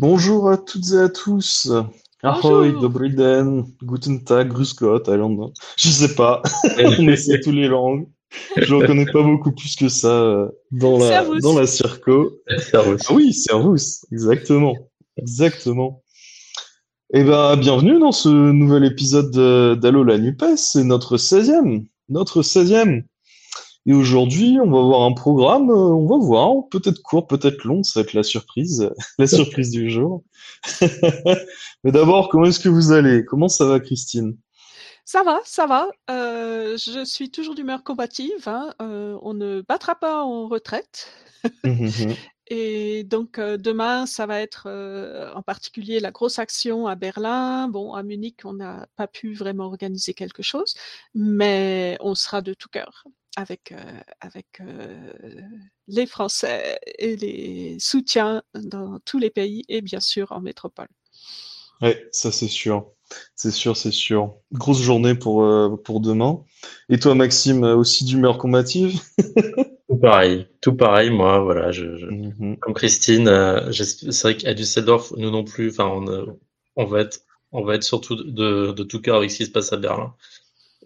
Bonjour à toutes et à tous. Ahoy, dobry den, guten tag, grüß Gott, allons. Je sais pas. On essaie tous les langues. Je ne connais pas beaucoup plus que ça euh, dans la, dans la circo. Servus. Ah oui, Servus. Exactement. Exactement. Eh ben, bienvenue dans ce nouvel épisode d'Allo la NUPES. C'est notre 16e. Notre 16e. Et aujourd'hui, on va voir un programme, euh, on va voir, peut-être court, peut-être long, ça va être la surprise, la surprise du jour. Mais d'abord, comment est-ce que vous allez? Comment ça va, Christine? Ça va, ça va. Euh, je suis toujours d'humeur combative. Hein. Euh, on ne battra pas en retraite. Mmh, mmh, mmh. Et donc demain, ça va être en particulier la grosse action à Berlin. Bon, à Munich, on n'a pas pu vraiment organiser quelque chose, mais on sera de tout cœur avec, avec les Français et les soutiens dans tous les pays et bien sûr en métropole. Oui, ça c'est sûr. C'est sûr, c'est sûr. Grosse journée pour, pour demain. Et toi, Maxime, aussi d'humeur combative? Tout pareil, tout pareil. Moi, voilà, je, mmh comme Christine, euh, c'est vrai qu'à Düsseldorf, nous non plus. Enfin, on, on, va être, on va être surtout de, de tout cœur avec ce qui se passe à Berlin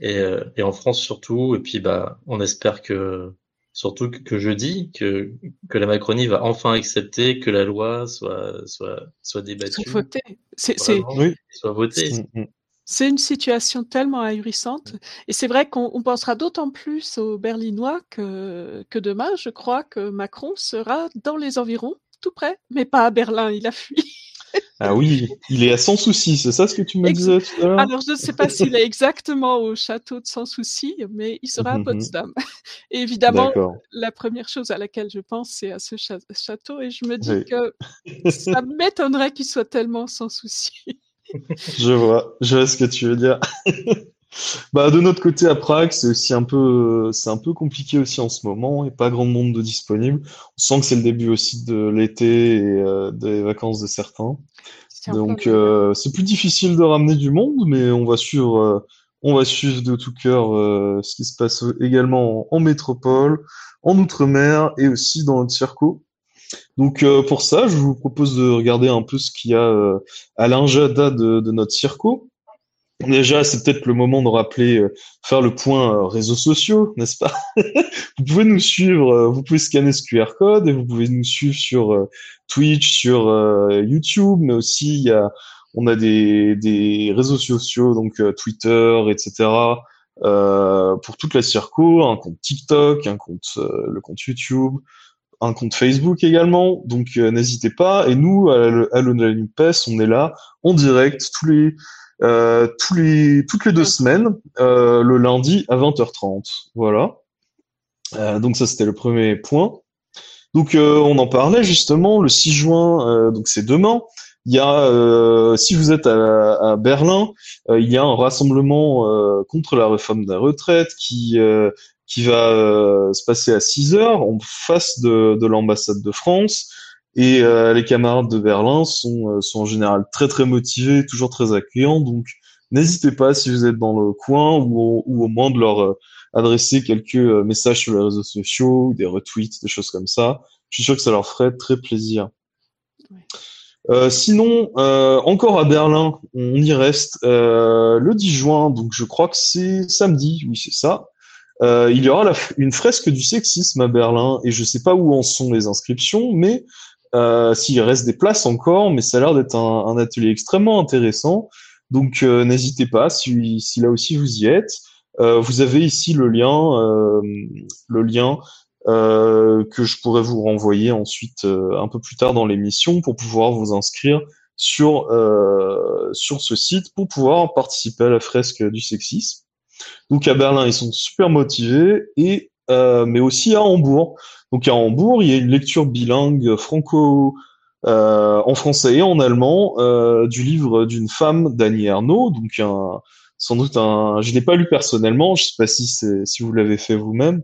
et, euh, et en France surtout. Et puis, bah, on espère que surtout que, jeudi, que, que la Macronie va enfin accepter que la loi soit, soit, soit débattue. Soit votée. C'est, oui. Soit votée. C'est une situation tellement ahurissante. Et c'est vrai qu'on pensera d'autant plus aux Berlinois que, que demain, je crois que Macron sera dans les environs, tout près, mais pas à Berlin, il a fui. Ah oui, il est à Sans Souci, c'est ça ce que tu me disais tout à l'heure? Alors je ne sais pas s'il est exactement au château de Sans Souci, mais il sera à mmh Potsdam. Et évidemment, la première chose à laquelle je pense, c'est à ce château, et je me dis que ça m'étonnerait qu'il soit tellement sans souci. je vois, je vois ce que tu veux dire. Bah, de notre côté à Prague, c'est aussi un peu, c'est un peu compliqué aussi en ce moment. Il n'y a pas grand monde de disponible. On sent que c'est le début aussi de l'été et euh, des vacances de certains. Donc, euh, c'est plus difficile de ramener du monde, mais on va suivre, euh, on va suivre de tout cœur ce qui se passe également en, métropole, en outre-mer et aussi dans notre circo. Donc euh, pour ça, je vous propose de regarder un peu ce qu'il y a euh, à l'ingéda de, de, notre circo. Déjà, c'est peut-être le moment de rappeler, euh, faire le point réseaux sociaux, n'est-ce pas? Vous pouvez nous suivre, vous pouvez scanner ce QR code et vous pouvez nous suivre sur Twitch, sur YouTube, mais aussi il y a, on a des, des réseaux sociaux, donc Twitter, etc. pour toute la circo, un compte TikTok, un compte, le compte YouTube, un compte Facebook également, donc euh, n'hésitez pas. Et nous, à, l'ONLUPES, on est là en direct tous les, euh, tous les, toutes les deux semaines, euh, le lundi à 20h30. Voilà. donc ça, c'était le premier point. Donc on en parlait justement le 6 juin, donc c'est demain. Il y a, si vous êtes à, Berlin, il y a un rassemblement contre la réforme de la retraite qui qui va euh, se passer à 6 heures en face de, de l'ambassade de France. Et euh, les camarades de Berlin sont, euh, sont en général très très motivés, toujours très accueillants. Donc n'hésitez pas si vous êtes dans le coin ou, ou au moins de leur adresser quelques messages sur les réseaux sociaux, des retweets, des choses comme ça. Je suis sûr que ça leur ferait très plaisir. Euh, sinon, euh, encore à Berlin, on y reste euh, le 10 juin, donc je crois que c'est samedi, oui c'est ça. Euh, il y aura une fresque du sexisme à Berlin et je ne sais pas où en sont les inscriptions, mais euh, s'il reste des places encore, mais ça a l'air d'être un, atelier extrêmement intéressant. Donc euh, n'hésitez pas si, là aussi vous y êtes. vous avez ici le lien, le lien que je pourrais vous renvoyer ensuite un peu plus tard dans l'émission pour pouvoir vous inscrire sur sur ce site pour pouvoir participer à la fresque du sexisme. Donc à Berlin, ils sont super motivés, et euh, mais aussi à Hambourg. Donc à Hambourg, il y a une lecture bilingue franco euh, en français et en allemand euh, du livre d'une femme, Dany Ernaud, donc sans doute un. Je l'ai pas lu personnellement, je sais pas si si vous l'avez fait vous-même,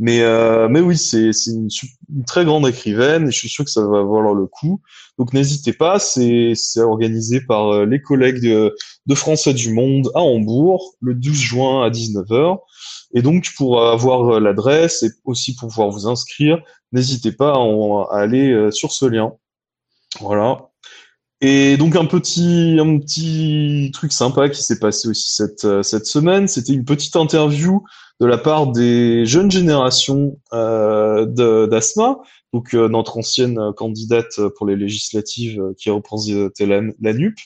mais, euh, mais oui, c'est une, une, très grande écrivaine et je suis sûr que ça va valoir le coup. Donc n'hésitez pas, c'est organisé par euh, les collègues de, de, Français du Monde à Hambourg le 12 juin à 19h. Et donc pour avoir euh, l'adresse et aussi pour pouvoir vous inscrire, n'hésitez pas à, aller sur ce lien. Voilà. Et donc un petit un petit truc sympa qui s'est passé aussi cette cette semaine, c'était une petite interview de la part des jeunes générations euh, d'asthma, donc euh, notre ancienne candidate pour les législatives euh, qui représentait la, la NUP.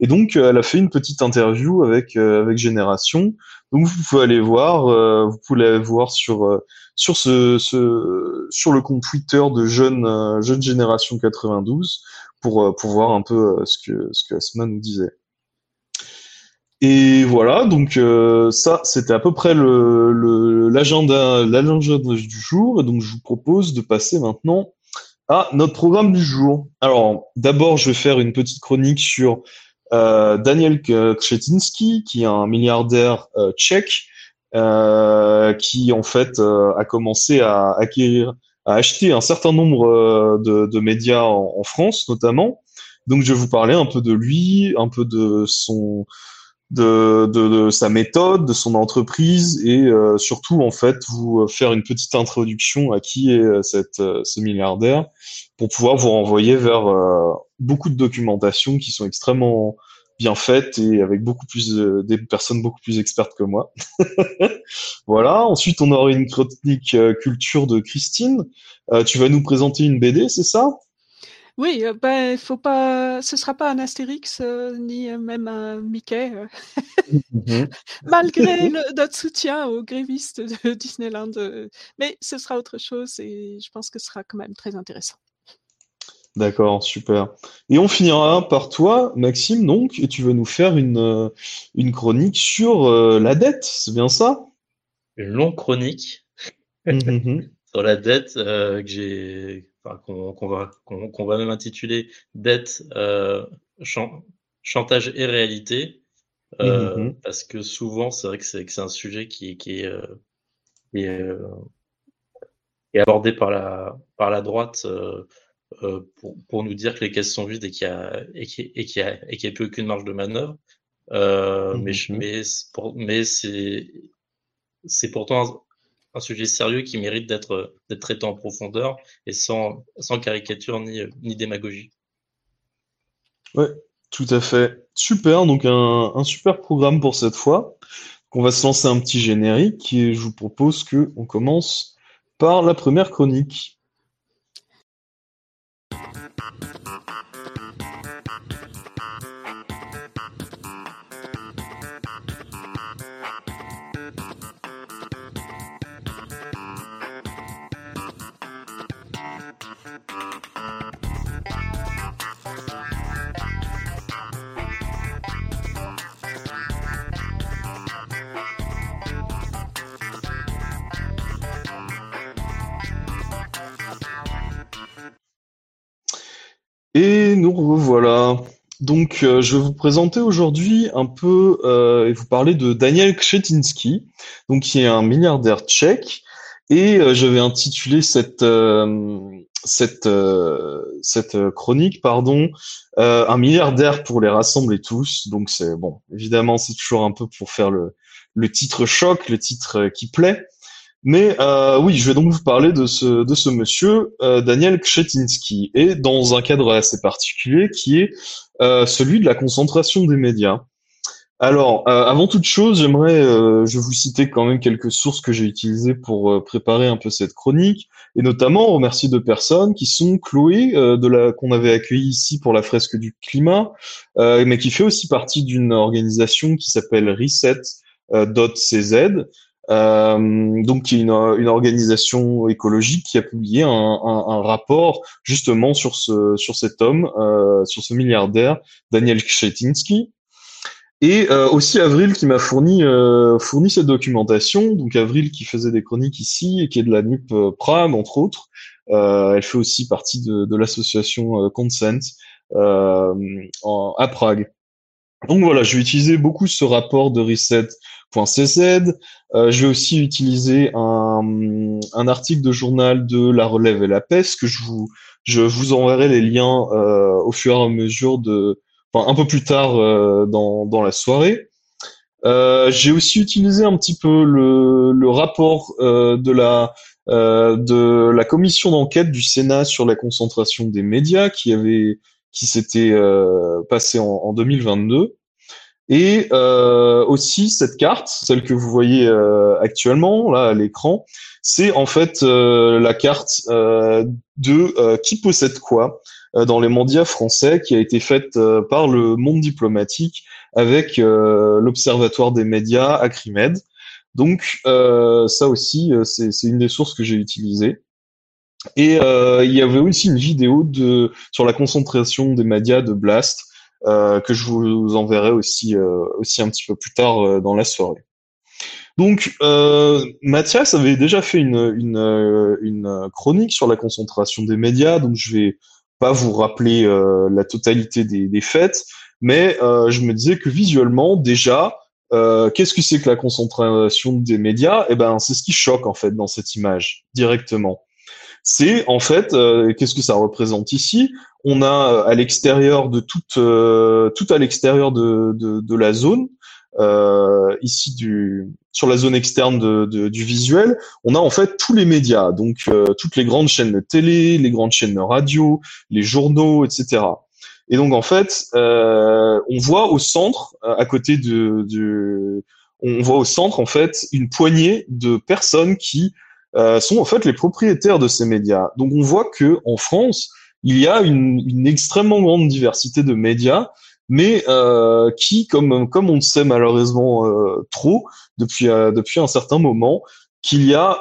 Et donc elle a fait une petite interview avec avec Génération. Donc vous pouvez aller voir, vous pouvez aller voir sur sur le compte Twitter de jeunes jeunes génération 92 pour pour voir un peu ce que ce que Asma nous disait. Et voilà, donc euh, ça, c'était à peu près le l'agenda l'agenda du jour. Et donc, je vous propose de passer maintenant à notre programme du jour. Alors, d'abord, je vais faire une petite chronique sur euh, Daniel Kretinsky, qui est un milliardaire euh, tchèque, euh, qui en fait a commencé à acquérir, à acheter un certain nombre de, de médias en France, notamment. Donc, je vais vous parler un peu de lui, un peu de son de, de, sa méthode, de son entreprise et euh, surtout en fait vous faire une petite introduction à qui est euh, cette, euh, ce milliardaire pour pouvoir vous renvoyer vers beaucoup de documentation qui sont extrêmement bien faites et avec beaucoup plus des personnes beaucoup plus expertes que moi. voilà. Ensuite, on aura une chronique culture de Christine. tu vas nous présenter une BD, c'est ça? Oui, euh, ben, faut pas, ce sera pas un Astérix euh, ni même un Mickey, euh. mmh malgré notre soutien aux grévistes de Disneyland. mais ce sera autre chose et je pense que ce sera quand même très intéressant. D'accord, super. Et on finira par toi, Maxime, donc, et tu veux nous faire une, une chronique sur la dette, c'est bien ça? Une longue chronique mmh sur la dette que j'ai qu'on va, qu'on va même intituler Dette, euh, chantage et réalité, euh, mmh parce que souvent, c'est vrai que c'est un sujet qui, qui est, euh, qui est, abordé par la, par la droite pour, pour, nous dire que les caisses sont vides et qu'il y a, et y a, et n'y a plus aucune marge de manœuvre. Mmh mais, mais, mais c'est pourtant un sujet sérieux qui mérite d'être traité en profondeur et sans, caricature ni, démagogie. Ouais, tout à fait. Super, donc un, un super programme pour cette fois. On va se lancer un petit générique et je vous propose que on commence par la première chronique. Nous. Donc, euh, je vais vous présenter aujourd'hui un peu euh, et vous parler de Daniel Krzetinsky, donc qui est un milliardaire tchèque. Et euh, je vais intituler cette cette cette chronique, pardon, un milliardaire pour les rassembler tous. Donc c'est bon, évidemment, c'est toujours un peu pour faire le le titre choc, le titre qui plaît. Mais euh, oui, je vais donc vous parler de ce, de ce monsieur, euh, Daniel Kshetinsky, et dans un cadre assez particulier qui est euh, celui de la concentration des médias. Alors, avant toute chose, j'aimerais, je vais vous citer quand même quelques sources que j'ai utilisées pour préparer un peu cette chronique, et notamment remercier deux personnes qui sont Chloé, de la qu'on avait accueillie ici pour la fresque du climat, mais qui fait aussi partie d'une organisation qui s'appelle Reset.cz, euh, donc qui est une, une, organisation écologique qui a publié un, un, un, rapport justement sur ce sur cet homme, euh, sur ce milliardaire Daniel Kshetinsky. Et euh, aussi Avril qui m'a fourni euh, fourni cette documentation. Donc Avril qui faisait des chroniques ici et qui est de la NUP euh, entre autres. elle fait aussi partie de, de l'association Consent en, à Prague. Donc voilà, je vais utiliser beaucoup ce rapport de Reset.cz. Euh, je vais aussi utiliser un, un, article de journal de La Relève et la Peste que je vous, je vous enverrai les liens euh, au fur et à mesure de, enfin un peu plus tard euh, dans, dans la soirée. Euh, j'ai aussi utilisé un petit peu le, le rapport euh, de la de la commission d'enquête du Sénat sur la concentration des médias qui avait qui s'était passé en, en 2022. Et aussi cette carte, celle que vous voyez actuellement là à l'écran, c'est en fait la carte de qui possède quoi dans les médias français, qui a été faite par le monde diplomatique avec l'Observatoire des médias Acrimed. Donc ça aussi, c'est une des sources que j'ai utilisées. Et il y avait aussi une vidéo de sur la concentration des médias de Blast euh, que je vous enverrai aussi euh, aussi un petit peu plus tard euh, dans la soirée. Donc, Mathias avait déjà fait une, une, une, chronique sur la concentration des médias, donc je vais pas vous rappeler la totalité des, des faits, mais je me disais que visuellement, déjà, qu'est-ce que c'est que la concentration des médias? Eh ben, c'est ce qui choque en fait dans cette image directement. C'est en fait, qu'est-ce que ça représente ici? On a euh, à l'extérieur de toute, euh, tout à l'extérieur de, de, de, la zone, euh, ici du, sur la zone externe de, de, du visuel, on a en fait tous les médias, donc euh, toutes les grandes chaînes de télé, les grandes chaînes de radio, les journaux, etc. Et donc en fait, euh, on voit au centre, à côté de, de, on voit au centre en fait une poignée de personnes qui euh, sont en fait les propriétaires de ces médias. Donc on voit que en France, il y a une, extrêmement grande diversité de médias, mais euh, qui, comme, on le sait malheureusement euh, trop depuis, euh, depuis un certain moment, qu'il y a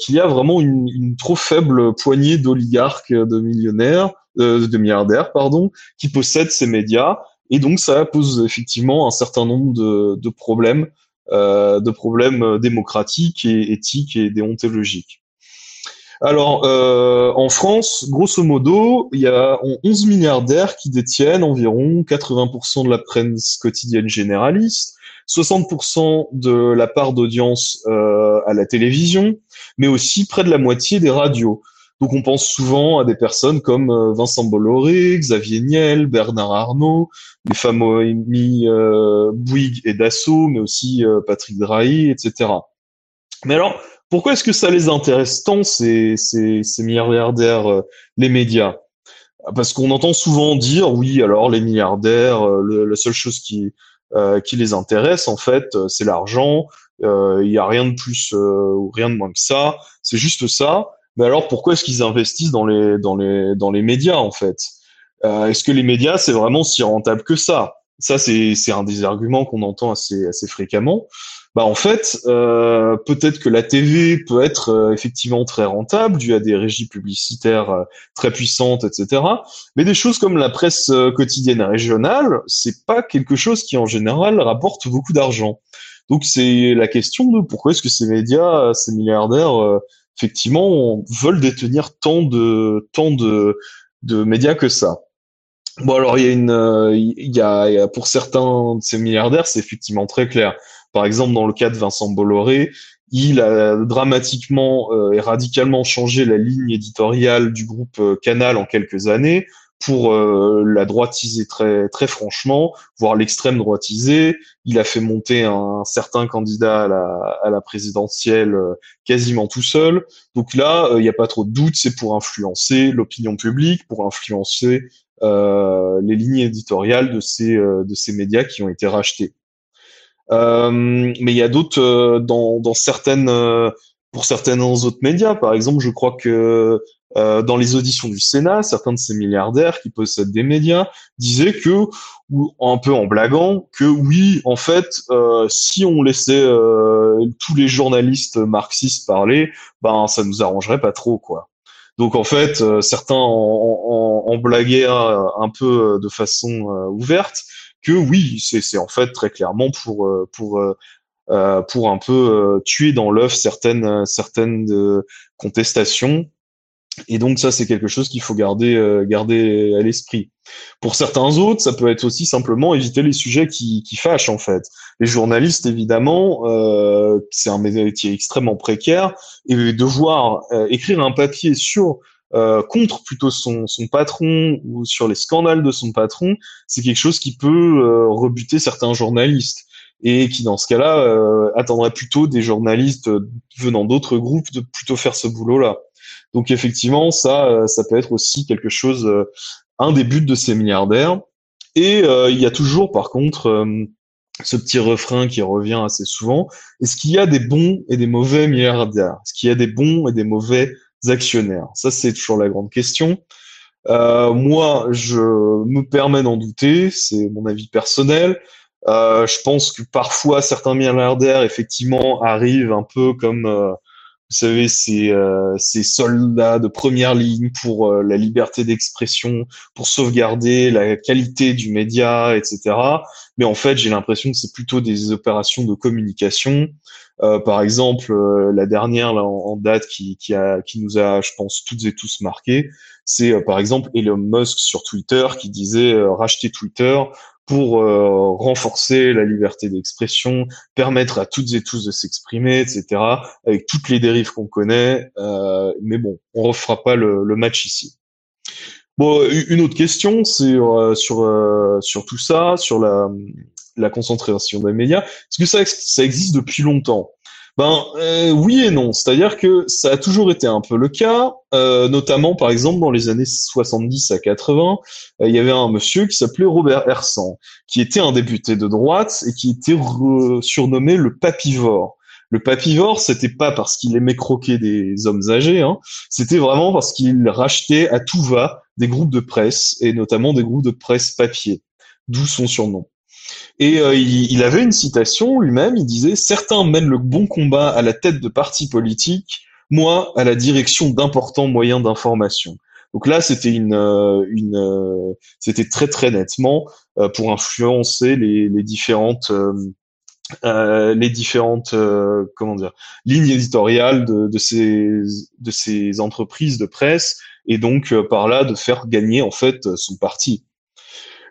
qu'il y a vraiment une, trop faible poignée d'oligarques, de millionnaires, de milliardaires, pardon, qui possèdent ces médias, et donc ça pose effectivement un certain nombre de, de problèmes, de problèmes démocratiques et éthiques et déontologiques. Alors, euh, en France, grosso modo, il y a 11 milliardaires qui détiennent environ 80% de la presse quotidienne généraliste, 60% de la part d'audience euh, à la télévision, mais aussi près de la moitié des radios. Donc on pense souvent à des personnes comme euh, Vincent Bolloré, Xavier Niel, Bernard Arnault, les fameux amis Bouygues et Dassault, mais aussi Patrick Drahi, etc. Mais alors, pourquoi est-ce que ça les intéresse tant ces, ces, ces milliardaires, euh, les médias? Parce qu'on entend souvent dire oui, alors les milliardaires, euh, la seule chose qui euh, qui les intéresse en fait, c'est l'argent. Il n'y a rien de plus ou rien de moins que ça. C'est juste ça. Mais alors pourquoi est-ce qu'ils investissent dans les dans les dans les médias en fait? Est-ce que les médias c'est vraiment si rentable que ça? Ça c'est un des arguments qu'on entend assez assez fréquemment bah en fait, euh, peut-être que la TV peut être euh, effectivement très rentable, dû à des régies publicitaires euh, très puissantes, etc. Mais des choses comme la presse quotidienne régionale, c'est pas quelque chose qui en général rapporte beaucoup d'argent. Donc c'est la question de pourquoi est-ce que ces médias, ces milliardaires, effectivement, veulent détenir tant de tant de, de médias que ça. Bon alors il y a une, il y a pour certains de ces milliardaires, c'est effectivement très clair par exemple, dans le cas de Vincent Bolloré, il a dramatiquement euh, et radicalement changé la ligne éditoriale du groupe euh, Canal en quelques années pour euh, la droitiser très très franchement, voire l'extrême droitiser. Il a fait monter un, certain candidat à la, à la présidentielle quasiment tout seul. Donc là, il n'y a pas trop de doute, c'est pour influencer l'opinion publique, pour influencer les lignes éditoriales de ces de ces médias qui ont été rachetés. Euh, mais il y a d'autres euh, dans, dans certaines euh, pour certains autres médias. Par exemple, je crois que euh, dans les auditions du Sénat, certains de ces milliardaires qui possèdent des médias disaient que, ou un peu en blaguant, que oui, en fait, euh, si on laissait euh, tous les journalistes marxistes parler, ben ça nous arrangerait pas trop, quoi. Donc en fait, certains en, en, en, blaguaient un peu de façon ouverte, que oui, c'est en fait très clairement pour euh, pour euh, euh, pour un peu tuer dans l'œuf certaines certaines contestations. Et donc ça, c'est quelque chose qu'il faut garder garder à l'esprit. Pour certains autres, ça peut être aussi simplement éviter les sujets qui, qui fâchent en fait. Les journalistes, évidemment, euh, c'est un métier extrêmement précaire et devoir écrire un papier sur euh, contre plutôt son, son, patron ou sur les scandales de son patron, c'est quelque chose qui peut euh, rebuter certains journalistes et qui dans ce cas-là euh, attendrait plutôt des journalistes venant d'autres groupes de plutôt faire ce boulot-là. Donc effectivement, ça, ça peut être aussi quelque chose un des buts de ces milliardaires. Et il y a toujours, par contre, ce petit refrain qui revient assez souvent. Est-ce qu'il y a des bons et des mauvais milliardaires? Est-ce qu'il y a des bons et des mauvais actionnaires Ça, c'est toujours la grande question. Euh, moi, je me permets d'en douter, c'est mon avis personnel. Euh, je pense que parfois certains milliardaires effectivement arrivent un peu comme euh, vous savez ces, ces soldats de première ligne pour la liberté d'expression, pour sauvegarder la qualité du média, etc. Mais en fait, j'ai l'impression que c'est plutôt des opérations de communication. Euh, par exemple, la dernière là, en, date qui, qui, a, qui nous a, je pense, toutes et tous marqué, c'est par exemple Elon Musk sur Twitter qui disait racheter Twitter pour euh, renforcer la liberté d'expression, permettre à toutes et tous de s'exprimer, etc. Avec toutes les dérives qu'on connaît. Euh, mais bon, on refera pas le, le, match ici. Bon, une autre question, c'est euh, sur euh, sur tout ça, sur la la concentration des médias. Est-ce que ça ça existe depuis longtemps ben euh, oui et non, c'est-à-dire que ça a toujours été un peu le cas, euh, notamment par exemple dans les années 70 à 80, euh, il y avait un monsieur qui s'appelait Robert Hersan, qui était un député de droite et qui était surnommé le papivore. Le papivore, c'était pas parce qu'il aimait croquer des hommes âgés, hein, c'était vraiment parce qu'il rachetait à tout va des groupes de presse et notamment des groupes de presse papier, d'où son surnom. Et euh, il, avait une citation lui-même, il disait Certains mènent le bon combat à la tête de partis politiques, moi à la direction d'importants moyens d'information. Donc là, c'était une, euh, une euh, c'était très très nettement pour influencer les, les différentes les différentes comment dire lignes éditoriales de, de, ces de ces entreprises de presse et donc par là de faire gagner en fait son parti.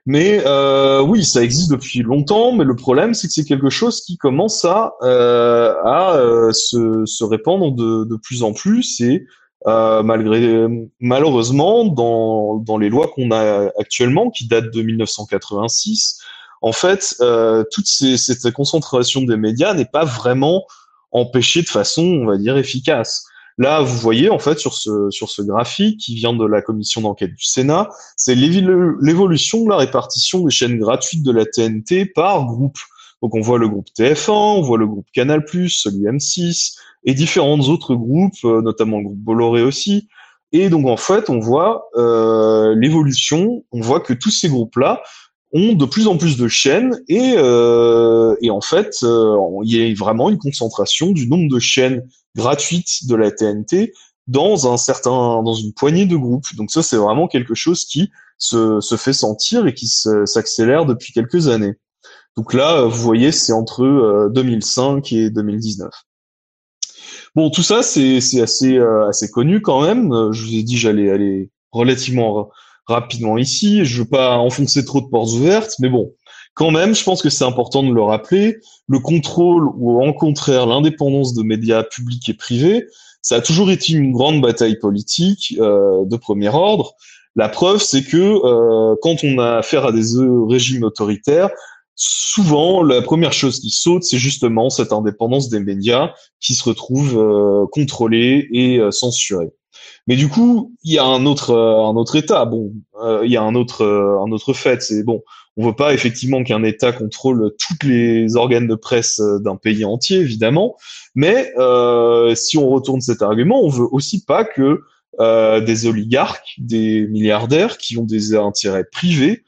Mais euh, oui, ça existe depuis longtemps, mais le problème, c'est que c'est quelque chose qui commence à, euh, à euh, se, se, répandre de, de, plus en plus et euh, malgré malheureusement dans, dans les lois qu'on a actuellement, qui datent de 1986, en fait, euh, toute cette concentration des médias n'est pas vraiment empêchée de façon, on va dire, efficace. Là, vous voyez en fait sur ce sur ce graphique qui vient de la commission d'enquête du Sénat, c'est l'évolution de la répartition des chaînes gratuites de la TNT par groupe. Donc on voit le groupe TF1, on voit le groupe Canal+, celui M6 et différents autres groupes, euh, notamment le groupe Bolloré aussi. Et donc en fait, on voit euh, l'évolution, on voit que tous ces groupes-là ont de plus en plus de chaînes et, euh, et en fait, euh, il y a vraiment une concentration du nombre de chaînes gratuites de la TNT dans un certain, dans une poignée de groupes. Donc ça, c'est vraiment quelque chose qui se, se fait sentir et qui s'accélère depuis quelques années. Donc là, vous voyez, c'est entre 2005 euh, et 2019. Bon, tout ça, c'est assez, euh, assez connu quand même. Je vous ai dit, j'allais aller relativement rapidement ici. Je veux pas enfoncer trop de portes ouvertes, mais bon, quand même, je pense que c'est important de le rappeler. Le contrôle ou au contraire l'indépendance de médias publics et privés, ça a toujours été une grande bataille politique euh, de premier ordre. La preuve, c'est que euh, quand on a affaire à des euh, régimes autoritaires, souvent la première chose qui saute, c'est justement cette indépendance des médias qui se retrouve euh, contrôlée et euh, censurée. Mais du coup, il y a un autre un autre état. Bon, il y a un autre un autre fait. C'est bon, on veut pas effectivement qu'un État contrôle tous les organes de presse d'un pays entier, évidemment. Mais euh, si on retourne cet argument, on veut aussi pas que euh, des oligarques, des milliardaires qui ont des intérêts privés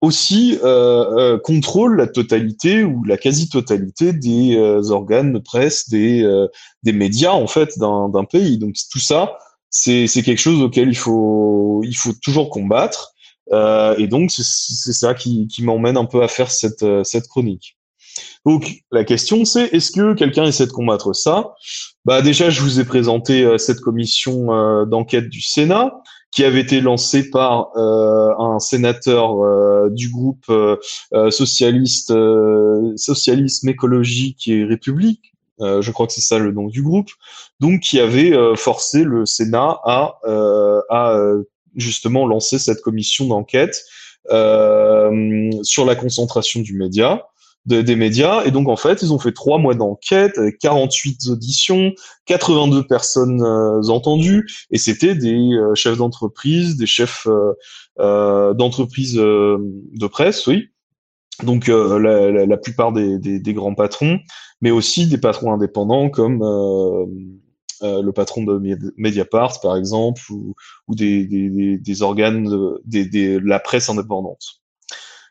aussi euh, contrôlent la totalité ou la quasi-totalité des organes de presse, des, des médias en fait d'un pays. Donc tout ça, c'est quelque chose auquel il faut il faut toujours combattre. Euh, et donc c'est ça qui, qui m'emmène un peu à faire cette euh, cette chronique. Donc la question c'est est-ce que quelqu'un essaie de combattre ça? Bah déjà je vous ai présenté euh, cette commission euh, d'enquête du Sénat qui avait été lancée par un sénateur du groupe socialiste socialisme écologique et république euh, je crois que c'est ça le nom du groupe, donc qui avait euh, forcé le Sénat à, euh, à justement lancer cette commission d'enquête sur la concentration du média. des médias. Et donc, en fait, ils ont fait trois mois d'enquête, avec 48 auditions, 82 personnes euh, entendues, et c'était des euh, chefs d'entreprise, des chefs euh, d'entreprise de presse, oui. Donc, la, plupart des, grands patrons, mais aussi des patrons indépendants comme le patron de Mediapart, par exemple, ou, ou des, des, organes de, de la presse indépendante.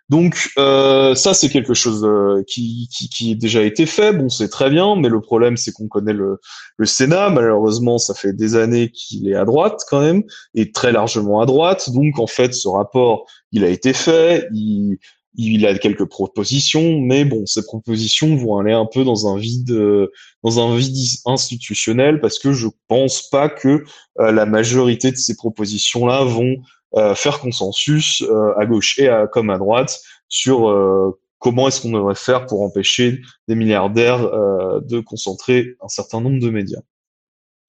Donc euh, ça c'est quelque chose euh, qui, qui, qui a déjà été fait. Bon c'est très bien, mais le problème c'est qu'on connaît le, le Sénat. Malheureusement ça fait des années qu'il est à droite quand même et très largement à droite. Donc en fait ce rapport il a été fait, il, il a quelques propositions, mais bon ces propositions vont aller un peu dans un vide dans un vide institutionnel parce que je pense pas que euh, la majorité de ces propositions là vont euh, faire consensus euh, à gauche et à, comme à droite sur euh, comment est-ce qu'on devrait faire pour empêcher des milliardaires de concentrer un certain nombre de médias.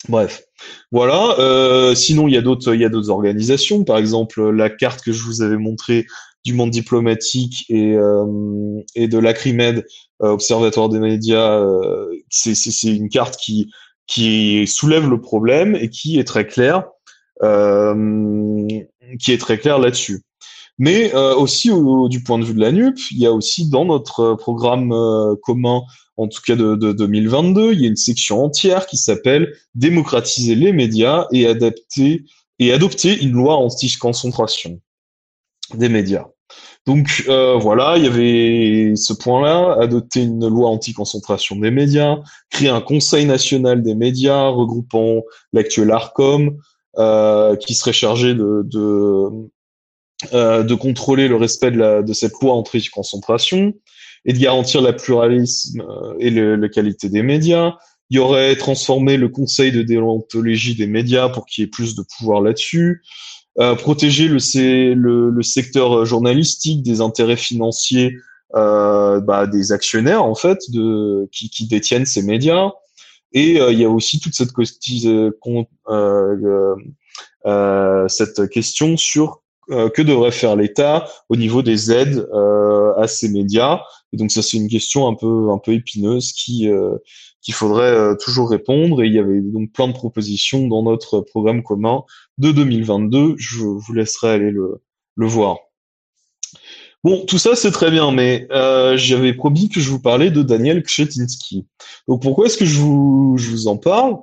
Bref, voilà. Euh, sinon, il y a d'autres, il y a d'autres organisations. Par exemple, la carte que je vous avais montrée du monde diplomatique et euh, et de l'Acrimed, Observatoire des médias, c'est c'est une carte qui qui soulève le problème et qui est très claire. Euh, qui est très clair là-dessus. Mais euh, aussi du point de vue de la NUP, il y a aussi dans notre programme euh, commun, en tout cas de, de, 2022, il y a une section entière qui s'appelle démocratiser les médias et adapter et adopter une loi anti-concentration des médias. Donc euh, voilà, il y avait ce point-là, adopter une loi anti-concentration des médias, créer un conseil national des médias regroupant l'actuel ARCOM, euh, qui serait chargé de, de, euh, contrôler le respect de, cette loi anti-concentration et de garantir la pluralisme et la qualité des médias. Il y aurait transformé le conseil de déontologie des médias pour qu'il y ait plus de pouvoir là-dessus. Euh, protéger le, le, le, secteur journalistique des intérêts financiers euh, bah, des actionnaires en fait de qui, qui détiennent ces médias et euh, il y a aussi toute cette, euh, euh, cette question sur que devrait faire l'État au niveau des aides à ces médias. Et donc ça c'est une question un peu un peu épineuse qui qu'il faudrait toujours répondre. Et il y avait donc plein de propositions dans notre programme commun de 2022. Je vous laisserai aller le, le voir. Bon, tout ça c'est très bien, mais euh, j'avais promis que je vous parlais de Daniel Kshetinsky. Donc pourquoi est-ce que je vous, je vous en parle?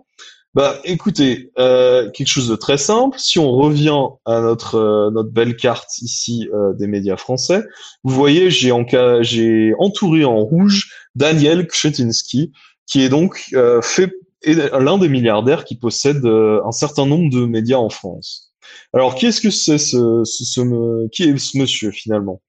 Bah écoutez, euh, quelque chose de très simple. Si on revient à notre euh, notre belle carte ici euh, des médias français, vous voyez, j'ai en j'ai entouré en rouge Daniel Kshetinsky, qui est donc euh, fait l'un des milliardaires qui possède un certain nombre de médias en France. Alors, qui est-ce que c'est ce, ce, qui est ce monsieur finalement?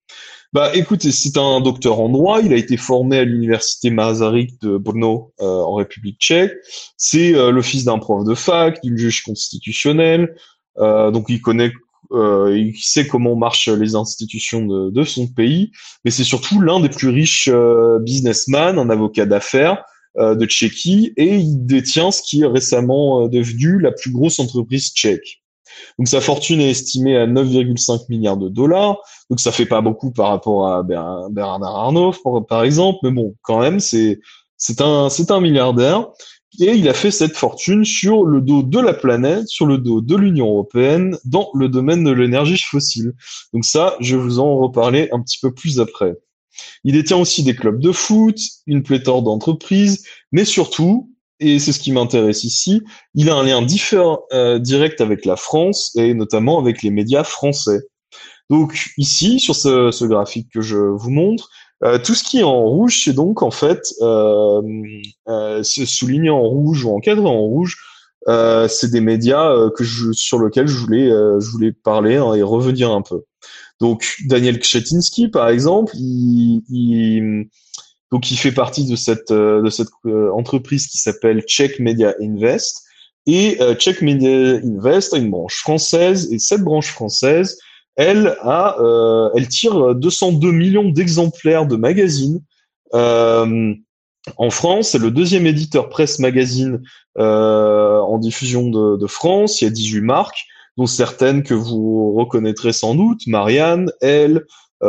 Bah, écoutez, c'est un docteur en droit. Il a été formé à l'université Masaryk de Brno euh, en République tchèque. C'est euh, le fils d'un prof de fac, d'une juge constitutionnelle. Euh, donc, il connaît euh, il sait comment marchent les institutions de, de son pays, mais c'est surtout l'un des plus riches euh, businessmen, un avocat d'affaires euh, de Tchéquie, et il détient ce qui est récemment devenu la plus grosse entreprise tchèque. Donc sa fortune est estimée à 9,5 milliards de dollars. Donc ça fait pas beaucoup par rapport à Bernard Arnault, par exemple, mais bon, quand même, c'est c'est un c'est un milliardaire et il a fait cette fortune sur le dos de la planète, sur le dos de l'Union européenne, dans le domaine de l'énergie fossile. Donc ça, je vais vous en reparler un petit peu plus après. Il détient aussi des clubs de foot, une pléthore d'entreprises, mais surtout, et c'est ce qui m'intéresse ici, il a un lien euh, direct avec la France et notamment avec les médias français. Donc ici, sur ce, graphique que je vous montre, euh, tout ce qui est en rouge, c'est donc en fait euh, euh souligné en rouge ou encadré en rouge. c'est des médias je, sur lesquels je voulais, je voulais parler hein, et revenir un peu. Donc Daniel Kshetinsky, par exemple, il, donc, il fait partie de cette, euh, euh, entreprise qui s'appelle Czech Media Invest. Et euh, Czech Media Invest a une branche française et cette branche française, elle a, elle tire 202 millions d'exemplaires de magazines. En France, c'est le deuxième éditeur presse magazine en diffusion de, France. Il y a 18 marques, dont certaines que vous reconnaîtrez sans doute, Marianne, Elle,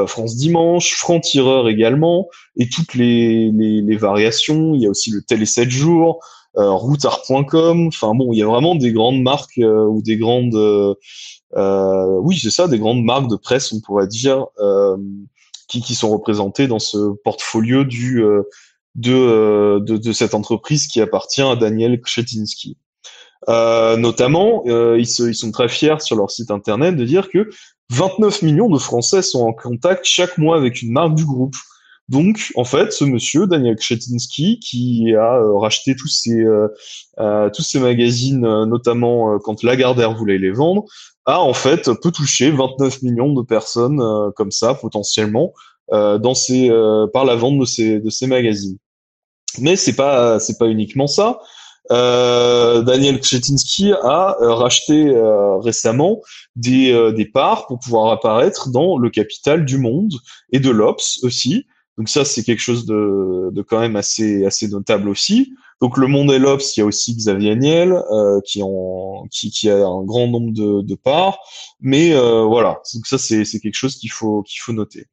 France Dimanche, Franc-Tireur également, et toutes les, variations. Il y a aussi le Télé 7 jours, routard.com. Enfin bon, il y a vraiment des grandes marques ou des grandes, oui c'est ça, des grandes marques de presse, on pourrait dire, qui, sont représentées dans ce portfolio du de, de, de cette entreprise qui appartient à Daniel Kshetinsky. Euh, notamment, euh, ils, se, ils, sont très fiers sur leur site internet de dire que 29 millions de Français sont en contact chaque mois avec une marque du groupe. Donc, en fait, ce monsieur, Daniel Kshetinsky, qui a euh, racheté tous ces, euh, euh, tous ces magazines, notamment quand Lagardère voulait les vendre, a en fait peut toucher 29 millions de personnes comme ça, potentiellement, dans ces, par la vente de ces, de ces magazines. Mais c'est pas, c'est pas uniquement ça. Euh, Daniel Kshetinsky a euh, racheté euh, récemment des, des parts pour pouvoir apparaître dans le capital du Monde et de l'Obs aussi. Donc ça, c'est quelque chose de, de, quand même assez, assez notable aussi. Donc le Monde et l'Obs, il y a aussi Xavier Niel qui, en, qui, qui, a un grand nombre de, de parts. Mais voilà, donc ça, c'est quelque chose qu'il faut, qu'il faut noter.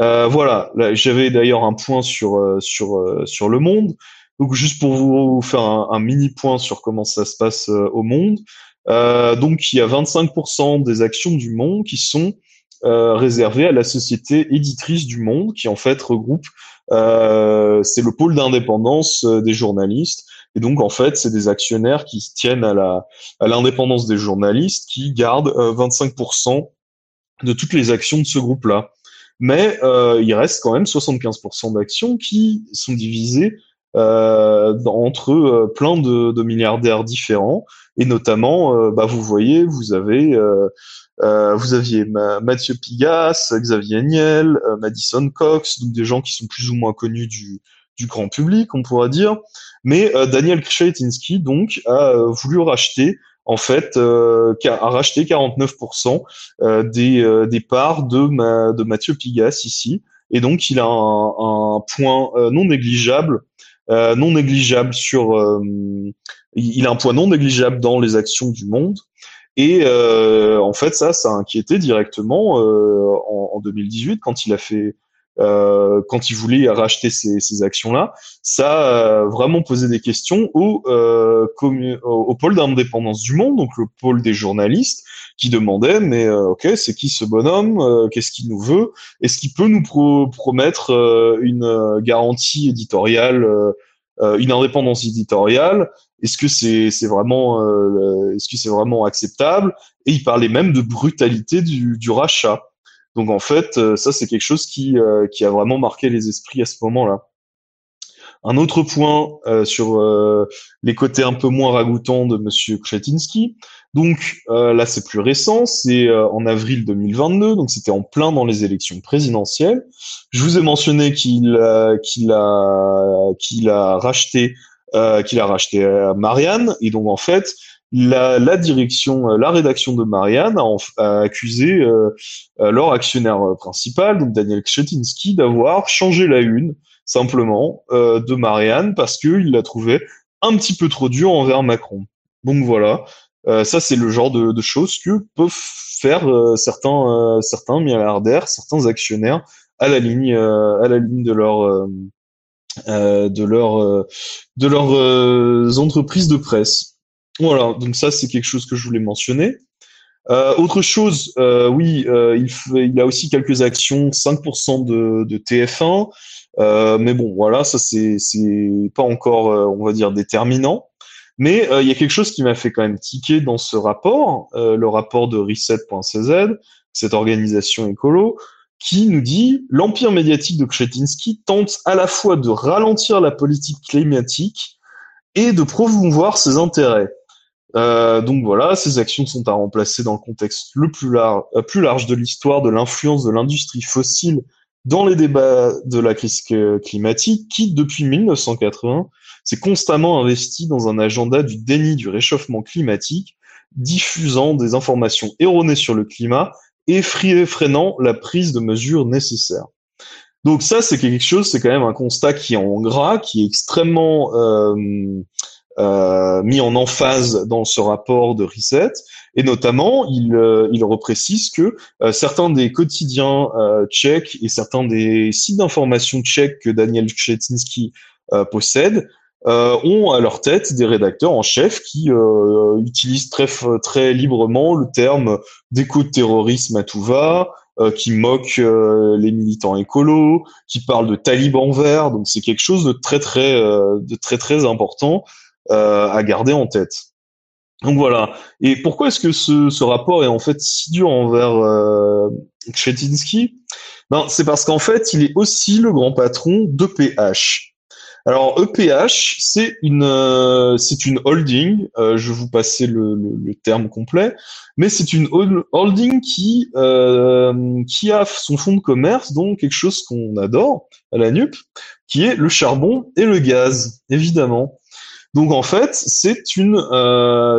Euh, voilà, j'avais d'ailleurs un point sur sur sur le monde. Donc juste pour vous faire un, mini point sur comment ça se passe euh, au monde. Euh, donc il y a 25% des actions du monde qui sont euh, réservées à la société éditrice du monde, qui en fait regroupe, euh, c'est le pôle d'indépendance euh, des journalistes. Et donc en fait, c'est des actionnaires qui tiennent à la à l'indépendance des journalistes, qui gardent 25% de toutes les actions de ce groupe-là. Mais il reste quand même 75% d'actions qui sont divisées entre euh, plein de, de, milliardaires différents et notamment euh, bah, vous voyez vous avez vous aviez Mathieu Pigas, Xavier Niel, Madison Cox, donc des gens qui sont plus ou moins connus du, du grand public, on pourrait dire. Mais Daniel Kretinsky donc a voulu racheter en fait euh, a racheté 49% des, des parts de, de Mathieu Pigas ici. Et donc il a un, un point non négligeable euh, non négligeable sur, euh, il a un poids non négligeable dans les actions du monde. Et euh, en fait, ça, ça a inquiété directement en, en, 2018 quand il a fait euh, quand il voulait racheter ces, ces actions-là, ça a vraiment posé des questions au, euh, au pôle d'indépendance du monde, donc le pôle des journalistes, qui demandait mais euh, ok, c'est qui ce bonhomme euh, Qu'est-ce qu'il nous veut? Est-ce qu'il peut nous promettre une garantie éditoriale, une indépendance éditoriale? Est-ce que c'est c'est vraiment est-ce que c'est vraiment acceptable? Et il parlait même de brutalité du, du rachat. Donc en fait, euh, ça c'est quelque chose qui, euh, qui a vraiment marqué les esprits à ce moment-là. Un autre point euh, sur les côtés un peu moins ragoûtants de Monsieur Kretinsky. Donc là, c'est plus récent, c'est en avril 2022, donc c'était en plein dans les élections présidentielles. Je vous ai mentionné qu'il qu'il a qu'il a racheté qu'il a racheté Marianne, et donc en fait, la, direction, euh, la rédaction de Marianne a, accusé euh, euh, leur actionnaire principal, donc Daniel Kshetinsky, d'avoir changé la une simplement de Marianne parce qu'il la trouvait un petit peu trop dure envers Macron. Donc voilà, ça c'est le genre de, de, choses que peuvent faire certains certains milliardaires, certains actionnaires à la ligne à la ligne de leur de leur de leurs entreprises de presse. Voilà, donc ça c'est quelque chose que je voulais mentionner. Euh, autre chose, euh, oui, euh, il, fait, a aussi quelques actions, 5% de, de TF1, euh, mais bon, voilà, ça c'est pas encore, on va dire, déterminant. Mais il y a quelque chose qui m'a fait quand même tiquer dans ce rapport, le rapport de Reset.cz, cette organisation écolo, qui nous dit l'empire médiatique de Kshetinsky tente à la fois de ralentir la politique climatique et de promouvoir ses intérêts. Euh, donc voilà, ces actions sont à remplacer dans le contexte le plus, large, euh, plus large de l'histoire de l'influence de l'industrie fossile dans les débats de la crise climatique, qui depuis 1980 s'est constamment investi dans un agenda du déni du réchauffement climatique, diffusant des informations erronées sur le climat et freinant la prise de mesures nécessaires. Donc ça, c'est quelque chose, c'est quand même un constat qui est en gras, qui est extrêmement euh, mis en emphase dans ce rapport de Reset. Et notamment, il, il reprécise que certains des quotidiens tchèques et certains des sites d'information tchèques que Daniel Kczetinski possède euh, ont à leur tête des rédacteurs en chef qui euh, utilisent très très librement le terme d'éco-terrorisme à tout va, euh, qui moquent les militants écolos, qui parlent de talibans verts. Donc c'est quelque chose de très très de très très important à garder en tête. Donc voilà. Et pourquoi est-ce que ce, rapport est en fait si dur envers euh, Ben c'est parce qu'en fait il est aussi le grand patron d'EPH. Alors EPH, c'est une euh, c'est une holding. Euh, je vais vous passer le, le, terme complet, mais c'est une holding qui euh, qui a son fonds de commerce, donc quelque chose qu'on adore à la NUP, qui est le charbon et le gaz, évidemment. Donc en fait, c'est une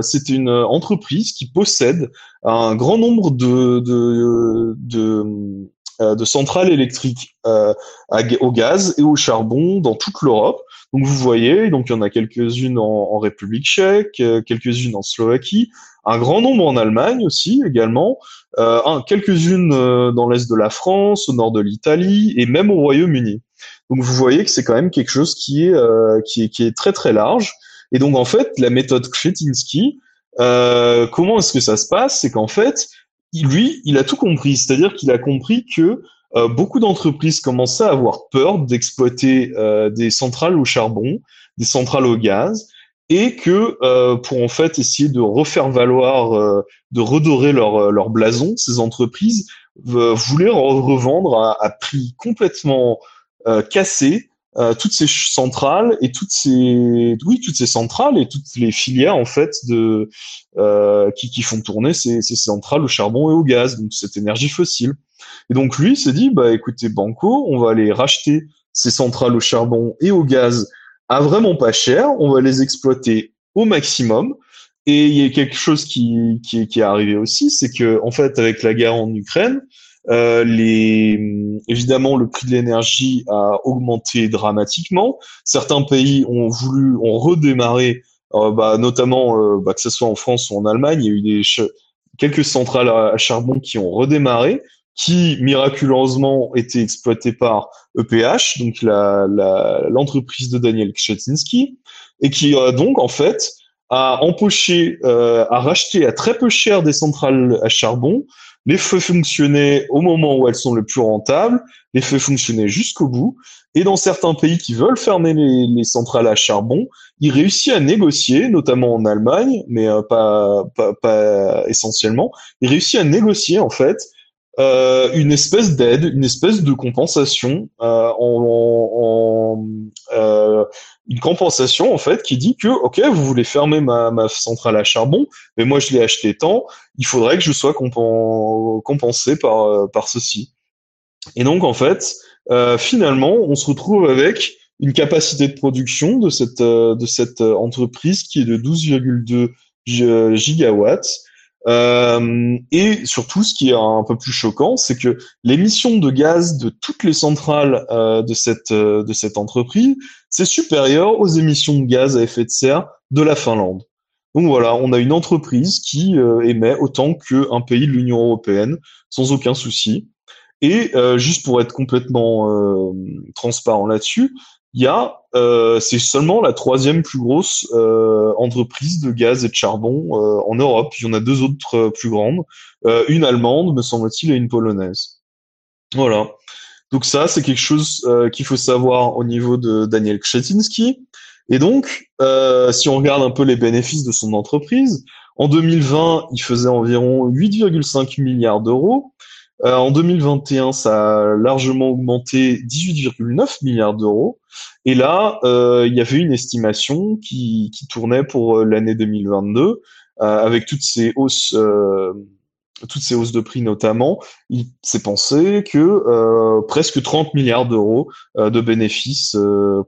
c'est une entreprise qui possède un grand nombre de de, de euh, de centrales électriques euh, au gaz et au charbon dans toute l'Europe. Donc vous voyez, donc il y en a quelques-unes en, République tchèque, euh, quelques-unes en Slovaquie, un grand nombre en Allemagne aussi également, euh, quelques-unes dans l'est de la France, au nord de l'Italie et même au Royaume-Uni. Donc vous voyez que c'est quand même quelque chose qui est, qui est qui est très très large. Et donc en fait, la méthode Kretinsky, comment est-ce que ça se passe? C'est qu'en fait, lui, il a tout compris. C'est-à-dire qu'il a compris que euh, beaucoup d'entreprises commençaient à avoir peur d'exploiter euh, des centrales au charbon, des centrales au gaz, et que euh, pour en fait essayer de refaire valoir, de redorer leur, leur blason, ces entreprises voulaient revendre à, à prix complètement cassé euh, toutes ces centrales et toutes ces oui toutes ces centrales et toutes les filières en fait de euh, qui, qui font tourner ces, ces centrales au charbon et au gaz donc cette énergie fossile. Et donc lui s'est dit bah écoutez Banco on va aller racheter ces centrales au charbon et au gaz à vraiment pas cher on va les exploiter au maximum. Et il y a quelque chose qui, qui, qui est arrivé aussi c'est que en fait avec la guerre en Ukraine euh, les, évidemment, le prix de l'énergie a augmenté dramatiquement. Certains pays ont voulu, ont redémarré, euh, bah, notamment euh, bah, que ce soit en France ou en Allemagne, il y a eu des quelques centrales à, charbon qui ont redémarré, qui miraculeusement étaient exploitées par EPH, donc l'entreprise la, de Daniel Kczetinski, et qui donc en fait a empoché, a racheté à très peu cher des centrales à charbon les feux fonctionnaient au moment où elles sont le plus rentables, les feux fonctionnaient jusqu'au bout, et dans certains pays qui veulent fermer les, centrales à charbon, ils réussissent à négocier, notamment en Allemagne, mais euh, pas, pas, essentiellement, ils réussissent à négocier en fait euh, une espèce d'aide, une espèce de compensation euh, en, euh, une compensation en fait qui dit que ok vous voulez fermer ma, centrale à charbon mais moi je l'ai acheté tant il faudrait que je sois compensé par euh, par ceci. Et donc en fait euh, finalement on se retrouve avec une capacité de production de cette de cette entreprise qui est de 12,2 gigawatts euh, et surtout, ce qui est un peu plus choquant, c'est que l'émission de gaz de toutes les centrales euh, de cette euh, de cette entreprise, c'est supérieur aux émissions de gaz à effet de serre de la Finlande. Donc voilà, on a une entreprise qui émet autant qu'un pays de l'Union européenne, sans aucun souci. Et juste pour être complètement transparent là-dessus, il y a, euh, c'est seulement la troisième plus grosse euh, entreprise de gaz et de charbon euh, en Europe. Il y en a deux autres euh, plus grandes, euh, une allemande, me semble-t-il, et une polonaise. Voilà. Donc ça, c'est quelque chose euh, qu'il faut savoir au niveau de Daniel Krzetinsky. Et donc, si on regarde un peu les bénéfices de son entreprise, en 2020, il faisait environ 8,5 milliards d'euros. Euh, en 2021, ça a largement augmenté 18,9 milliards d'euros. Et là, euh, il y avait une estimation qui, tournait pour euh, l'année 2022, euh, avec toutes ces hausses, toutes ces hausses de prix notamment. Il s'est pensé que presque 30 milliards d'euros de bénéfices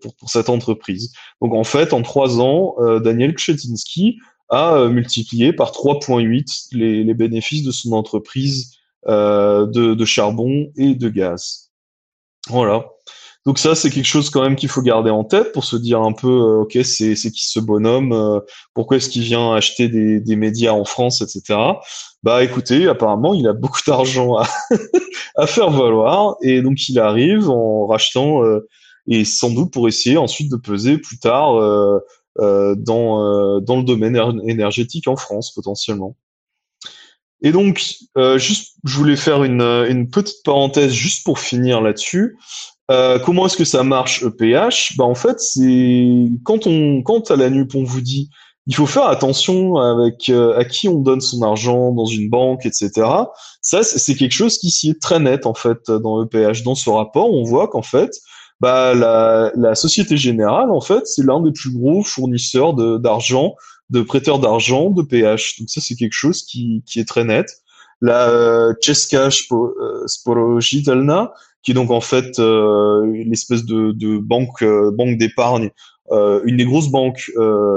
pour, cette entreprise. Donc en fait, en trois ans, Daniel Kshetinsky a multiplié par 3,8 les, les bénéfices de son entreprise euh, de, de, charbon et de gaz. Voilà. Donc ça, c'est quelque chose quand même qu'il faut garder en tête pour se dire un peu, euh, ok, c'est qui ce bonhomme, euh, pourquoi est-ce qu'il vient acheter des, des, médias en France, etc. Bah écoutez, apparemment, il a beaucoup d'argent à, à, faire valoir et donc il arrive en rachetant euh, et sans doute pour essayer ensuite de peser plus tard dans dans le domaine énergétique en France potentiellement. Et donc, juste, je voulais faire une, une petite parenthèse juste pour finir là-dessus. Euh, comment est-ce que ça marche EPH bah, En fait, c'est quand on quand à la NUP on vous dit il faut faire attention avec euh, à qui on donne son argent dans une banque, etc. Ça, c'est quelque chose qui s'y est très net en fait dans EPH. Dans ce rapport, on voit qu'en fait, bah, la, la Société Générale, en fait, c'est l'un des plus gros fournisseurs d'argent, de, prêteurs d'argent de PH. Donc ça, c'est quelque chose qui, qui est très net. La euh, Česká Spořitelna, qui est donc en fait euh, une espèce de, de banque euh, banque d'épargne, euh, une des grosses banques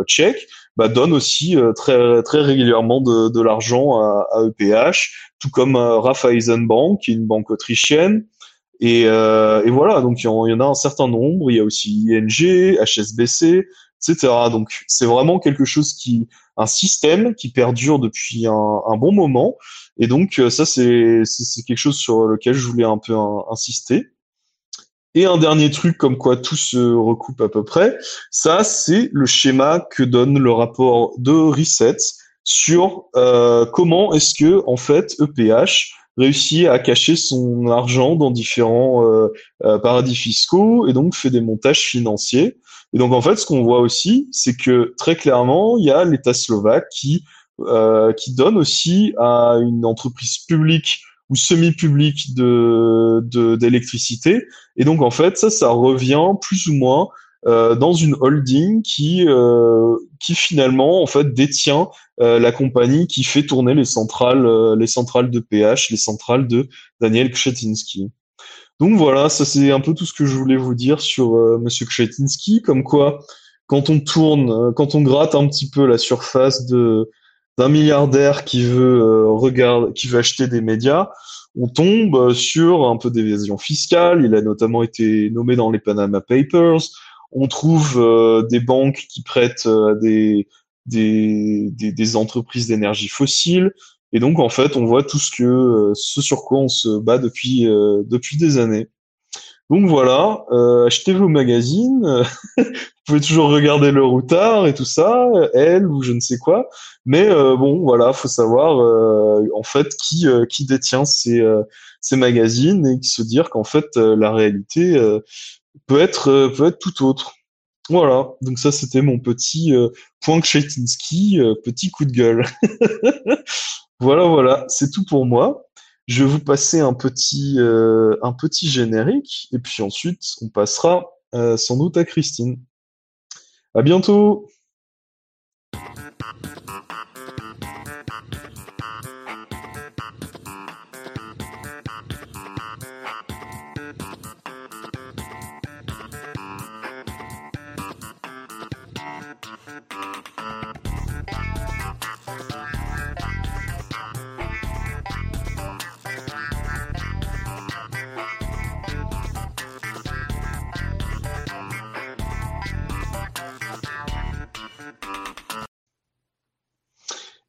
tchèques, bah, donne aussi très très régulièrement de, de l'argent à, à, EPH, tout comme Raiffeisenbank, qui est une banque autrichienne. Et, et voilà, donc il y, en, a un certain nombre. Il y a aussi ING, HSBC, etc. Donc c'est vraiment quelque chose qui, un système qui perdure depuis un, bon moment et donc euh, ça, c'est quelque chose sur lequel je voulais un peu insister. Et un dernier truc, comme quoi tout se recoupe à peu près, ça c'est le schéma que donne le rapport de Reset sur euh, comment est-ce que en fait EPH réussit à cacher son argent dans différents euh, paradis fiscaux et donc fait des montages financiers. Et donc en fait, ce qu'on voit aussi, c'est que très clairement, il y a l'État slovaque qui euh, donne aussi à une entreprise publique ou semi-publique d'électricité. et donc en fait, ça, ça revient plus ou moins euh, dans une holding qui euh, qui finalement en fait détient la compagnie qui fait tourner les centrales les centrales de PH, les centrales de Daniel Kshetinsky. Donc voilà, ça c'est un peu tout ce que je voulais vous dire sur Monsieur Kshetinsky, comme quoi quand on tourne, quand on gratte un petit peu la surface de d'un milliardaire qui veut euh, regarder, qui veut acheter des médias, on tombe sur un peu d'évasion fiscale. Il a notamment été nommé dans les Panama Papers. On trouve euh, des banques qui prêtent euh, des, des, entreprises d'énergie fossile. Et donc, en fait, on voit tout ce que, ce sur quoi on se bat depuis, depuis des années. Donc voilà, euh, achetez vos magazines, vous pouvez toujours regarder le routard et tout ça, elle ou je ne sais quoi, mais euh, bon voilà, faut savoir euh, en fait qui qui détient ces ces magazines et se dire qu'en fait la réalité peut être peut être tout autre. Voilà, donc ça c'était mon petit point Kshetinsky, petit coup de gueule. voilà voilà, c'est tout pour moi. Je vais vous passer un petit, euh, générique et puis ensuite on passera euh, sans doute à Christine. À bientôt!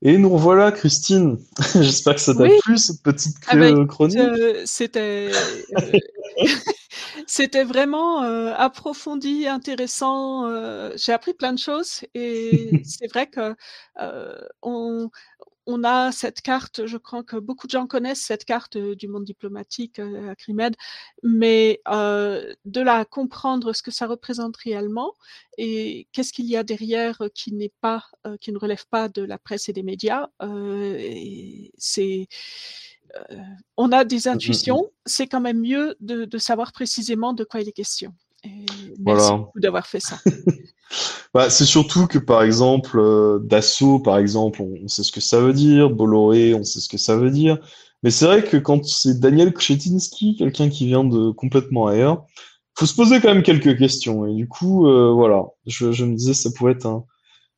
Et nous revoilà, Christine. J'espère que ça t'a plu, cette petite ah bah, chronique. Euh, c'était, euh, c'était vraiment euh, approfondi, intéressant. J'ai appris plein de choses et c'est vrai que on, on a cette carte, je crois que beaucoup de gens connaissent cette carte euh, du monde diplomatique euh, à Crimed, mais euh, de la comprendre ce que ça représente réellement et qu'est-ce qu'il y a derrière qui n'est pas, qui ne relève pas de la presse et des médias, c'est on a des mmh, mmh, mmh. intuitions, c'est quand même mieux de, savoir précisément de quoi il est question. Merci beaucoup d'avoir fait ça. Bah, c'est surtout que par exemple, euh, Dassault, par exemple, on, sait ce que ça veut dire, Bolloré, on sait ce que ça veut dire. Mais c'est vrai que quand c'est Daniel Kshetinsky, quelqu'un qui vient de complètement ailleurs, faut se poser quand même quelques questions. Et du coup, euh, voilà, je, je, me disais ça pourrait être un.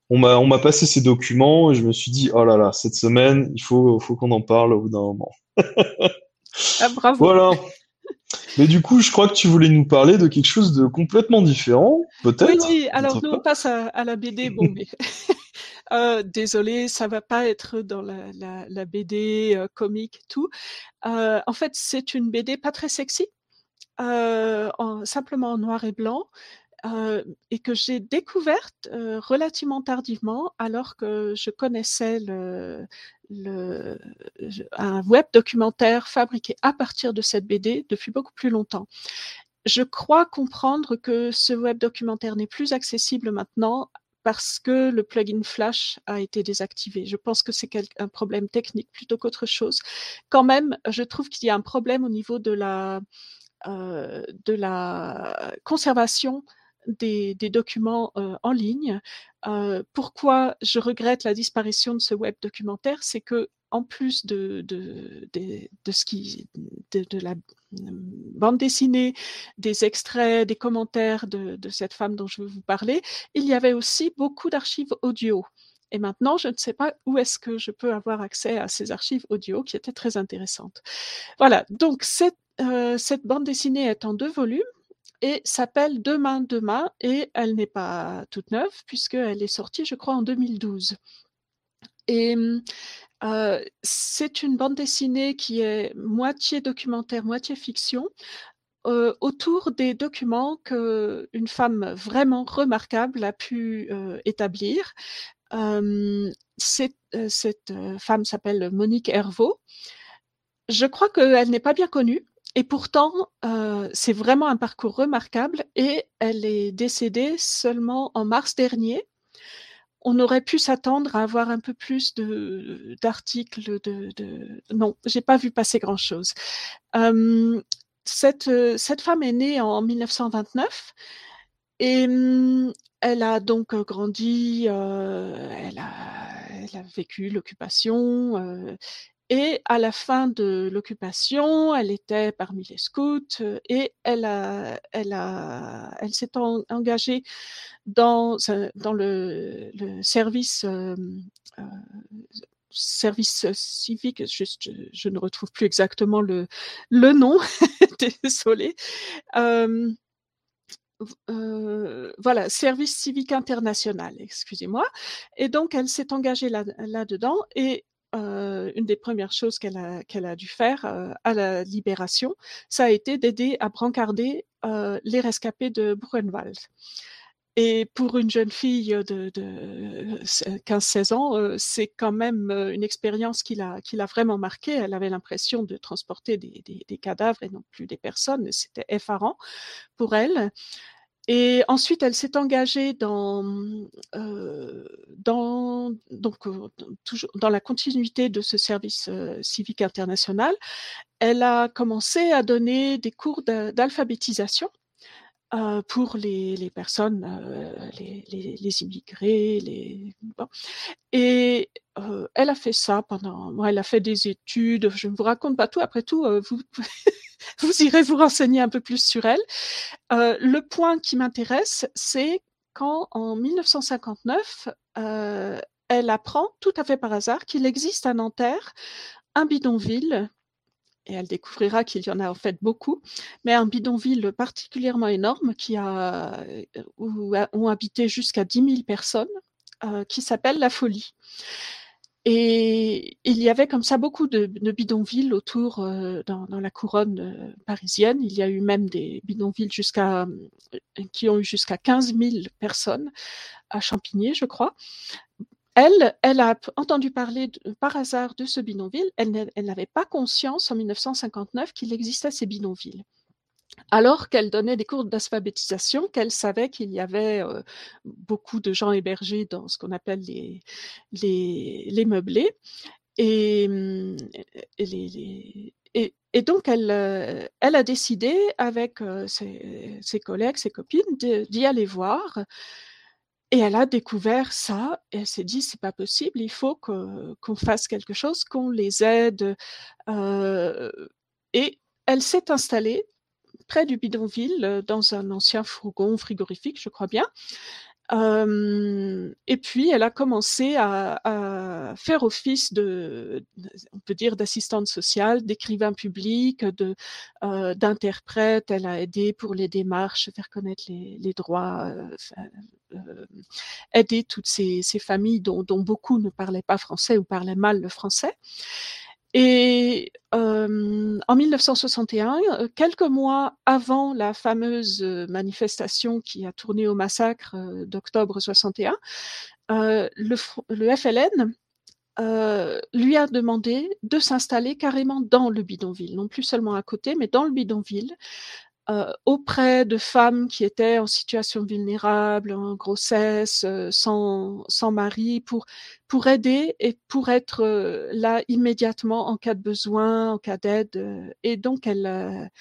On m'a on m'a passé ces documents et je me suis dit oh là là cette semaine il faut faut qu'on en parle au bout d'un moment. ah, bravo. Voilà. Mais du coup, je crois que tu voulais nous parler de quelque chose de complètement différent, peut-être. Oui, oui. Alors nous on passe à, la BD. Bon, mais euh, désolé, ça va pas être dans la, BD euh, comique tout. Euh, en fait, c'est une BD pas très sexy, simplement en noir et blanc. et que j'ai découverte relativement tardivement, alors que je connaissais le, un web documentaire fabriqué à partir de cette BD depuis beaucoup plus longtemps. Je crois comprendre que ce web documentaire n'est plus accessible maintenant parce que le plugin Flash a été désactivé. Je pense que c'est un problème technique plutôt qu'autre chose. Quand même, je trouve qu'il y a un problème au niveau de la, euh, de la conservation des, documents euh, en ligne. Euh, pourquoi je regrette la disparition de ce web documentaire, c'est que en plus de, de, de, de, la bande dessinée, des extraits, des commentaires de, cette femme dont je veux vous parler, il y avait aussi beaucoup d'archives audio. Et maintenant, je ne sais pas où est-ce que je peux avoir accès à ces archives audio qui étaient très intéressantes. Voilà, donc cette, euh, cette bande dessinée est en deux volumes et s'appelle Demain, demain, et elle n'est pas toute neuve puisqu'elle est sortie, je crois, en 2012. Et euh, c'est une bande dessinée qui est moitié documentaire, moitié fiction, euh, autour des documents qu'une femme vraiment remarquable a pu euh, établir. cette, cette femme s'appelle Monique Hervaux. Je crois qu'elle n'est pas bien connue. Et pourtant, euh, c'est vraiment un parcours remarquable et elle est décédée seulement en mars dernier. On aurait pu s'attendre à avoir un peu plus de d'articles de, de, non, j'ai pas vu passer grand chose. Euh, cette cette femme est née en 1929 et hum, elle a donc grandi, euh, elle a vécu l'occupation euh, et à la fin de l'occupation, elle était parmi les scouts euh, et elle a, elle a, elle s'est engagée dans, dans le, service, euh, service civique. Je, ne retrouve plus exactement le, le nom. Désolée. Euh, euh, voilà, service civique international, excusez-moi. Et donc, elle s'est engagée là-dedans là et euh, une des premières choses qu'elle a, dû faire euh, à la libération, ça a été d'aider à brancarder euh, les rescapés de Buchenwald. Et pour une jeune fille de, de 15-16 ans, c'est quand même une expérience qui l'a, vraiment marquée. Elle avait l'impression de transporter des cadavres et non plus des personnes. C'était effarant pour elle. Et ensuite, elle s'est engagée dans, euh, dans, donc, euh, toujours dans la continuité de ce service euh, civique international. Elle a commencé à donner des cours d'alphabétisation euh, pour les, personnes, euh, les, immigrés, les et euh, elle a fait ça pendant. Elle a fait des études. Je ne vous raconte pas tout. Après tout, vous vous irez vous renseigner un peu plus sur elle. le point qui m'intéresse, c'est quand en 1959, elle apprend tout à fait par hasard qu'il existe à Nanterre un bidonville et elle découvrira qu'il y en a en fait beaucoup, mais un bidonville particulièrement énorme qui a, euh, où ont habité jusqu'à 10 000 personnes, euh, qui s'appelle La Folie. Et il y avait comme ça beaucoup de, bidonvilles autour euh, dans, la couronne parisienne. Il y a eu même des bidonvilles jusqu'à qui ont eu jusqu'à 15 000 personnes à Champigny, je crois. Elle, a entendu parler par hasard de ce bidonville. Elle n'avait pas conscience en 1959 qu'il existait ces bidonvilles. Alors qu'elle donnait des cours d'alphabétisation, qu'elle savait qu'il y avait euh, beaucoup de gens hébergés dans ce qu'on appelle les, meublés. Et, et, donc, elle, euh, elle, a décidé, avec euh, ses collègues, ses copines, d'y aller voir et elle a découvert ça et elle s'est dit c'est pas possible, il faut qu'on fasse quelque chose, qu'on les aide. Et elle s'est installée près du bidonville dans un ancien fourgon frigorifique, je crois bien. Et puis, elle a commencé à, faire office de, on peut dire, d'assistante sociale, d'écrivain public, d'interprète. Elle a aidé pour les démarches, faire connaître les, droits, aider toutes ces, familles dont, beaucoup ne parlaient pas français ou parlaient mal le français. Et euh, en 1961, euh, quelques mois avant la fameuse euh, manifestation qui a tourné au massacre d'octobre 61, le, le, FLN lui a demandé de s'installer carrément dans le bidonville, non plus seulement à côté, mais dans le bidonville, euh, auprès de femmes qui étaient en situation vulnérable, en grossesse, euh, sans, sans mari, pour, pour aider et pour être euh, là immédiatement en cas de besoin, en cas d'aide. Et donc, elle,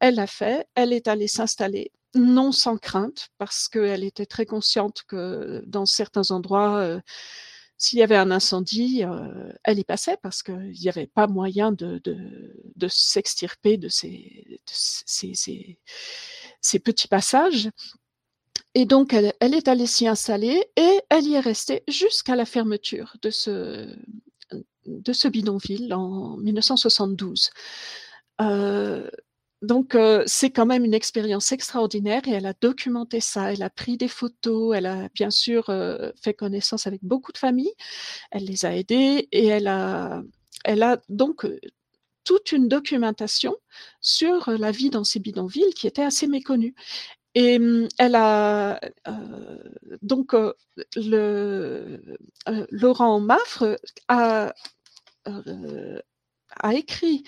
elle l'a fait. Elle est allée s'installer, non sans crainte, parce qu'elle était très consciente que dans certains endroits, s'il y avait un incendie, euh, elle y passait parce qu'il n'y avait pas moyen de, de, s'extirper de, ces, ces, ces, petits passages. Et donc, elle, est allée s'y installer et elle y est restée jusqu'à la fermeture de ce, de ce bidonville en 1972. Euh, donc, euh, c'est quand même une expérience extraordinaire et elle a documenté ça. Elle a pris des photos, elle a bien sûr euh, fait connaissance avec beaucoup de familles, elle les a aidées et elle a, donc euh, toute une documentation sur la vie dans ces bidonvilles qui était assez méconnue. Et hum, elle a donc Laurent Maffre a écrit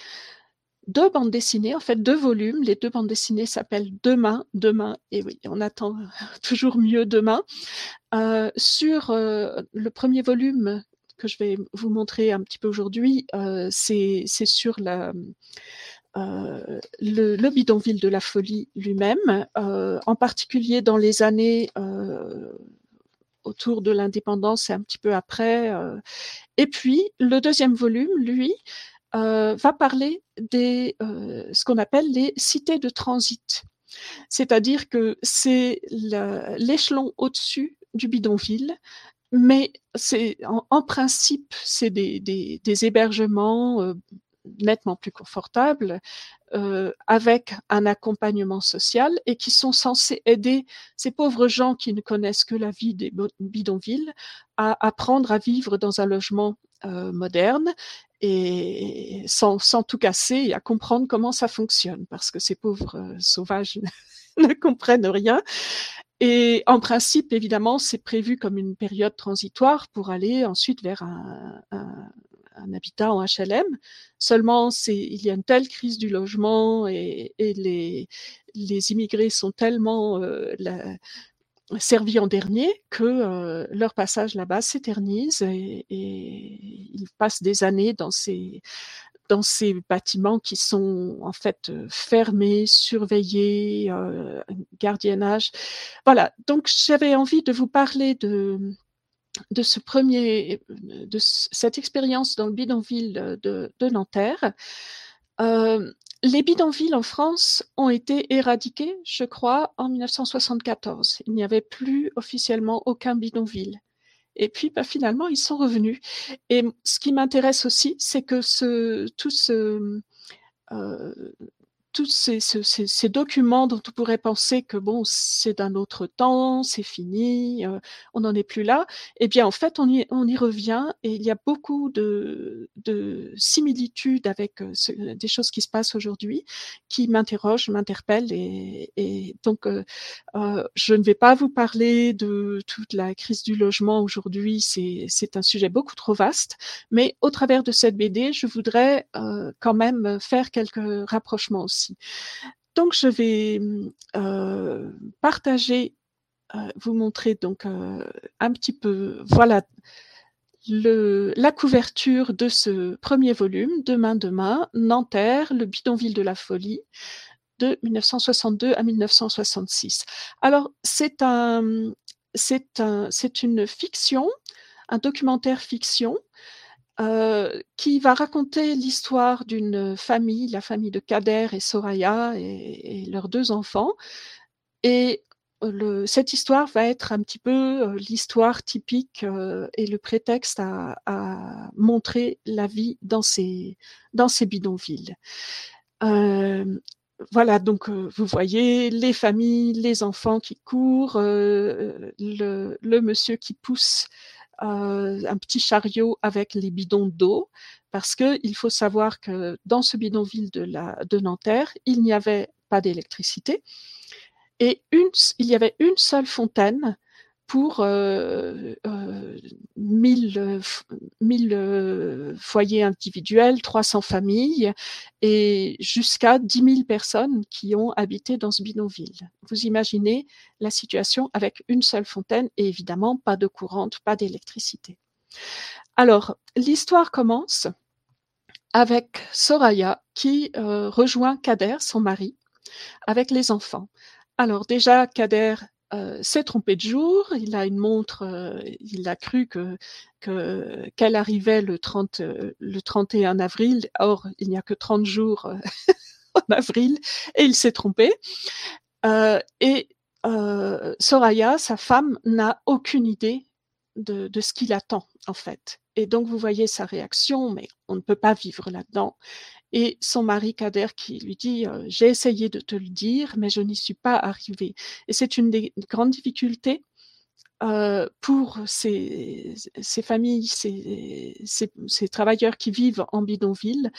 deux bandes dessinées, en fait deux volumes. Les deux bandes dessinées s'appellent Demain, Demain, et oui, on attend toujours mieux demain. Euh, sur euh, le premier volume que je vais vous montrer un petit peu aujourd'hui, euh, c'est sur le, bidonville de la folie lui-même, en particulier dans les années autour de l'indépendance et un petit peu après. et puis le deuxième volume, lui, euh, va parler des euh, ce qu'on appelle les cités de transit. C'est-à-dire que c'est l'échelon au-dessus du bidonville, mais c'est en, principe c'est des, des, hébergements euh, nettement plus confortables avec un accompagnement social et qui sont censés aider ces pauvres gens qui ne connaissent que la vie des bidonvilles à apprendre à vivre dans un logement euh, moderne et sans, tout casser et à comprendre comment ça fonctionne parce que ces pauvres euh, sauvages ne comprennent rien. Et en principe, évidemment, c'est prévu comme une période transitoire pour aller ensuite vers un, habitat en HLM. Seulement, il y a une telle crise du logement et, les, immigrés sont tellement euh, servis en dernier que leur passage là-bas s'éternise et, ils passent des années dans ces dans ces bâtiments qui sont en fait fermés, surveillés, euh, gardiennage. Voilà. Donc j'avais envie de vous parler de de ce premier, de cette expérience dans le bidonville de, de Nanterre. Les bidonvilles en France ont été éradiqués, je crois, en 1974. Il n'y avait plus officiellement aucun bidonville. Et puis, bah, finalement, ils sont revenus. Et ce qui m'intéresse aussi, c'est que tout ce, euh, tous ces, ces, ces, documents dont on pourrait penser que bon, c'est d'un autre temps, c'est fini, euh, on n'en est plus là, eh bien en fait on y, on y revient et il y a beaucoup de, de similitudes avec euh, des choses qui se passent aujourd'hui qui m'interrogent, m'interpellent et, et, donc euh, euh, je ne vais pas vous parler de toute la crise du logement aujourd'hui, c'est un sujet beaucoup trop vaste, mais au travers de cette BD, je voudrais quand même faire quelques rapprochements aussi. Donc, je vais euh, partager, euh, vous montrer donc euh, un petit peu, voilà, la couverture de ce premier volume, Demain, demain, Nanterre, le bidonville de la folie, de 1962 à 1966. Alors, c'est un, c'est un, c'est une fiction, un documentaire fiction euh, qui va raconter l'histoire d'une famille, la famille de Kader et Soraya et, leurs deux enfants. Et cette histoire va être un petit peu l'histoire typique et le prétexte à, à, montrer la vie dans ces, dans ces bidonvilles. voilà, donc vous voyez les familles, les enfants qui courent, le, le, monsieur qui pousse un petit chariot avec les bidons d'eau, parce qu'il faut savoir que dans ce bidonville de, de Nanterre, il n'y avait pas d'électricité. Et une, il y avait une seule fontaine pour euh, euh, 1000, euh, foyers individuels, 300 familles et jusqu'à 10 000 personnes qui ont habité dans ce bidonville. Vous imaginez la situation avec une seule fontaine et évidemment pas de courante, pas d'électricité. Alors, l'histoire commence avec Soraya qui euh, rejoint Kader, son mari, avec les enfants. Alors déjà, Kader euh, s'est trompé de jour. Il a une montre. Euh, il a cru que qu'elle arrivait le 30 le 31 avril. Or, il n'y a que 30 jours en avril et il s'est trompé. et Soraya, sa femme, n'a aucune idée de, de ce qu'il attend en fait. Et donc, vous voyez sa réaction, mais on ne peut pas vivre là-dedans. Et son mari Kader qui lui dit euh, J'ai essayé de te le dire, mais je n'y suis pas arrivé. Et c'est une des grandes difficultés euh, pour ces, familles, ces, travailleurs qui vivent en bidonville,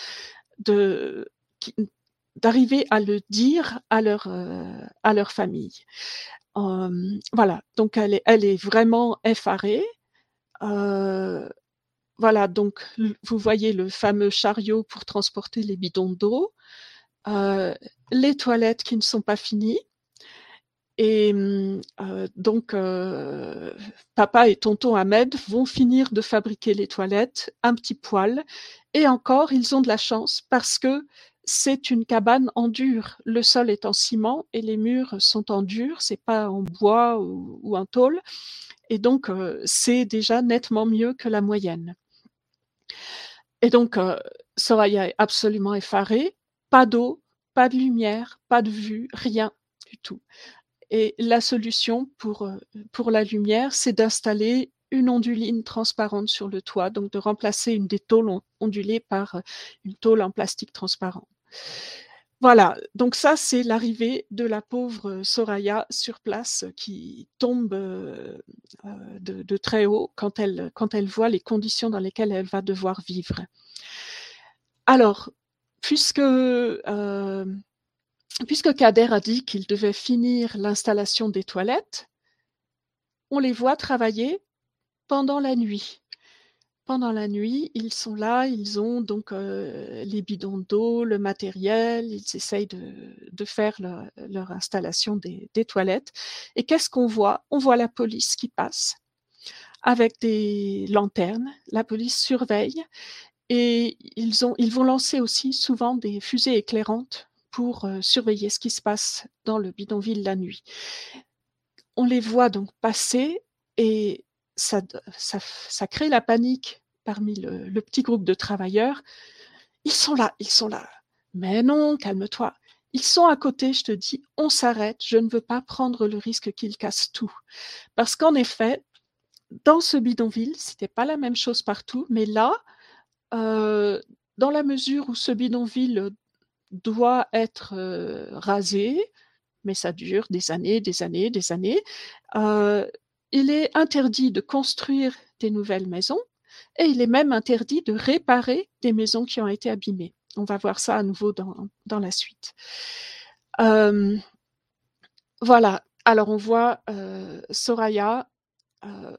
d'arriver à le dire à leur, euh, famille. Voilà, donc elle est, vraiment effarée. Voilà, donc vous voyez le fameux chariot pour transporter les bidons d'eau, euh, les toilettes qui ne sont pas finies. Et euh, donc, euh, papa et tonton Ahmed vont finir de fabriquer les toilettes, un petit poêle, et encore, ils ont de la chance parce que c'est une cabane en dur. Le sol est en ciment et les murs sont en dur, c'est pas en bois ou en tôle. Et donc, c'est déjà nettement mieux que la moyenne. Et donc, euh, Soraya est absolument effarée. Pas d'eau, pas de lumière, pas de vue, rien du tout. Et la solution pour, euh, pour la lumière, c'est d'installer une onduline transparente sur le toit, donc de remplacer une des tôles ondulées par euh, une tôle en plastique transparent. Voilà, donc ça c'est l'arrivée de la pauvre Soraya sur place qui tombe euh, de, de, très haut quand elle, voit les conditions dans lesquelles elle va devoir vivre. Alors, puisque, euh, puisque Kader a dit qu'il devait finir l'installation des toilettes, on les voit travailler pendant la nuit pendant la nuit, ils sont là, ils ont donc euh, les bidons d'eau, le matériel, ils essayent de, faire leur, installation des, toilettes. Et qu'est-ce qu'on voit? On voit la police qui passe avec des lanternes. La police surveille et ils vont lancer aussi souvent des fusées éclairantes pour euh, surveiller ce qui se passe dans le bidonville la nuit. On les voit donc passer et ça, crée la panique parmi le, le, petit groupe de travailleurs. Ils sont là, ils sont là. Mais non, calme-toi. Ils sont à côté, je te dis, on s'arrête, je ne veux pas prendre le risque qu'ils cassent tout. Parce qu'en effet, dans ce bidonville, c'était pas la même chose partout, mais là, euh, dans la mesure où ce bidonville doit être euh, rasé, mais ça dure des années, des années, des années, euh, il est interdit de construire des nouvelles maisons et il est même interdit de réparer des maisons qui ont été abîmées. On va voir ça à nouveau dans, la suite. Euh, voilà, alors on voit euh, Soraya euh,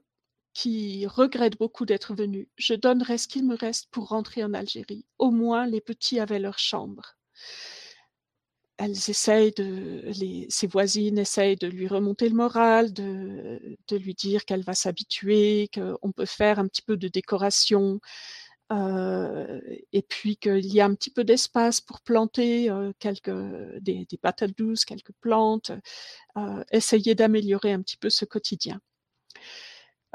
qui regrette beaucoup d'être venue. Je donnerai ce qu'il me reste pour rentrer en Algérie. Au moins, les petits avaient leur chambre elles essayent de, ses voisines essayent de lui remonter le moral, de, de lui dire qu'elle va s'habituer, qu'on peut faire un petit peu de décoration, euh, et puis qu'il y a un petit peu d'espace pour planter euh, quelques des, des, patates douces, quelques plantes, euh, essayer d'améliorer un petit peu ce quotidien.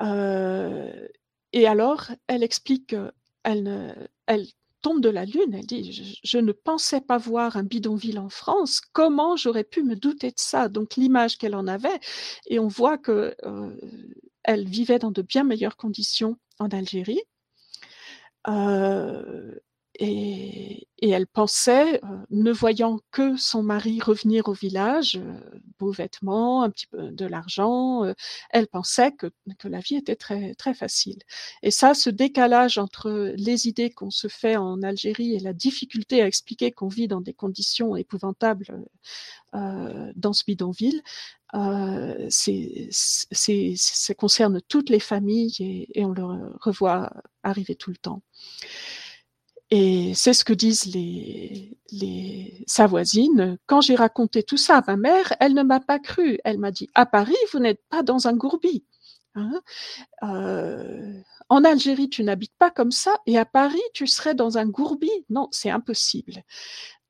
Euh, et alors, elle explique qu'elle elle tombe de la lune. Elle dit je, ne pensais pas voir un bidonville en France. Comment j'aurais pu me douter de ça? Donc l'image qu'elle en avait, et on voit que euh, elle vivait dans de bien meilleures conditions en Algérie. Euh, et, elle pensait, euh, ne voyant que son mari revenir au village, euh, beaux vêtements, un petit peu de l'argent, euh, elle pensait que, que, la vie était très, très facile. Et ça, ce décalage entre les idées qu'on se fait en Algérie et la difficulté à expliquer qu'on vit dans des conditions épouvantables dans ce bidonville, euh, c'est, ça concerne toutes les familles et on le revoit arriver tout le temps. Et c'est ce que disent les, les, sa voisine. Quand j'ai raconté tout ça à ma mère, elle ne m'a pas cru. Elle m'a dit, à Paris, vous n'êtes pas dans un gourbi. Hein euh, en Algérie, tu n'habites pas comme ça, et à Paris, tu serais dans un gourbi. Non, c'est impossible.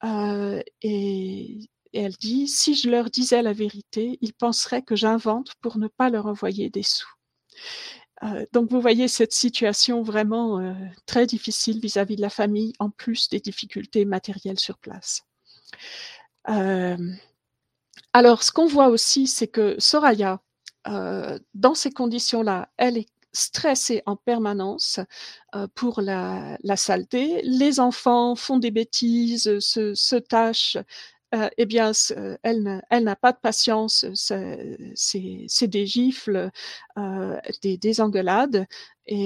Euh, et, et elle dit, si je leur disais la vérité, ils penseraient que j'invente pour ne pas leur envoyer des sous. Euh, donc vous voyez cette situation vraiment euh, très difficile vis-à-vis de la famille, en plus des difficultés matérielles sur place. Euh, alors ce qu'on voit aussi, c'est que Soraya, dans ces conditions-là, elle est stressée en permanence pour la, saleté. Les enfants font des bêtises, se, se tâchent, euh, eh bien, euh, elle, n'a pas de patience, c'est des gifles, euh, des, des,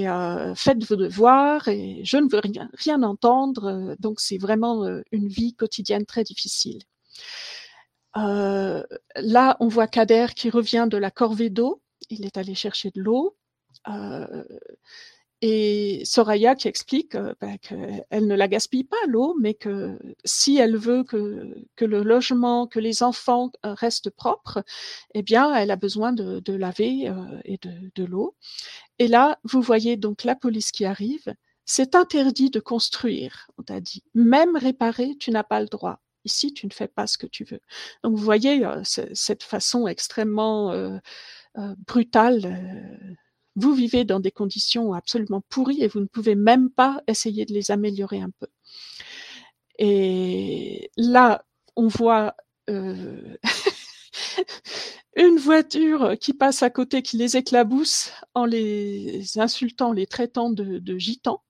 euh, faites vos devoirs, et je ne veux rien entendre, donc c'est vraiment une vie quotidienne très difficile. là, on voit Kader qui revient de la corvée d'eau, il est allé chercher de l'eau. Et Soraya qui explique euh, ben, qu'elle ne la gaspille pas l'eau, mais que si elle veut que, que, le logement, que les enfants euh, restent propres, eh bien, elle a besoin de, de laver euh, et de, de l'eau. Et là, vous voyez donc la police qui arrive. C'est interdit de construire, on t'a dit. Même réparer, tu n'as pas le droit. Ici, tu ne fais pas ce que tu veux. Donc, vous voyez cette façon extrêmement brutale vous vivez dans des conditions absolument pourries et vous ne pouvez même pas essayer de les améliorer un peu. Et là, on voit euh, une voiture qui passe à côté, qui les éclabousse en les insultant, les traitant de, gitans.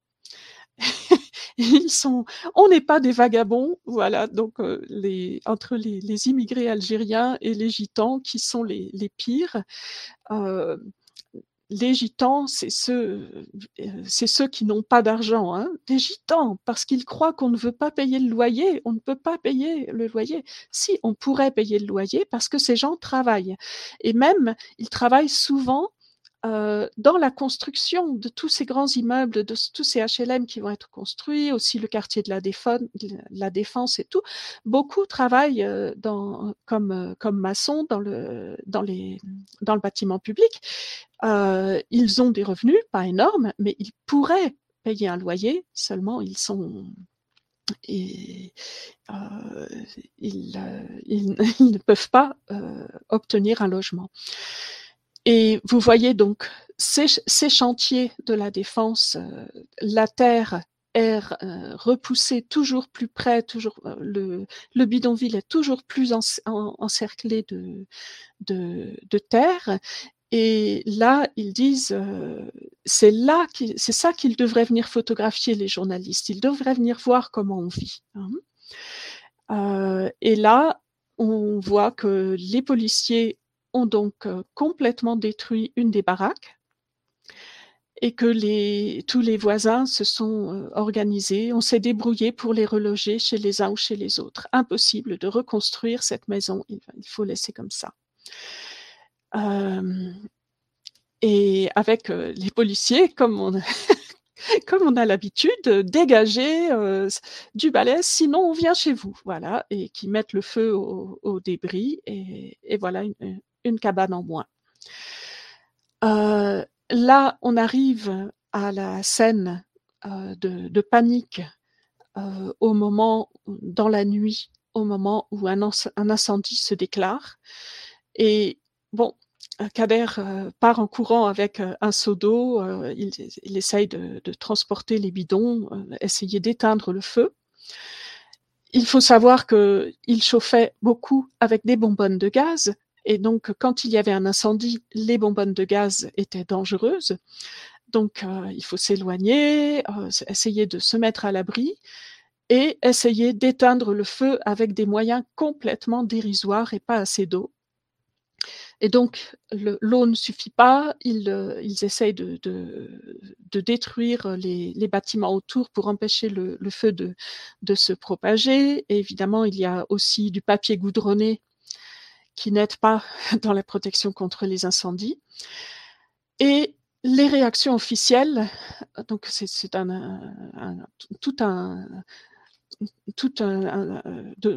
Ils sont, on n'est pas des vagabonds, voilà. Donc euh, les, entre les, les, immigrés algériens et les gitans, qui sont les, les pires. Euh, les gitans, c'est ceux, euh, c'est ceux qui n'ont pas d'argent. Hein. Les gitans, parce qu'ils croient qu'on ne veut pas payer le loyer, on ne peut pas payer le loyer. Si, on pourrait payer le loyer parce que ces gens travaillent. Et même, ils travaillent souvent euh, dans la construction de tous ces grands immeubles, de tous ces HLM qui vont être construits, aussi le quartier de la, défense, et tout, beaucoup travaillent euh, euh, comme maçons dans le, bâtiment public. Ils ont des revenus, pas énormes, mais ils pourraient payer un loyer, seulement ils ne peuvent pas obtenir un logement. Et vous voyez donc ces, chantiers de la défense, euh, la terre est euh, repoussée toujours plus près, toujours euh, le, le, bidonville est toujours plus en, en, encerclé de, terre. Et là, ils disent, c'est là, c'est ça qu'ils devraient venir photographier les journalistes. Ils devraient venir voir comment on vit. Hein. Et là, on voit que les policiers ont donc euh, complètement détruit une des baraques et que tous les voisins se sont euh, organisés, on s'est débrouillé pour les reloger chez les uns ou chez les autres. Impossible de reconstruire cette maison, il, faut laisser comme ça. Euh, et avec les policiers, comme on, a l'habitude, dégager du balai, sinon on vient chez vous, voilà, et qui mettent le feu au, débris, et, et voilà une, une cabane en moins. Euh, là, on arrive à la scène euh, de, panique euh, au moment, dans la nuit, au moment où un, incendie se déclare. Et bon, Kader part en courant avec un seau d'eau. il, essaye de, de, transporter les bidons, essayer d'éteindre le feu. Il faut savoir qu'il chauffait beaucoup avec des bonbonnes de gaz. Et donc, quand il y avait un incendie, les bonbonnes de gaz étaient dangereuses. Donc, euh, il faut s'éloigner, euh, essayer de se mettre à l'abri et essayer d'éteindre le feu avec des moyens complètement dérisoires et pas assez d'eau. Et donc, l'eau ne suffit pas, ils, euh, essayent de, détruire les, bâtiments autour pour empêcher le, feu de, de, se propager. Et évidemment, il y a aussi du papier goudronné qui n'aide pas dans la protection contre les incendies. Et les réactions officielles, donc c'est un, tout un,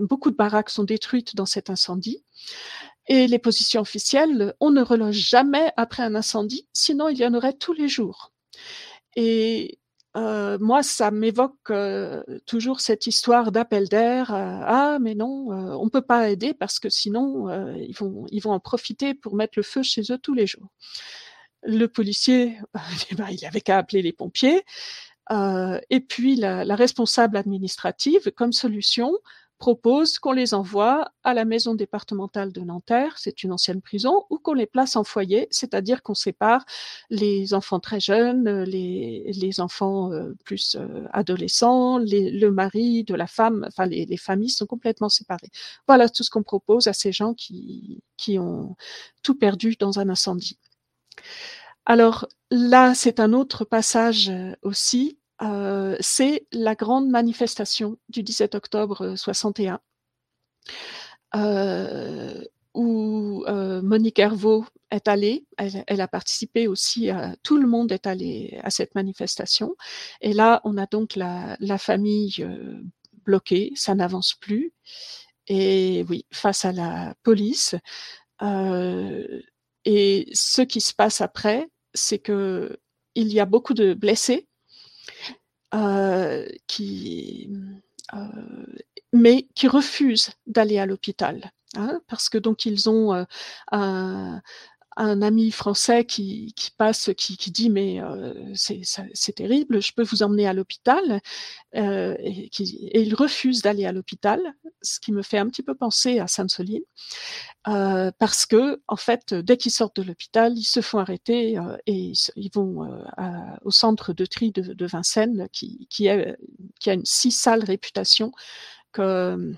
beaucoup de baraques sont détruites dans cet incendie. Et les positions officielles, on ne reloge jamais après un incendie, sinon il y en aurait tous les jours. Et euh, moi, ça m'évoque euh, toujours cette histoire d'appel d'air. Euh, ah, mais non, on peut pas aider parce que sinon ils vont ils vont en profiter pour mettre le feu chez eux tous les jours. Le policier, eh ben, il avait qu'à appeler les pompiers. et puis la responsable administrative, comme solution, propose qu'on les envoie à la maison départementale de Nanterre, c'est une ancienne prison, ou qu'on les place en foyer, c'est-à-dire qu'on sépare les enfants très jeunes, les, enfants euh, plus euh, adolescents, les, le mari de la femme, enfin les, les, familles sont complètement séparées. Voilà tout ce qu'on propose à ces gens qui, qui ont tout perdu dans un incendie. Alors là, c'est un autre passage euh, aussi euh, c'est la grande manifestation du 17 octobre 61, euh, où euh, Monique Hervaux est allée. Elle, a participé aussi. À, tout le monde est allé à cette manifestation. Et là, on a donc la, la famille bloquée, ça n'avance plus. Et oui, face à la police. et ce qui se passe après, c'est que il y a beaucoup de blessés euh, qui, euh, mais qui refusent d'aller à l'hôpital. Hein, parce que donc ils ont euh, un, un ami français qui, passe, qui, dit mais euh, c'est terrible, je peux vous emmener à l'hôpital, euh, et, il refuse d'aller à l'hôpital, ce qui me fait un petit peu penser à Sainte-Soline, euh, parce que en fait, dès qu'ils sortent de l'hôpital, ils se font arrêter et ils, vont au centre de tri de, Vincennes, qui, qui a une si sale réputation que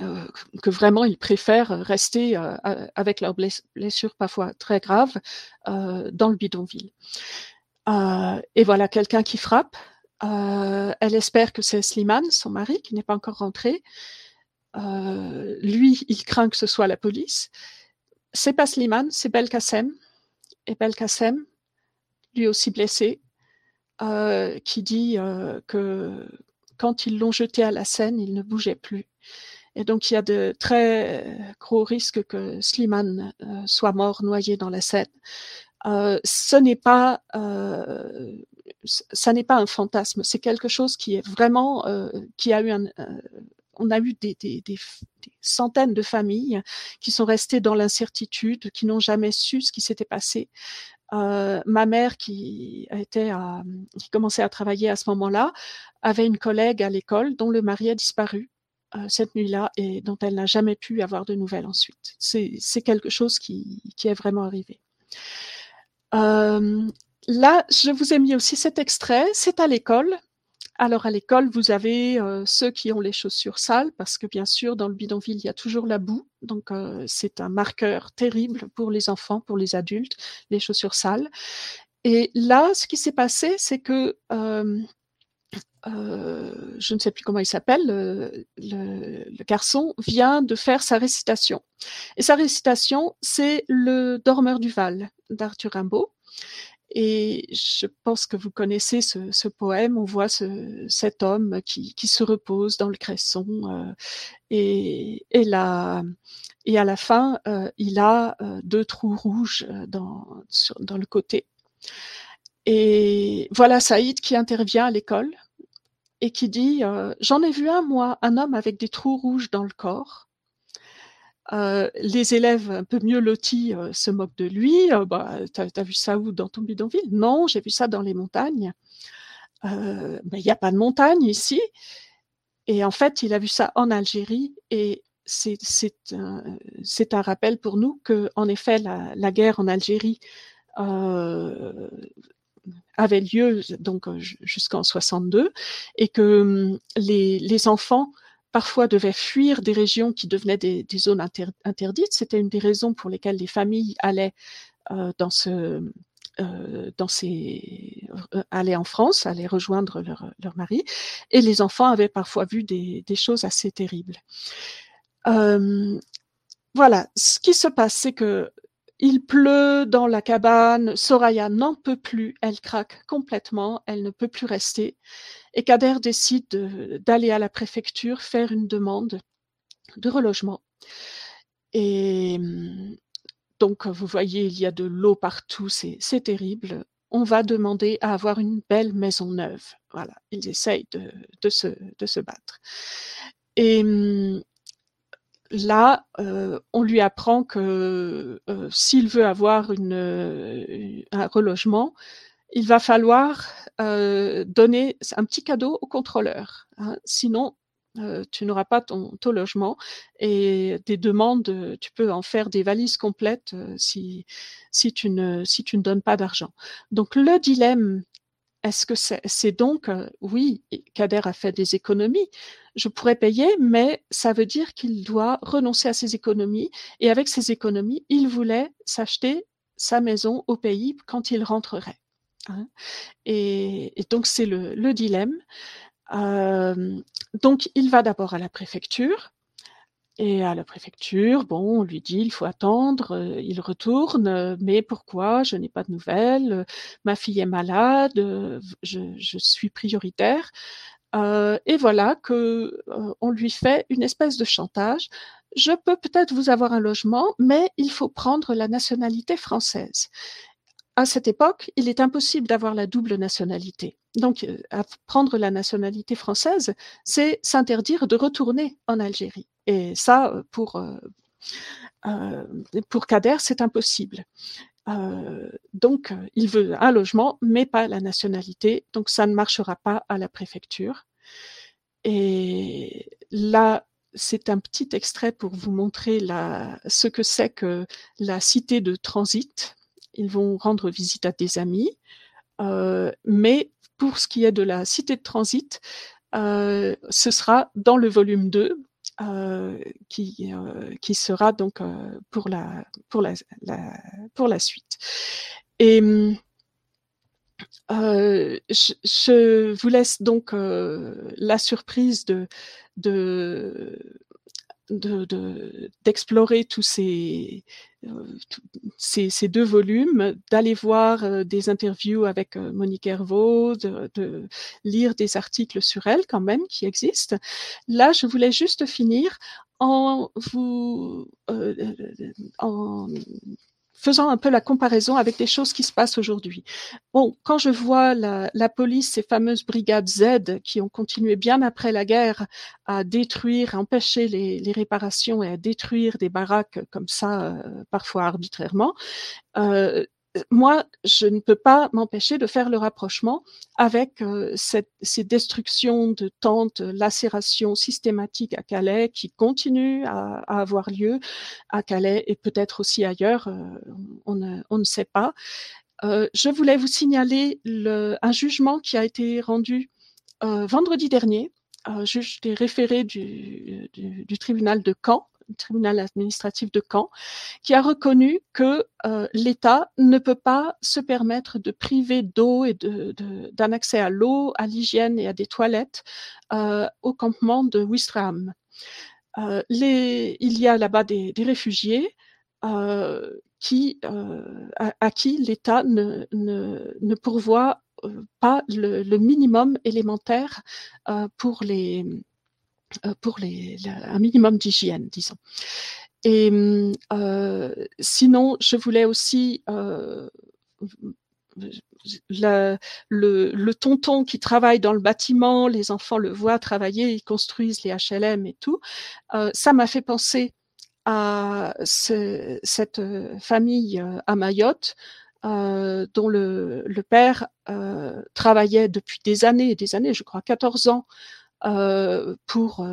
euh, que vraiment ils préfèrent rester euh, avec leurs blessures parfois très graves euh, dans le bidonville. et voilà quelqu'un qui frappe. elle espère que c'est Slimane, son mari, qui n'est pas encore rentré. lui, il craint que ce soit la police. C'est pas Slimane, c'est Belkacem. Et Belkacem, lui aussi blessé, qui dit que quand ils l'ont jeté à la Seine, il ne bougeait plus. Et donc, il y a de très gros risques que Slimane euh, soit mort noyé dans la Seine. Euh, ce n'est pas, euh, ça n'est pas un fantasme. C'est quelque chose qui est vraiment, euh, qui a eu un, euh, on a eu des, centaines de familles qui sont restées dans l'incertitude, qui n'ont jamais su ce qui s'était passé. Euh, ma mère, qui était qui commençait à travailler à ce moment-là, avait une collègue à l'école dont le mari a disparu. Euh, cette nuit-là et dont elle n'a jamais pu avoir de nouvelles ensuite. C'est quelque chose qui, est vraiment arrivé. Euh, là, je vous ai mis aussi cet extrait, c'est à l'école. Alors à l'école, vous avez euh, ceux qui ont les chaussures sales, parce que bien sûr, dans le bidonville, il y a toujours la boue. Donc c'est un marqueur terrible pour les enfants, pour les adultes, les chaussures sales. Et là, ce qui s'est passé, c'est que euh, je ne sais plus comment il s'appelle, le, garçon vient de faire sa récitation. Et sa récitation, c'est le Dormeur du Val d'Arthur Rimbaud. Et je pense que vous connaissez ce, poème. On voit ce, cet homme qui, se repose dans le cresson euh, et, et, à la fin, euh, il a deux trous rouges dans, dans le côté. Et voilà Saïd qui intervient à l'école et qui dit euh, J'en ai vu un, moi, un homme avec des trous rouges dans le corps. les élèves un peu mieux lotis se moquent de lui. bah, t'as as vu ça où dans ton bidonville? Non, j'ai vu ça dans les montagnes. il n'y a pas de montagne ici. Et en fait, il a vu ça en Algérie et c'est un, un, rappel pour nous que, en effet, la, guerre en Algérie euh, avait lieu donc jusqu'en 62 et que hum, les, enfants parfois devaient fuir des régions qui devenaient des, zones interdites. C'était une des raisons pour lesquelles les familles allaient euh, dans euh, euh, en France, allaient rejoindre leur, leur mari, et les enfants avaient parfois vu des, des choses assez terribles. Euh, voilà, ce qui se passe, c'est que il pleut dans la cabane, Soraya n'en peut plus, elle craque complètement, elle ne peut plus rester. Et Kader décide d'aller à la préfecture faire une demande de relogement. Et donc, vous voyez, il y a de l'eau partout, c'est terrible. On va demander à avoir une belle maison neuve. Voilà, ils essayent de, se, se battre. Et là, euh, on lui apprend que euh, s'il veut avoir euh, un relogement, il va falloir donner un petit cadeau au contrôleur. Hein. Sinon, tu n'auras pas ton, ton, logement et des demandes, tu peux en faire des valises complètes si, si, tu ne, si tu ne donnes pas d'argent. Donc le dilemme est-ce que c'est donc, oui, Kader a fait des économies, je pourrais payer, mais ça veut dire qu'il doit renoncer à ses économies. Et avec ses économies, il voulait s'acheter sa maison au pays quand il rentrerait. Hein. Et, donc c'est le, dilemme. donc il va d'abord à la préfecture. Et à la préfecture, bon, on lui dit il faut attendre, euh, il retourne, euh, mais pourquoi? Je n'ai pas de nouvelles, ma fille est malade, euh, je, je suis prioritaire. Euh, et voilà que on lui fait une espèce de chantage. Je peux peut-être vous avoir un logement, mais il faut prendre la nationalité française. À cette époque, il est impossible d'avoir la double nationalité. Donc, prendre la nationalité française, c'est s'interdire de retourner en Algérie. Et ça, euh, pour, euh, euh, pour Kader, c'est impossible. donc, il veut un logement, mais pas la nationalité. Donc, ça ne marchera pas à la préfecture. Et là, c'est un petit extrait pour vous montrer ce que c'est que la cité de transit. Ils vont rendre visite à des amis. Euh, mais pour ce qui est de la cité de transit, euh, ce sera dans le volume 2 euh, qui, euh, qui sera donc euh, pour, la, pour, la, la, pour la suite. Et je, je, vous laisse donc la surprise de, de d'explorer de, tous ces, euh, ces, ces, deux volumes, d'aller voir euh, des interviews avec euh, Monique Hervaux, de, de, lire des articles sur elle quand même qui existent. Là, je voulais juste finir en vous en faisant un peu la comparaison avec des choses qui se passent aujourd'hui. Bon, quand je vois la, police, ces fameuses brigades Z qui ont continué bien après la guerre à détruire, à empêcher les, les réparations et à détruire des baraques comme ça, euh, parfois arbitrairement, euh, moi, je ne peux pas m'empêcher de faire le rapprochement avec euh, ces destructions de tentes, lacérations systématiques à Calais qui continuent à, avoir lieu à Calais et peut-être aussi ailleurs, euh, on, ne, sait pas. Euh, je voulais vous signaler le, un jugement qui a été rendu euh, vendredi dernier, juge des référés du tribunal de Caen, tribunal administratif de Caen, qui a reconnu que euh, l'État ne peut pas se permettre de priver d'eau et d'un de, accès à l'eau, à l'hygiène et à des toilettes euh, au campement de Ouistreham. Euh, les, il y a là-bas des, réfugiés euh, à, qui l'État ne, pourvoit pas le, minimum élémentaire pour les pour les, un minimum d'hygiène, disons. Et euh, sinon, je voulais aussi euh, le, tonton qui travaille dans le bâtiment, les enfants le voient travailler, ils construisent les HLM et tout. Euh, ça m'a fait penser à cette famille à Mayotte dont le, le père travaillait depuis des années et des années, je crois 14 ans, pour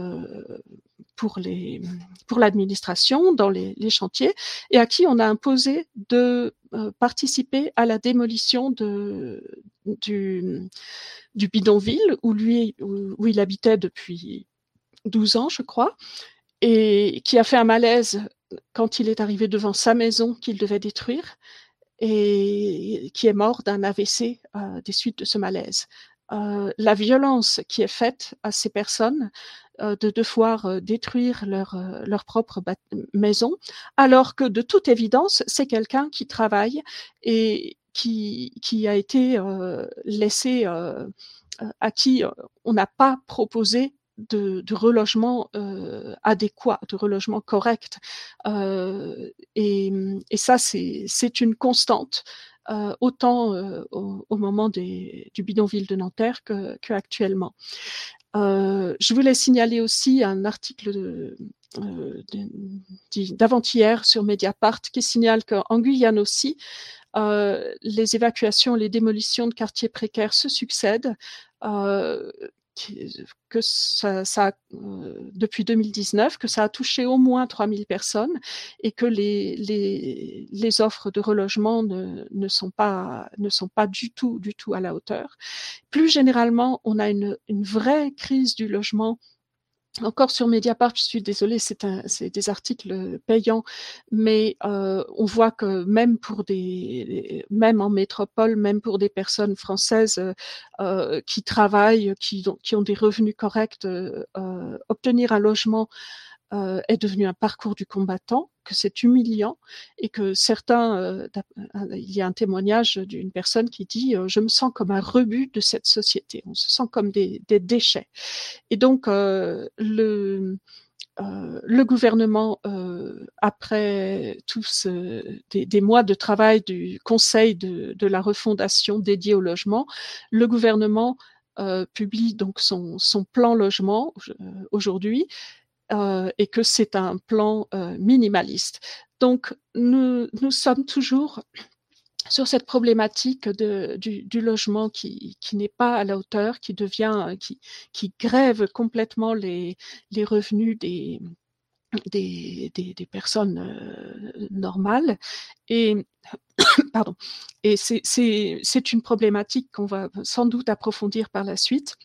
pour les pour l'administration dans les, chantiers et à qui on a imposé de participer à la démolition de du bidonville où lui où, il habitait depuis 12 ans je crois et qui a fait un malaise quand il est arrivé devant sa maison qu'il devait détruire et qui est mort d'un AVC euh, des suites de ce malaise. La violence qui est faite à ces personnes de devoir détruire leur, leur propre maison, alors que de toute évidence, c'est quelqu'un qui travaille et qui, qui a été laissé, à qui on n'a pas proposé de, relogement adéquat, de relogement correct. Et, et, ça, c'est une constante, euh, autant au, au, moment du bidonville de Nanterre que, actuellement. je voulais signaler aussi un article d'avant-hier sur Mediapart qui signale qu'en Guyane aussi, euh, les évacuations, les démolitions de quartiers précaires se succèdent. Euh, que ça, ça euh, depuis 2019, que ça a touché au moins 3000 personnes et que les, les, les offres de relogement ne, ne, sont pas, ne sont pas du tout, du tout à la hauteur. Plus généralement, on a une, une vraie crise du logement encore sur Mediapart, je suis désolée, c'est des articles payants, mais euh, on voit que même pour des, même en métropole, même pour des personnes françaises euh, qui travaillent, qui, ont des revenus corrects, euh, obtenir un logement euh, est devenu un parcours du combattant, que c'est humiliant et que certains, euh, il y a un témoignage d'une personne qui dit euh, je me sens comme un rebut de cette société, on se sent comme des, déchets. Et donc le gouvernement, après tous des, mois de travail du Conseil de, la refondation dédié au logement, le gouvernement publie donc son plan logement aujourd'hui euh, et que c'est un plan euh, minimaliste. Donc, nous, sommes toujours sur cette problématique du, logement qui, n'est pas à la hauteur, qui devient, qui, qui grève complètement les, revenus des, personnes euh, normales. Et c'est une problématique qu'on va sans doute approfondir par la suite.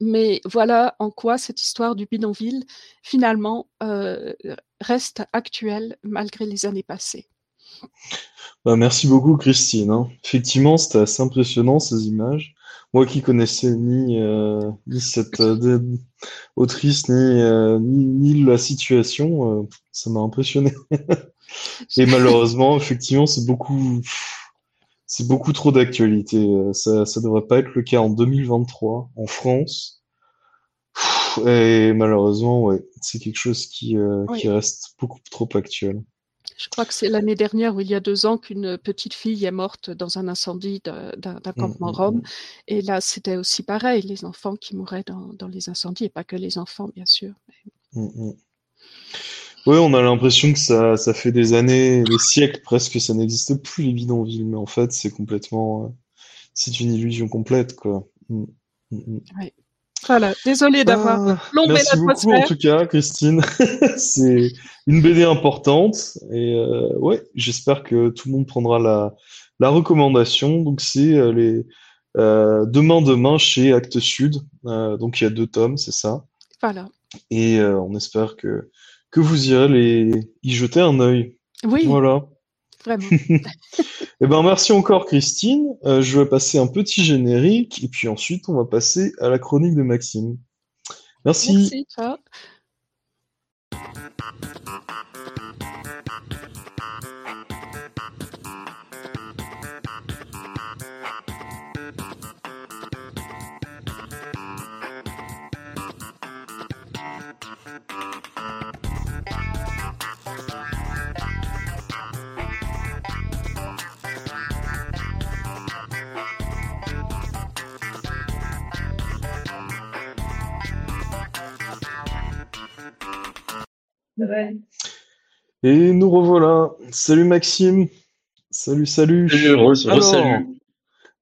Mais voilà en quoi cette histoire du bidonville, finalement, euh, reste actuelle malgré les années passées. Bah, merci beaucoup, Christine. Hein. Effectivement, c'était assez impressionnant ces images. Moi qui connaissais ni, euh, ni cette euh, autrice, ni, ni, ni, la situation, ça m'a impressionné. Et malheureusement, effectivement, c'est beaucoup c'est beaucoup trop d'actualité. Euh, ça, ça devrait pas être le cas en 2023 en France. Et malheureusement, ouais, c'est quelque chose qui, euh, qui reste beaucoup trop actuel. Je crois que c'est l'année dernière ou il y a deux ans qu'une petite fille est morte dans un incendie d'un campement mmh, Rome. Mmh. Et là, c'était aussi pareil, les enfants qui mouraient dans, dans, les incendies, et pas que les enfants, bien sûr. Oui, on a l'impression que ça, ça fait des années, des siècles presque, que ça n'existe plus les bidonvilles, mais en fait, c'est complètement, euh, c'est une illusion complète, quoi. Mm, mm, mm. Oui. Voilà, désolé d'avoir ah, plombé Merci beaucoup en tout cas, Christine. c'est une BD importante et euh, ouais, j'espère que tout le monde prendra la, la recommandation. Donc c'est euh, les euh, Demain Demain chez Actes Sud. Euh, donc il y a deux tomes, c'est ça. Voilà. Et euh, on espère que que vous irez les... y jeter un œil. Oui. Voilà. Vraiment. eh ben, merci encore, Christine. Euh, je vais passer un petit générique et puis ensuite, on va passer à la chronique de Maxime. Merci. Merci, ciao. Et nous revoilà. Salut Maxime. Salut, salut. Salut, re, Alors, salut.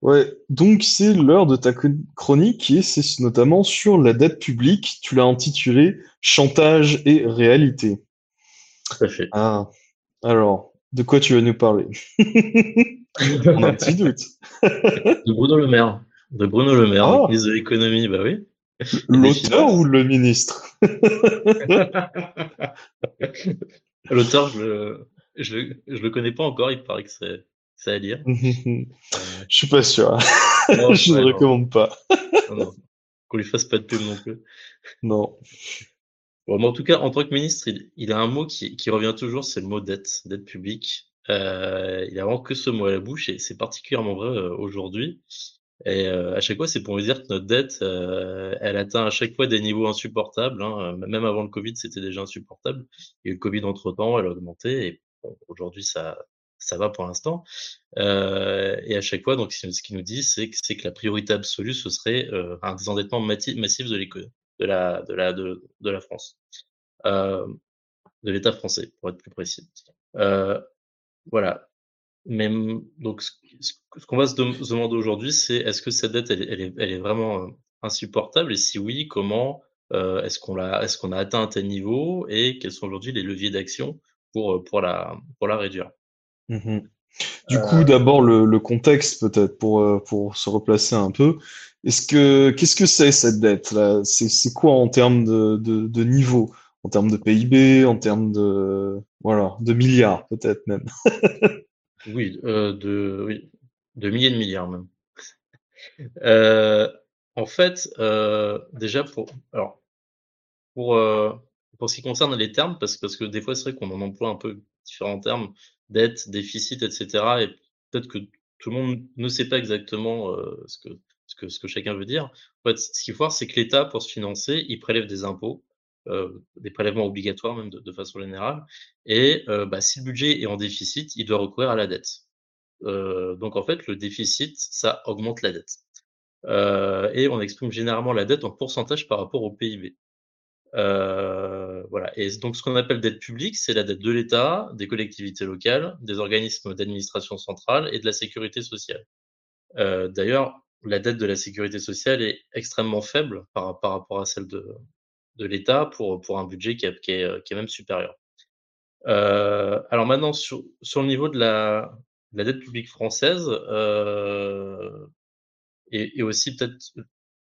Ouais, donc c'est l'heure de ta chronique et c'est notamment sur la dette publique. Tu l'as intitulée Chantage et réalité. Tout à fait. Ah, alors, de quoi tu vas nous parler? On a un petit doute. de Bruno Le Maire. De Bruno Le Maire, ah. ministre de l'économie, bah oui. L'auteur ou le ministre? L'auteur, je le, je, je, le connais pas encore, il paraît que c'est ça à lire. Je suis pas sûr. je ne recommande pas. Qu'on lui fasse pas de pub non plus. Non. Bon, en tout cas, en tant que ministre, il, a un mot qui, qui revient toujours, c'est le mot dette, dette publique. Euh, il a vraiment que ce mot à la bouche et c'est particulièrement vrai euh, aujourd'hui. Et euh, à chaque fois, c'est pour nous dire que notre dette, euh, elle atteint à chaque fois des niveaux insupportables. Hein. Même avant le Covid, c'était déjà insupportable. Eu le Covid entre-temps, elle a augmenté. Et bon, aujourd'hui, ça, ça va pour l'instant. Euh, et à chaque fois, donc, ce qu'il nous dit, c'est que, que la priorité absolue, ce serait euh, un désendettement massif de, de, la, de, la, de, de la France. Euh, de l'État français, pour être plus précis. Euh, voilà. Mais donc, ce, qu'on va se, demander aujourd'hui, c'est est-ce que cette dette, elle, elle, est, elle est, vraiment euh, insupportable? Et si oui, comment euh, est-ce qu'on l'a, est-ce qu'on a atteint un tel niveau? Et quels sont aujourd'hui les leviers d'action pour, euh, pour, la, pour la réduire? Mmh Du coup, d'abord le, le contexte peut-être pour, pour se replacer un peu. Est-ce que qu'est-ce que c'est cette dette là C'est c'est quoi en termes de, de, de niveau? En termes de PIB, en termes de voilà, de milliards peut-être même. Oui, euh, de, oui, de milliers de milliards même. Euh, en fait, euh, déjà pour, alors, pour, euh, pour ce qui concerne les termes, parce, parce que des fois c'est vrai qu'on en emploie un peu différents termes, dette, déficit, etc. Et peut-être que tout le monde ne sait pas exactement ce, que, ce, que, ce que chacun veut dire. En fait, ce qu'il faut voir, c'est que l'État, pour se financer, il prélève des impôts, des prélèvements obligatoires même de, façon générale. Et euh, bah, si le budget est en déficit, il doit recourir à la dette. Euh, donc en fait, le déficit, ça augmente la dette. Euh, et on exprime généralement la dette en pourcentage par rapport au PIB. Euh, voilà. Et donc, ce qu'on appelle dette publique, c'est la dette de l'État, des collectivités locales, des organismes d'administration centrale et de la sécurité sociale. Euh, D'ailleurs, la dette de la sécurité sociale est extrêmement faible par, par rapport à celle de, de l'État pour, pour un budget qui, est, qui, est, même supérieur. Euh, alors maintenant, sur, sur le niveau de la, la dette publique française, euh, et, aussi peut-être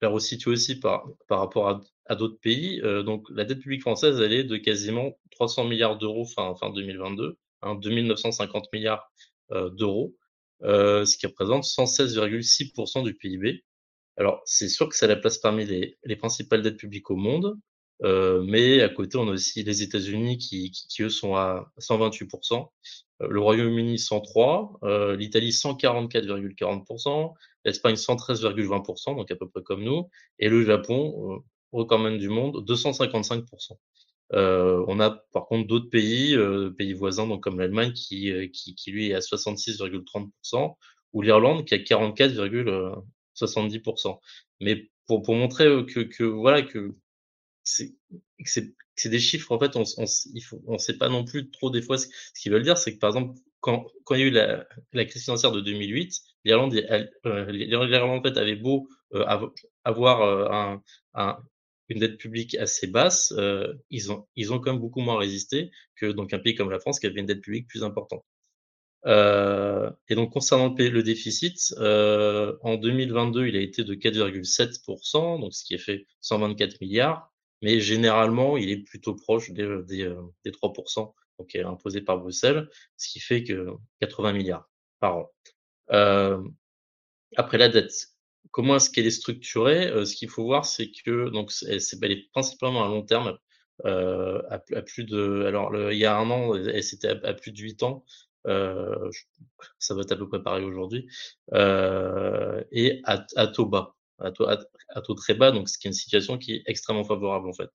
faire resituer aussi par, par rapport à, à d'autres pays, euh, donc la dette publique française, elle est de quasiment 300 milliards d'euros fin, fin 2022, hein, 2950 milliards euh, d'euros, euh, ce qui représente 116,6% du PIB. Alors, c'est sûr que ça la place parmi les, les principales dettes publiques au monde, euh, mais à côté, on a aussi les États-Unis qui, qui, qui, eux sont à 128%, euh, le Royaume-Uni 103, euh, l'Italie 144,40%, l'Espagne 113,20%, donc à peu près comme nous, et le Japon, record même du monde, 255%. Euh, on a par contre d'autres pays, euh, pays voisins, donc comme l'Allemagne, qui, qui, qui, lui est à 66,30%, ou l'Irlande qui est à 44,70%. Mais pour, pour montrer que, que voilà que c'est des chiffres en fait on on sait pas non plus trop des fois ce, qu'ils veulent dire. C'est que par exemple quand quand il y a eu la, la crise financière de 2008 l'Irlande euh, en fait avait beau euh, avoir euh, un, un, une dette publique assez basse euh, ils ont ils ont quand même beaucoup moins résisté que donc un pays comme la France qui avait une dette publique plus importante. Euh, et donc concernant le, le déficit, euh, en 2022, il a été de 4,7%, donc ce qui est fait 124 milliards mais généralement, il est plutôt proche des, euh, des, euh, des 3%, donc est imposé par Bruxelles, ce qui fait que 80 milliards par an. Euh, après la dette, comment est-ce qu'elle est structurée? Euh, Ce qu'il faut voir, c'est que donc c'est, elle est principalement à long terme, euh, à, à, plus de, alors le, il y a un an, elle c'était à, à, plus de 8 ans. Euh, ça va être à peu près pareil aujourd'hui, et à, à taux bas à taux, à, taux très bas, donc ce qui est une situation qui est extrêmement favorable en fait.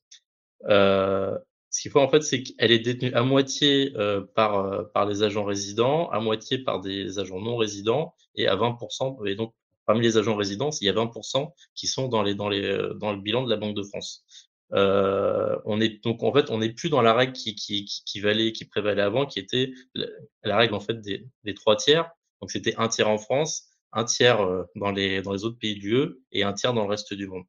Euh, ce qu'il faut en fait, c'est qu'elle est détenue à moitié euh, par euh, par les agents résidents, à moitié par des agents non résidents et à 20%. Et donc parmi les agents résidents, il y a 20% qui sont dans les dans les dans le bilan de la Banque de France. on est donc en fait on n'est plus dans la règle qui, qui, qui, valait, qui prévalait avant, qui était la, règle en fait des trois tiers. Donc c'était un tiers en France, un tiers dans les dans les autres pays de l'UE et un tiers dans le reste du monde.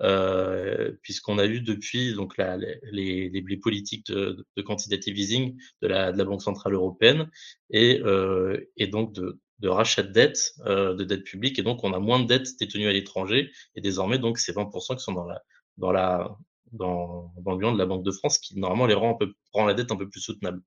Euh, puisqu'on a vu depuis donc la, les, les, politiques de, de, quantitative easing de la, de la, Banque centrale européenne et, euh, et donc de, de, rachat de dettes, euh, de dettes publiques, et donc on a moins de dettes détenues à l'étranger, et désormais donc c'est 20% qui sont dans la dans la dans, dans le bilan de la Banque de France, qui normalement les rend un peu rend la dette un peu plus soutenable.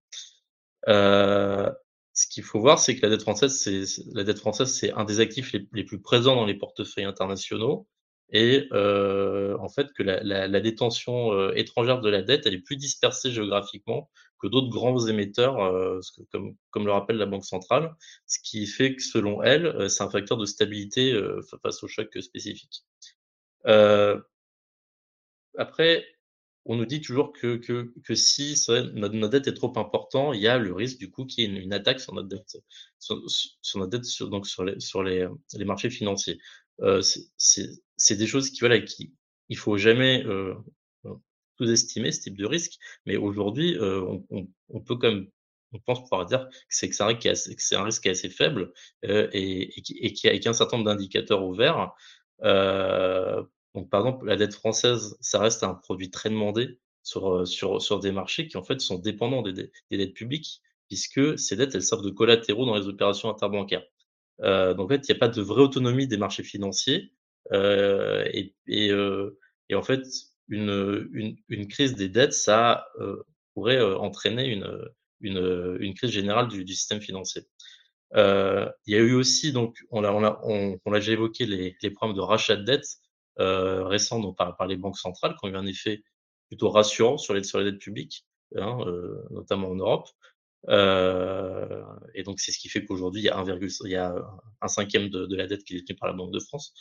Euh, ce qu'il faut voir, c'est que la dette française, c'est la dette française, c'est un des actifs les, plus présents dans les portefeuilles internationaux et euh, en fait que la, la, la détention euh, étrangère de la dette, elle est plus dispersée géographiquement que d'autres grands émetteurs, euh, comme, comme le rappelle la Banque centrale, ce qui fait que selon elle, euh, c'est un facteur de stabilité euh, face au choc spécifique. après, on nous dit toujours que, que, que si notre, notre, dette est trop important, il y a le risque du coup qu'il y ait une, attaque sur notre dette, sur, notre dette donc sur les, sur les, les marchés financiers. Euh, c'est des choses qui, voilà, qui, il faut jamais euh, sous-estimer ce type de risque. Mais aujourd'hui, euh, on, on, peut même, on pense pouvoir dire que c'est que c'est un, un, risque qui est assez faible euh, et, et, qui, et a, un certain nombre d'indicateurs ouverts. Euh, donc, par exemple, la dette française, ça reste un produit très demandé sur, sur, sur des marchés qui, en fait, sont dépendants des, des dettes publiques, puisque ces dettes, elles servent de collatéraux dans les opérations interbancaires. Euh, donc, en fait, il n'y a pas de vraie autonomie des marchés financiers. Euh, et, et, euh, et, en fait, une, une, une, crise des dettes, ça pourrait entraîner une, une, une, crise générale du, du système financier. Euh, il y a eu aussi, donc, on l'a, on l'a, on, on déjà évoqué, les, les problèmes de rachat de dettes euh, récents donc, par, par les banques centrales qui ont eu un effet plutôt rassurant sur les, sur les dettes publiques, hein, euh, notamment en Europe. Euh, et donc, c'est ce qui fait qu'aujourd'hui, il y a, 1, il y a un cinquième de, de, la dette qui est détenue par la Banque de France.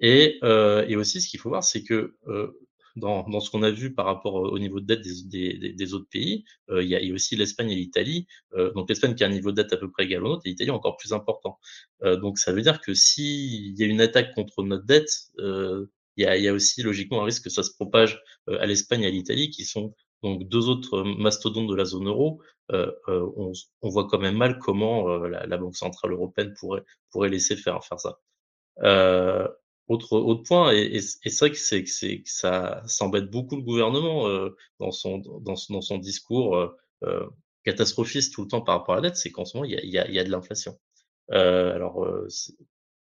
Et, euh, et aussi, ce qu'il faut voir, c'est que euh, dans, dans, ce qu'on a vu par rapport au niveau de dette des, des, des autres pays, il, y a, il, y a, aussi l'Espagne et l'Italie. Donc l'Espagne qui a un niveau de dette à peu près égal au nôtre et l'Italie encore plus important. Donc ça veut dire que s'il y a une attaque contre notre dette, il y, a, il, y a, aussi logiquement un risque que ça se propage à l'Espagne et à l'Italie qui sont donc deux autres mastodontes de la zone euro, euh, on, on, voit quand même mal comment la, la, Banque centrale européenne pourrait pourrait laisser faire faire ça. Euh, autre autre point, et, et, et c'est vrai que c'est que ça s'embête beaucoup le gouvernement dans son dans, son discours catastrophiste tout le temps par rapport à la dette, c'est qu'en ce moment il y a, y a, y a de l'inflation. alors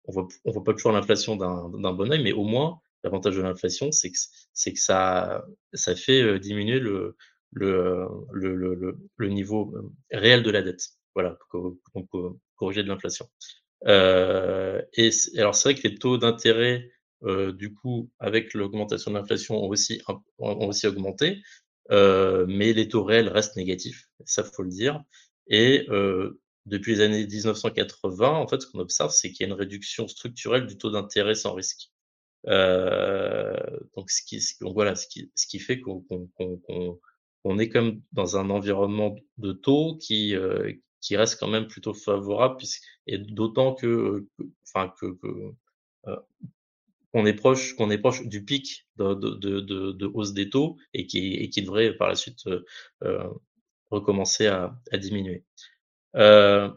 on voit on voit pas toujours l'inflation d'un bon oeil, mais au moins L'avantage de l'inflation, c'est que, c'est que ça, ça fait euh, diminuer le, le, le, le, le niveau euh, réel de la dette. Voilà, donc corriger de l'inflation. Euh, et alors c'est vrai que les taux d'intérêt, euh, du coup, avec l'augmentation de l'inflation, ont aussi, ont aussi augmenté, euh, mais les taux réels restent négatifs, ça faut le dire. Et depuis les années 1980, en fait, ce qu'on observe, c'est qu'il y a une réduction structurelle du taux d'intérêt sans risque. Donc, ce qui, donc voilà, ce qui, ce qui fait qu'on qu on est comme dans un environnement de taux qui, qui reste quand même plutôt favorable, puisque, et d'autant que, enfin que, que euh, qu'on est proche, qu'on est proche du pic de, de, de, de, hausse des taux et qui, et qui devrait par la suite euh, recommencer à, à diminuer. Euh,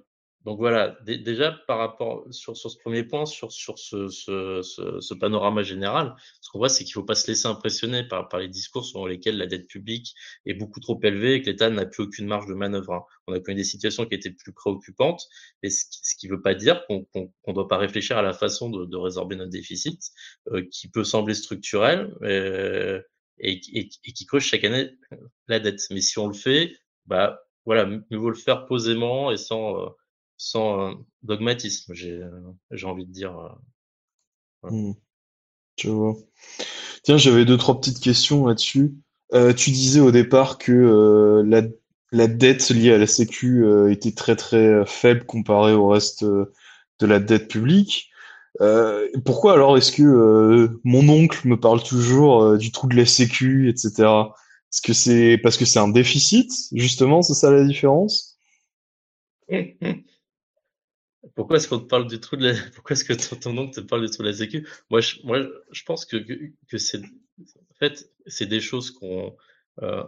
donc voilà, déjà par rapport sur, ce premier point, sur, ce, panorama général, ce qu'on voit, c'est qu'il ne faut pas se laisser impressionner par, les discours selon lesquels la dette publique est beaucoup trop élevée et que l'État n'a plus aucune marge de manœuvre. Hein. On a connu des situations qui étaient plus préoccupantes, mais ce qui ne veut pas dire qu'on ne doit pas réfléchir à la façon de, résorber notre déficit, euh, qui peut sembler structurel euh, et, qui creuse chaque année la dette. Mais si on le fait, bah voilà, mieux vaut le faire posément et sans euh, sans dogmatisme, j'ai envie de dire. Euh, mmh. Tu vois. Tiens, j'avais deux, trois petites questions là-dessus. Euh, tu disais au départ que euh, la, la, dette liée à la Sécu euh, était très très faible comparée au reste de la dette publique. pourquoi alors est-ce que mon oncle me parle toujours du trou de la Sécu, etc. Est-ce que c'est parce que c'est un déficit, justement, c'est ça la différence? Pourquoi est-ce qu'on te parle du trou de la... Pourquoi est-ce que ton, oncle te parle du trou de la sécu? Moi, je, moi, je pense que, que, que c'est en fait, c'est des choses qu'on euh,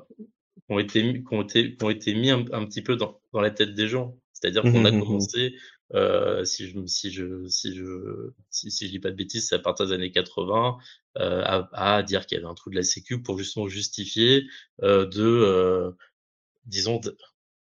ont été, qui ont été, qui ont été mis un, petit peu dans, dans la tête des gens. C'est-à-dire qu'on a mmh mmh commencé, euh, si je si je si je si, si je dis pas de bêtises, c'est à partir des années 80 euh, à, à, dire qu'il y avait un trou de la Sécu pour justement justifier euh, de euh, disons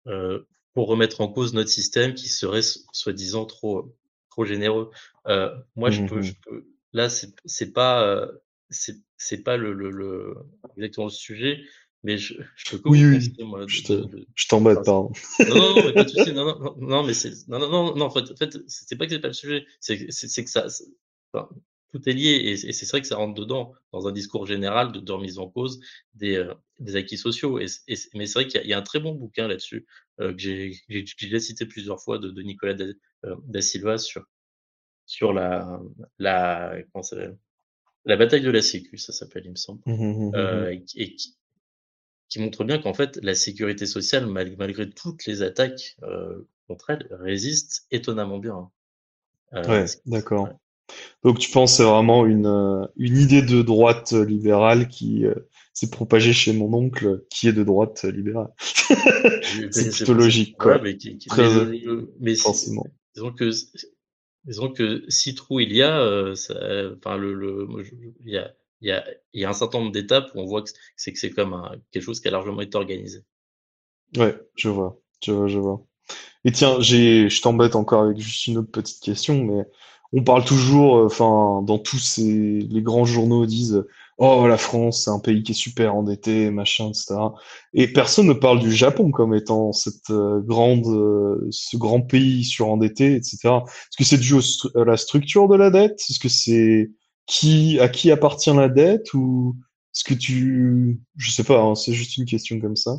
euh, pour remettre en cause notre système qui serait soi-disant trop trop généreux. Euh, moi, je, peux, je peux là c'est pas c'est c'est pas le, le, le exactement le sujet mais je, je peux oui, oui. Moi, je t'embête, pardon. Non, non, non, mais pas de souci. Non, non, non, mais c'est, non, non, non, non, en fait, en fait c'est pas que c'est pas le sujet. C'est, c'est, que ça, enfin, tout est lié et, et c'est vrai que ça rentre dedans dans un discours général de, de remise en cause des, euh, des acquis sociaux. Et, et mais c'est vrai qu'il y, y, a un très bon bouquin là-dessus euh, que j'ai, j'ai cité plusieurs fois de, de Nicolas da, euh, da, Silva sur sur la la comment ça la bataille de la Sécu, ça s'appelle, il me semble, mmh, mmh, mmh, euh, et, et qui, qui montre bien qu'en fait, la sécurité sociale, malgré toutes les attaques euh, contre elle, résiste étonnamment bien. Euh, ouais, d'accord. Donc tu penses c'est vraiment une, euh, une idée de droite libérale qui s'est propagée chez mon oncle, qui est de droite libérale. c'est plutôt logique, quoi. mais, qui, Très, mais, forcément. Disons que, disons que si trou il y a, ça, enfin le, le, il y a il y a, il y a un certain nombre d'étapes où on voit que c'est que c'est comme un, quelque chose qui a largement été organisé. Ouais, je vois, je vois, je vois. Et tiens, j'ai, je t'embête encore avec juste une autre petite question, mais on parle toujours, euh, enfin, dans tous ces, les grands journaux disent, oh, la France, c'est un pays qui est super endetté, machin, etc. Et personne ne parle du Japon comme étant cette euh, grande, euh, ce grand pays surendetté, etc. Est-ce que c'est dû à la structure de la dette? Est-ce que c'est qui, à qui appartient la dette? Ou est-ce que tu, je sais pas, hein, c'est juste une question comme ça.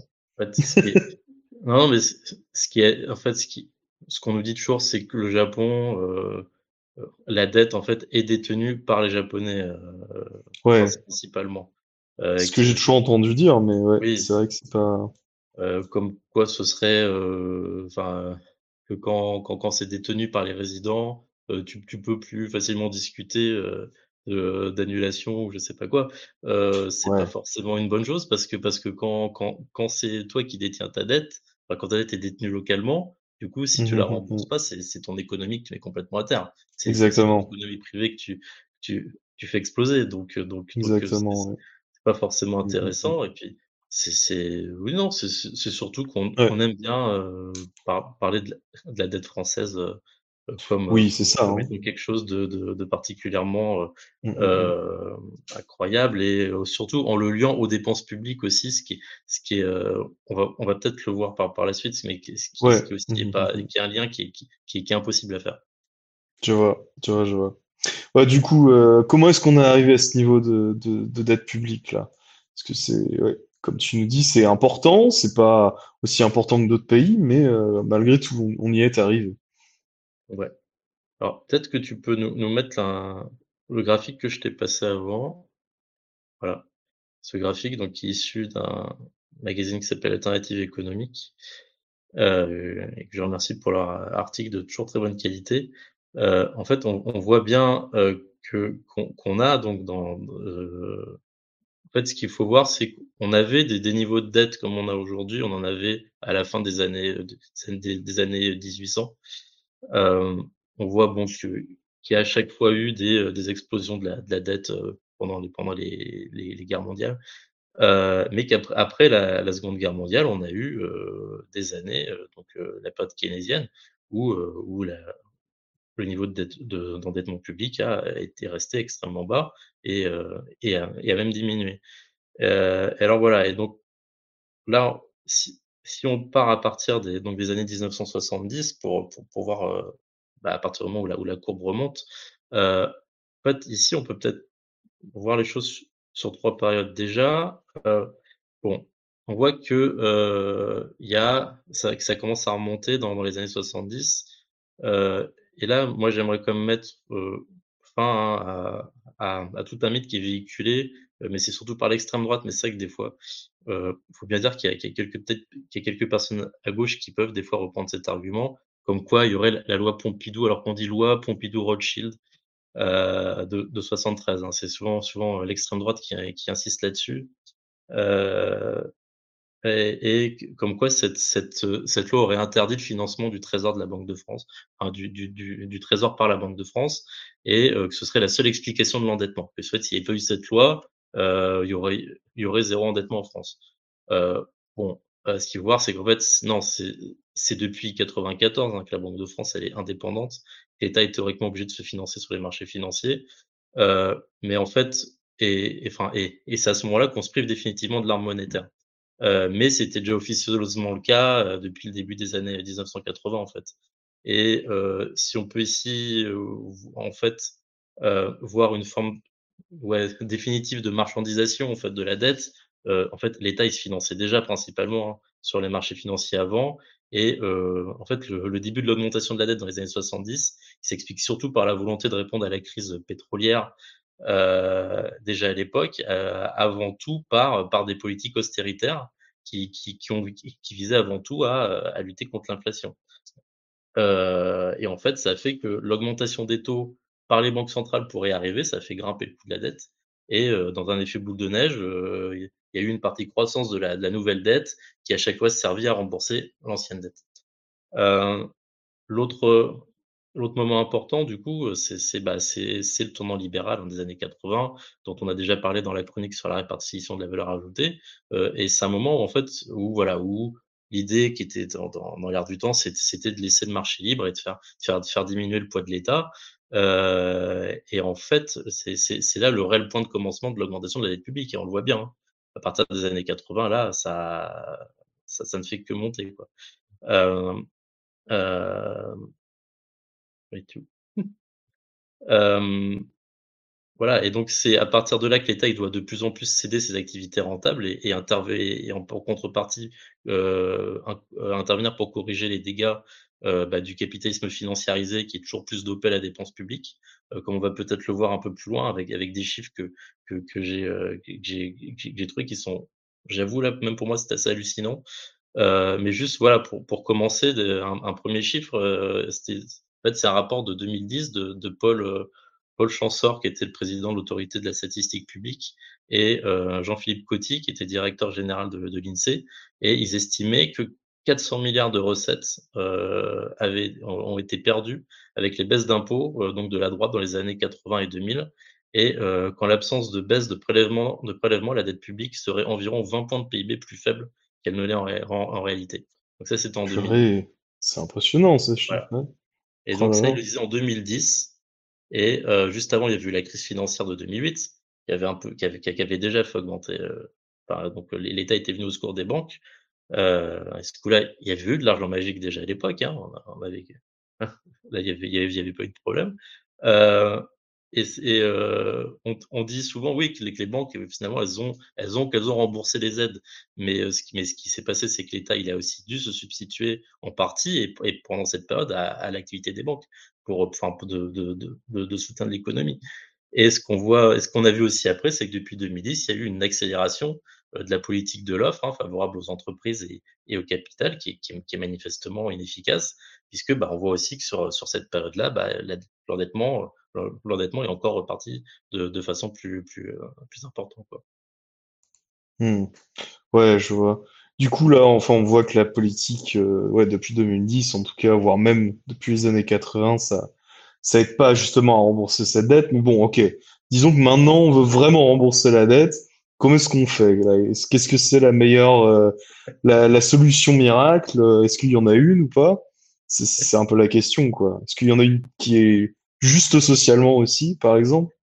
non, mais ce qui est, en fait, ce qui, ce qu'on nous dit toujours, c'est que le Japon, euh, la dette en fait est détenue par les Japonais euh, ouais. principalement. Euh, ce que j'ai toujours entendu dire, mais ouais, oui. c'est vrai que c'est pas. Euh, comme quoi, ce serait, enfin, que quand quand, quand c'est détenu par les résidents, tu, tu peux plus facilement discuter d'annulation ou je sais pas quoi, euh, c'est pas forcément une bonne chose parce que parce que quand quand quand c'est toi qui détiens ta dette, quand ta dette est détenue localement, du coup, si tu mmh la mmh rembourses pas, c'est ton économie que tu mets complètement à terre. C'est Exactement. ton économie privée que tu tu tu fais exploser. Donc donc Exactement. Donc, c'est pas forcément mmh intéressant. Et puis c'est oui non, c'est surtout qu'on on aime bien euh, par, parler de la, de la, dette française. Euh, comme, oui, c'est ça. Hein. quelque chose de, de, de particulièrement mmh, mmh, mmh. euh, incroyable et surtout en le liant aux dépenses publiques aussi, ce qui est, ce qui est, euh, on va, on va peut-être le voir par, par la suite, mais ce qui, ce qui aussi est pas, qui est un lien qui est, qui, qui, est, qui est impossible à faire. Tu vois, tu vois, je vois. Ouais, du coup, euh, comment est-ce qu'on est arrivé à ce niveau de, de, de dette publique là? Parce que c'est, ouais, comme tu nous dis, c'est important, c'est pas aussi important que d'autres pays, mais malgré tout, on, on y est arrivé. Ouais. Alors, peut-être que tu peux nous, nous mettre un, le graphique que je t'ai passé avant. Voilà. Ce graphique, donc, qui est issu d'un magazine qui s'appelle Alternative économique, euh, et que je remercie pour leur article de toujours très bonne qualité. Euh, en fait, on, on voit bien euh, que qu'on a donc dans en fait, ce qu'il faut voir, c'est qu'on avait des, des, niveaux de dette comme on a aujourd'hui, on en avait à la fin des années des, des années 1800. On voit bon qu'il y a à chaque fois eu des, des explosions de la, de la dette pendant les, pendant les, les, les guerres mondiales. Euh, mais qu'après après la, la, Seconde Guerre mondiale, on a eu euh, des années, euh, donc la période keynésienne, où, où la, le niveau d'endettement de public a été resté extrêmement bas et, et, a, et a même diminué. alors voilà, et donc là, si, si on part à partir des, donc des années 1970 pour, pour, pour voir euh, bah, à partir du moment où la, où la courbe remonte, euh, en fait, ici, on peut peut-être voir les choses sur trois périodes déjà. Euh, bon, on voit que y a ça, ça commence à remonter dans, dans les années 70. Euh, et là, moi, j'aimerais quand même mettre fin à, à, à, tout un mythe qui est véhiculé, mais c'est surtout par l'extrême droite. Mais c'est vrai que des fois, il euh, faut bien dire qu'il y, a quelques y a quelques personnes à gauche qui peuvent des fois reprendre cet argument, comme quoi il y aurait la loi Pompidou, alors qu'on dit loi Pompidou-Rothschild, de, de 73. Hein. C'est souvent, souvent l'extrême droite qui, insiste là-dessus. Euh, et, et, comme quoi cette, cette, cette loi aurait interdit le financement du Trésor de la Banque de France, du, du, du, du Trésor par la Banque de France, et euh, que ce serait la seule explication de l'endettement. Que soit s'il n'y avait pas eu cette loi, euh, il y aurait il y aurait zéro endettement en France. Euh, bon, euh, ce qu'il faut voir, c'est qu'en fait, non, c'est depuis 94 hein, que la Banque de France elle est indépendante. L'État est théoriquement obligé de se financer sur les marchés financiers, euh, mais en fait, et, enfin, et, et c'est à ce moment-là qu'on se prive définitivement de l'arme monétaire. Euh, mais c'était déjà officieusement le cas euh, depuis le début des années 1980 en fait. Et euh, si on peut ici en fait voir une forme ouais, définitive de marchandisation en fait de la dette, en fait l'État il se finançait déjà principalement hein, sur les marchés financiers avant. Et en fait, le, le début de l'augmentation de la dette dans les années 70 s'explique surtout par la volonté de répondre à la crise pétrolière euh, déjà à l'époque, euh, avant tout par, par des politiques austéritaires qui, qui, visaient avant tout à, à lutter contre l'inflation. Euh, et en fait, ça fait que l'augmentation des taux par les banques centrales pourrait arriver, ça fait grimper le coût de la dette. Et euh, dans un effet boule de neige, il y a eu une partie croissance de la, de la nouvelle dette qui à chaque fois servi à rembourser l'ancienne dette. L'autre L'autre moment important, du coup, c'est bah, le tournant libéral en des années 80, dont on a déjà parlé dans la chronique sur la répartition de la valeur ajoutée. Euh, et c'est un moment où, en fait, où, voilà, où l'idée qui était dans, dans, dans du temps, c'était de laisser le marché libre et de faire, de faire, de faire diminuer le poids de l'État. Euh, et en fait, c'est là le réel point de commencement de l'augmentation de la dette publique. Et on le voit bien. Hein. À partir des années 80, là, ça, ça, ça ne fait que monter. Quoi. Euh, euh, et tout. voilà, et donc c'est à partir de là que l'État doit de plus en plus céder ses activités rentables et, en, contrepartie euh, intervenir pour corriger les dégâts bah, du capitalisme financiarisé qui est toujours plus dopé à la dépense publique, comme on va peut-être le voir un peu plus loin avec des chiffres que que, que j'ai j'ai trouvé qui sont, j'avoue là même pour moi c'est assez hallucinant. mais juste voilà pour commencer un, un premier chiffre, c'était en fait, c'est un rapport de 2010 de, de Paul, euh, Paul Chansor, qui était le président de l'autorité de la statistique publique, et euh, Jean-Philippe Coty, qui était directeur général de, de l'INSEE. Et ils estimaient que 400 milliards de recettes euh, avaient, ont été perdus avec les baisses d'impôts euh, donc de la droite dans les années 80 et 2000. Et euh, qu'en l'absence de baisse de prélèvement, de prélèvement, la dette publique serait environ 20 points de PIB plus faible qu'elle ne l'est en, en, réalité. Donc ça, c'est en 2000. C'est impressionnant, ces chiffres. Voilà. Et donc, ça, il le disait en 2010. Et euh, juste avant, il y a eu la crise financière de 2008, qui avait, un peu, qui avait, qui avait déjà fait augmenter. Euh, par, donc, l'État était venu au secours des banques. Euh, à ce coup-là, il y avait eu de l'argent magique déjà à l'époque. Hein, on, avait, là, il n'y avait, y avait, pas eu de problème. Et, et euh, on, on, dit souvent, oui, que les, que les, banques, finalement, elles ont, elles ont, qu'elles ont remboursé les aides. Mais ce qui, mais ce qui s'est passé, c'est que l'État, il a aussi dû se substituer en partie et, et pendant cette période à, à l'activité des banques pour, enfin, de, de, de, de soutien de l'économie. Et ce qu'on voit, ce qu'on a vu aussi après, c'est que depuis 2010, il y a eu une accélération de la politique de l'offre hein, favorable aux entreprises et, et au capital qui, qui, qui, est manifestement inefficace, puisque bah, on voit aussi que sur, sur cette période-là, bah, l'endettement l'endettement est encore reparti de, de façon plus, plus, euh, plus importante. Quoi. Mmh. Ouais, je vois. Du coup, là, enfin, on voit que la politique, euh, ouais, depuis 2010, en tout cas, voire même depuis les années 80, ça, ça pas justement à rembourser cette dette. Mais bon, ok. Disons que maintenant, on veut vraiment rembourser la dette. Comment est-ce qu'on fait Qu'est-ce que c'est la meilleure, euh, la, la, solution miracle? Est-ce qu'il y en a une ou pas? C'est un peu la question, quoi. Est-ce qu'il y en a une qui est juste socialement aussi, par exemple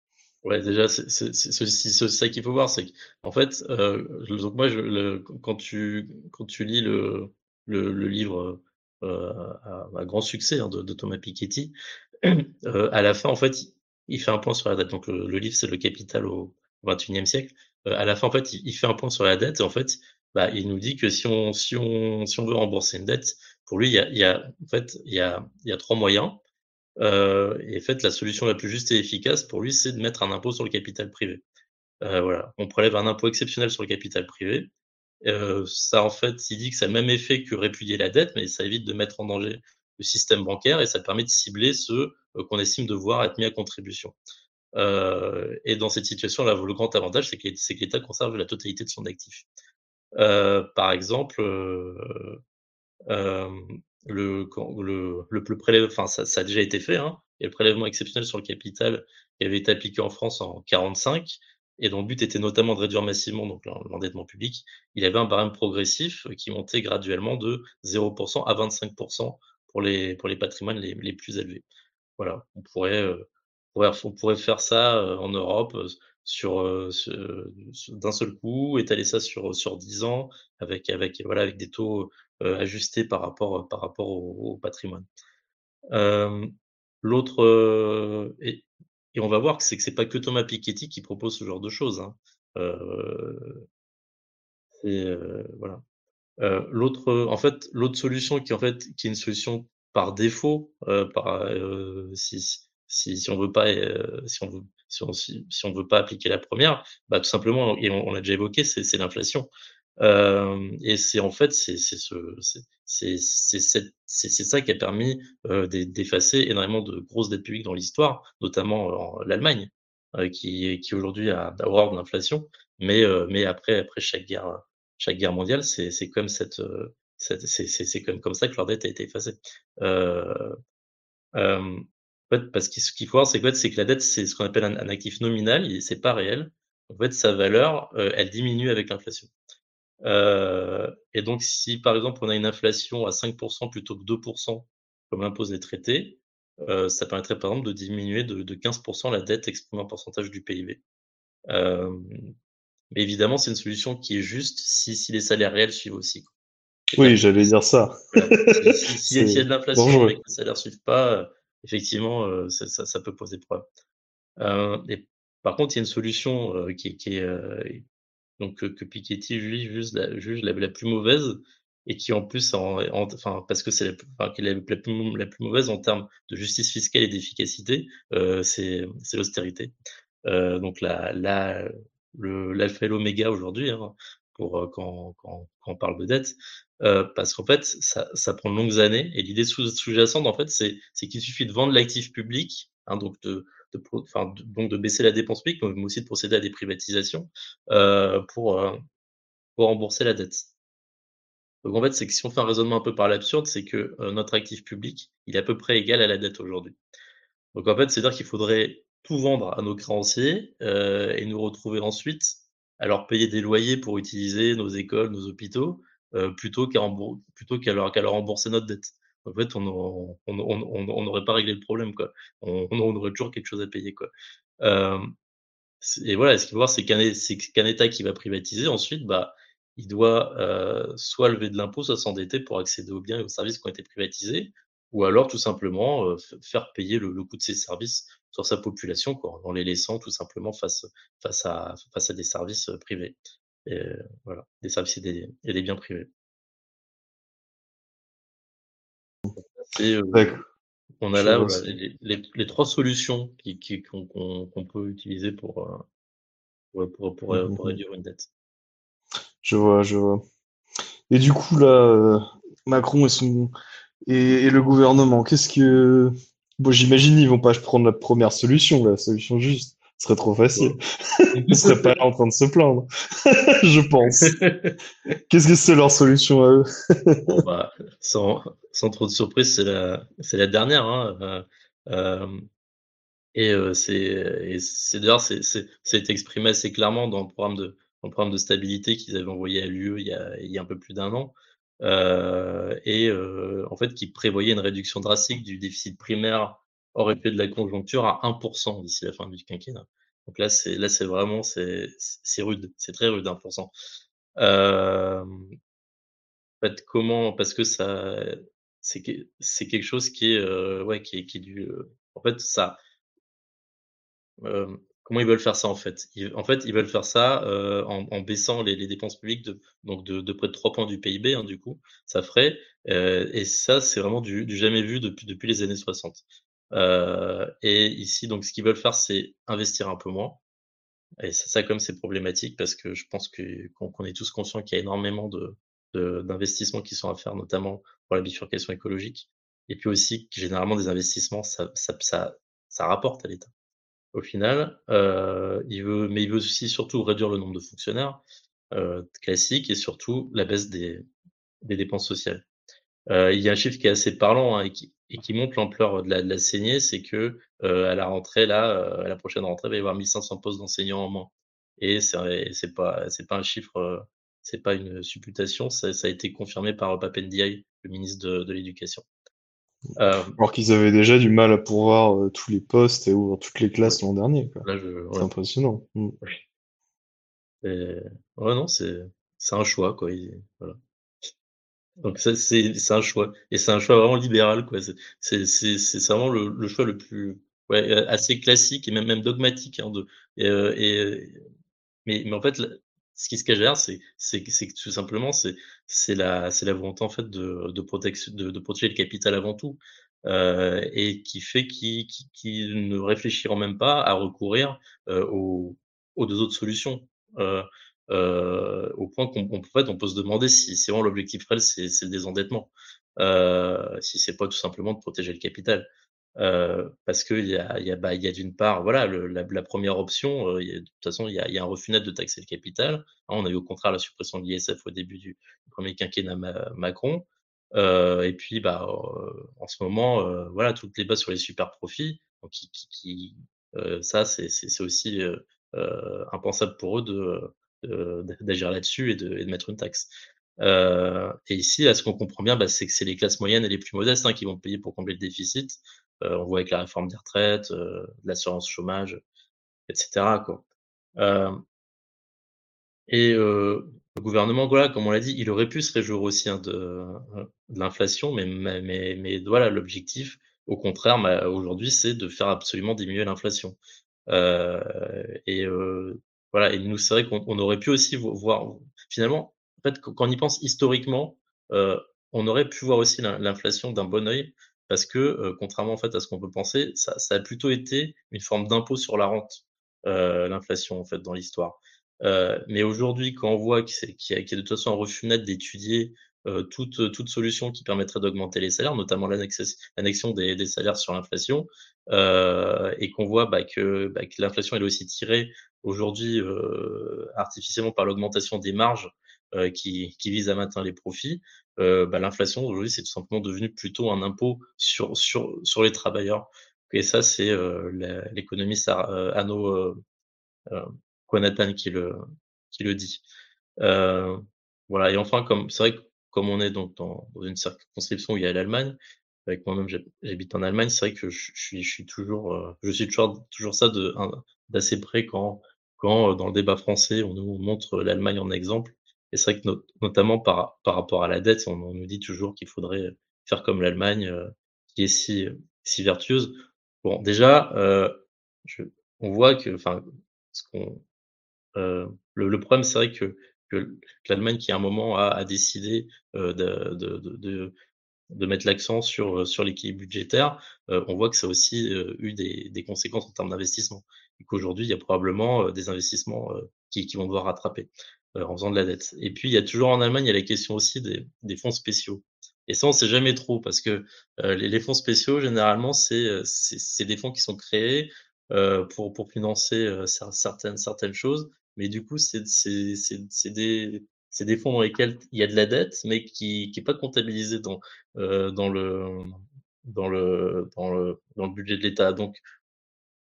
Ouais, déjà, c'est ça qu'il faut voir, c'est qu'en fait, euh, donc moi, je, le, quand tu quand tu lis le le, le livre euh, à, grand succès hein, de, de, Thomas Piketty, euh, à la fin, en fait, il, fait un point sur la dette. Donc le, livre, c'est le Capital au XXIe siècle. Euh, à la fin, en fait, il, il, fait un point sur la dette et en fait, bah, il nous dit que si on si on si on veut rembourser une dette, pour lui, il y a, il y a en fait il y a il y a trois moyens. Euh, et en fait, la solution la plus juste et efficace pour lui, c'est de mettre un impôt sur le capital privé. Euh, voilà, on prélève un impôt exceptionnel sur le capital privé. Euh, ça, en fait, il dit que ça a le même effet que répudier la dette, mais ça évite de mettre en danger le système bancaire et ça permet de cibler ceux qu'on estime devoir être mis à contribution. et dans cette situation-là, le grand avantage, c'est que, l'État conserve la totalité de son actif. par exemple, le, le, le, prélèvement, enfin ça, ça, a déjà été fait, hein, et le prélèvement exceptionnel sur le capital qui avait été appliqué en France en 45 et dont le but était notamment de réduire massivement donc l'endettement public, il avait un barème progressif qui montait graduellement de 0% à 25% pour les, pour les patrimoines les, les plus élevés. Voilà, on pourrait, euh, on pourrait faire ça euh, en Europe euh, sur, d'un seul coup, étaler ça sur, sur 10 ans avec, avec, voilà, avec des taux ajustés par rapport, par rapport au, patrimoine. L'autre, et, et on va voir que c'est que c'est pas que Thomas Piketty qui propose ce genre de choses. Hein. Euh, euh, voilà. Euh, l'autre, en fait, l'autre solution qui en fait qui est une solution par défaut, par si, si, si on veut pas si on veut si on, si, on veut pas appliquer la première, bah tout simplement et on, on l'a déjà évoqué, c'est l'inflation. Euh, et c'est en fait c'est ce ça qui a permis euh, d'effacer énormément de grosses dettes publiques dans l'histoire, notamment l'Allemagne, euh, qui qui aujourd'hui a horreur de l'inflation, mais mais après après chaque guerre chaque guerre mondiale, c'est comme cette, cette c'est c'est comme comme ça que leur dette a été effacée. Euh, en fait, parce que ce qu'il faut voir, c'est que, c'est que la dette, c'est ce qu'on appelle un, un actif nominal, c'est pas réel. En fait, sa valeur, elle diminue avec l'inflation. Euh, et donc, si par exemple on a une inflation à 5% plutôt que 2%, comme impose les traités, euh, ça permettrait par exemple de diminuer de, de 15% la dette exprimée en pourcentage du PIB. Euh, mais évidemment, c'est une solution qui est juste si, si les salaires réels suivent aussi. Oui, j'allais dire ça. Si, si, y a de l'inflation et que les salaires suivent pas, euh, effectivement, euh, ça, ça, ça, peut poser problème. Euh, et par contre, il y a une solution qui, qui, est, donc que Piketty lui juge la, juge la, plus mauvaise et qui en plus, en, enfin parce que c'est la, enfin, la, la, plus, la plus mauvaise en termes de justice fiscale et d'efficacité, euh, c'est l'austérité. Euh, donc la, la, le l'alpha et l'oméga aujourd'hui hein, pour euh, quand, quand, quand, on parle de dette, euh, parce qu'en fait ça, ça prend de longues années et l'idée sous-jacente en fait c'est qu'il suffit de vendre l'actif public, hein, donc de de, enfin, donc de baisser la dépense publique, mais aussi de procéder à des privatisations euh, pour, euh, pour rembourser la dette. Donc en fait, c'est que si on fait un raisonnement un peu par l'absurde, c'est que euh, notre actif public, il est à peu près égal à la dette aujourd'hui. Donc en fait, c'est-à-dire qu'il faudrait tout vendre à nos créanciers et nous retrouver ensuite à leur payer des loyers pour utiliser nos écoles, nos hôpitaux, euh, plutôt qu'à plutôt qu'à leur, qu'à leur rembourser notre dette en fait, on n'aurait pas réglé le problème, quoi. On, aurait toujours quelque chose à payer, quoi. Euh, et voilà, ce qu'il faut voir, c'est qu'un État qui va privatiser, ensuite, bah, il doit euh, soit lever de l'impôt, soit s'endetter pour accéder aux biens et aux services qui ont été privatisés, ou alors tout simplement euh, faire payer le, coût de ces services sur sa population, quoi, en les laissant tout simplement face, face, à, face à des services privés. Et, voilà, des services et des biens privés. Euh, on a là les, trois solutions qu'on peut utiliser pour, euh, pour, pour, mmh réduire une dette. Je vois, je vois. Et du coup, là, euh, Macron et, son, et, le gouvernement, qu'est-ce que. Bon, j'imagine ils vont pas prendre la première solution, la solution juste. Ce serait trop facile. Ils ne seraient pas là en train de se plaindre, je pense. Qu'est-ce que c'est leur solution à eux? Bah, sans, sans, trop de surprise, c'est la, c'est la dernière. Hein. Euh, euh et euh, c'est, c'est d'ailleurs, c'est, c'est, exprimé assez clairement dans le programme de, dans le programme de stabilité qu'ils avaient envoyé à l'UE il y a, il y a un peu plus d'un an. Euh, et euh, en fait, qui prévoyait une réduction drastique du déficit primaire hors effet de la conjoncture à 1% d'ici la fin du quinquennat. Donc là, c'est là, c'est vraiment c'est c'est rude, c'est très rude 1%. Euh, en fait, comment Parce que ça, c'est c'est quelque chose qui est euh, ouais qui qui est du euh, en fait ça. Comment ils veulent faire ça en fait? En fait, ils veulent faire ça euh, en, en, baissant les, les, dépenses publiques de, donc de, de, près de 3 points du PIB, hein, du coup, ça ferait. Euh, et ça, c'est vraiment du, du, jamais vu depuis, depuis les années 60. Euh, et ici, donc, ce qu'ils veulent faire, c'est investir un peu moins. Et ça, comme c'est problématique parce que je pense qu'on est tous conscients qu'il y a énormément de d'investissements qui sont à faire, notamment pour la bifurcation écologique. et puis aussi généralement des investissements, ça, ça, ça, ça rapporte à l'État. Au final, euh, il veut, mais il veut aussi surtout réduire le nombre de fonctionnaires euh, classiques et surtout la baisse des, des dépenses sociales. Euh, il y a un chiffre qui est assez parlant hein, et, qui, et, qui, montre l'ampleur de la, de la saignée, c'est que euh, à la rentrée là, euh, à la prochaine rentrée, il va y avoir 1500 postes d'enseignants en moins. Et c'est pas c'est pas un chiffre, euh, c'est pas une supputation, ça, ça, a été confirmé par Papendiaï, le ministre de, de l'Éducation. Euh, Alors qu'ils avaient déjà du mal à pourvoir euh, tous les postes et ouvrir toutes les classes l'an dernier. C'est impressionnant. Mm. ouais, non, c'est un choix, quoi. voilà. Donc ça, c'est un choix. Et c'est un choix vraiment libéral, quoi. C'est vraiment le, le, choix le plus ouais, assez classique et même, même dogmatique. Hein, de, et, euh, et, mais, mais en fait, ce qui se cache derrière, c'est que tout simplement c'est la la volonté en fait de de protection de, de protéger le capital avant tout euh, et qui fait qu'ils qui, ne réfléchiront même pas à recourir euh, aux aux deux autres solutions. Euh, euh, au point qu'on en fait, on peut se demander si, si vraiment l'objectif réel c'est c'est le désendettement, euh, si c'est pas tout simplement de protéger le capital. Euh, parce qu'il y a, y a, bah, a d'une part, voilà, le, la, première option, euh, y a, de toute façon, il y a, y a, un refus net de taxer le capital. Hein, on a eu au contraire la suppression de l'ISF au début du, premier quinquennat Macron. Euh, et puis, bah, euh, en ce moment, euh, voilà, toutes les bases sur les super profits, donc qui, qui, qui ça, c'est aussi impensable pour eux de d'agir là-dessus et de, et de mettre une taxe. Euh, et ici, là, ce qu'on comprend bien, bah, c'est que c'est les classes moyennes et les plus modestes hein, qui vont payer pour combler le déficit. Euh, on voit avec la réforme des retraites, euh, l'assurance chômage, etc. Quoi. Euh, et euh, le gouvernement, voilà, comme on l'a dit, il aurait pu se réjouir aussi hein, de, de l'inflation, mais, mais, mais, voilà, l'objectif, au contraire, aujourd'hui, c'est de faire absolument diminuer l'inflation. Euh, et voilà, et nous, c'est vrai qu'on aurait pu aussi voir, finalement, en fait, quand on y pense historiquement, euh, on aurait pu voir aussi l'inflation d'un bon œil, parce que, euh, contrairement en fait à ce qu'on peut penser, ça, ça, a plutôt été une forme d'impôt sur la rente, euh, l'inflation en fait dans l'histoire. Euh, mais aujourd'hui, quand on voit qu'il y, y, a de toute façon un refus net d'étudier euh, toute, toute solution qui permettrait d'augmenter les salaires, notamment l'annexion des, salaires sur l'inflation, euh, et qu'on voit bah, que, bah, que l'inflation est aussi tirée aujourd'hui euh, artificiellement par l'augmentation des marges euh, qui, qui vise à maintenir les profits, euh, bah, l'inflation aujourd'hui c'est tout simplement devenu plutôt un impôt sur, sur, sur les travailleurs. Et ça c'est euh, l'économiste Arnaud Konatan qui le, qui le dit. voilà, et enfin, comme c'est vrai que comme on est donc dans, dans une circonscription où il y a l'Allemagne, avec moi-même j'habite en Allemagne, c'est vrai que je, suis, je suis toujours, je suis toujours, toujours ça d'assez près quand, quand dans le débat français on nous montre l'Allemagne en exemple et c'est vrai que notamment par, par rapport à la dette, on, nous dit toujours qu'il faudrait faire comme l'Allemagne, euh, qui est si, si vertueuse. Bon, déjà, euh, je, on voit que, enfin, ce qu'on, euh, le, le, problème, c'est vrai que, que, l'Allemagne, qui à un moment a, a décidé euh, de, de, de, de, mettre l'accent sur, sur l'équilibre budgétaire, euh, on voit que ça a aussi euh, eu des, des, conséquences en termes d'investissement. Et qu'aujourd'hui, il y a probablement des investissements qui, qui vont devoir rattraper. Euh, en faisant de la dette. Et puis, il y a toujours en Allemagne, il y a la question aussi des, des fonds spéciaux. Et ça, on sait jamais trop parce que euh, les, les, fonds spéciaux, généralement, c'est euh, c'est des fonds qui sont créés euh, pour, pour financer euh, certaines, certaines choses. Mais du coup, c'est des, des fonds dans lesquels il y a de la dette, mais qui n'est pas comptabilisé dans, euh, dans, le, dans, le, dans, le, dans le budget de l'État. Donc,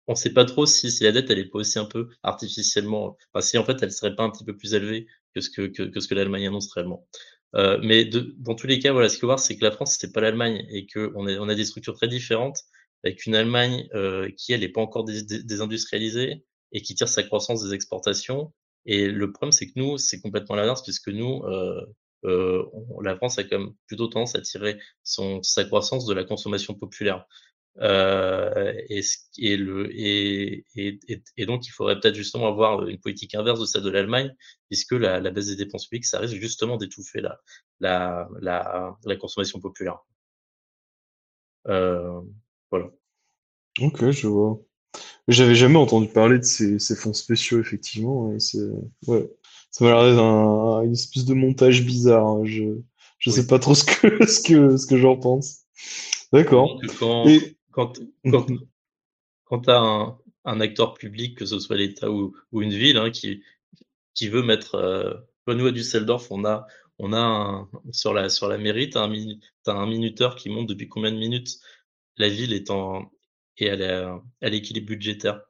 on ne sait pas trop si, si, la dette, elle est pas aussi un peu artificiellement, enfin, si en fait, elle serait pas un petit peu plus élevée que ce que, que, que ce que l'Allemagne annonce réellement. Euh, mais de, dans tous les cas, voilà, ce qu'il faut voir, c'est que la France, c'est pas l'Allemagne et qu'on on a des structures très différentes avec une Allemagne euh, qui, elle, n'est pas encore désindustrialisée et qui tire sa croissance des exportations. Et le problème, c'est que nous, c'est complètement l'inverse puisque nous, euh, euh, la France a quand même plutôt tendance à tirer son, sa croissance de la consommation populaire. Euh, et, donc, il faudrait peut-être justement avoir une politique inverse de celle de l'Allemagne, puisque la, la, baisse des dépenses publiques, ça risque justement d'étouffer la, la, la, consommation populaire. Voilà. Ok, je vois. J'avais jamais entendu parler de ces, ces fonds spéciaux, effectivement. Ouais, ça m'a l'air d'un une espèce de montage bizarre. Hein. Je je oui. sais pas trop ce que ce que ce que j'en pense. D'accord. Quand, quand, quand, tu as un, un, acteur public, que ce soit l'État ou, ou, une ville, hein, qui, qui veut mettre. Euh, nous, à Düsseldorf, on a, on a un, sur, la, sur la mairie, tu as, as, un minuteur qui monte depuis combien de minutes? La ville est en. Et à l'équilibre budgétaire.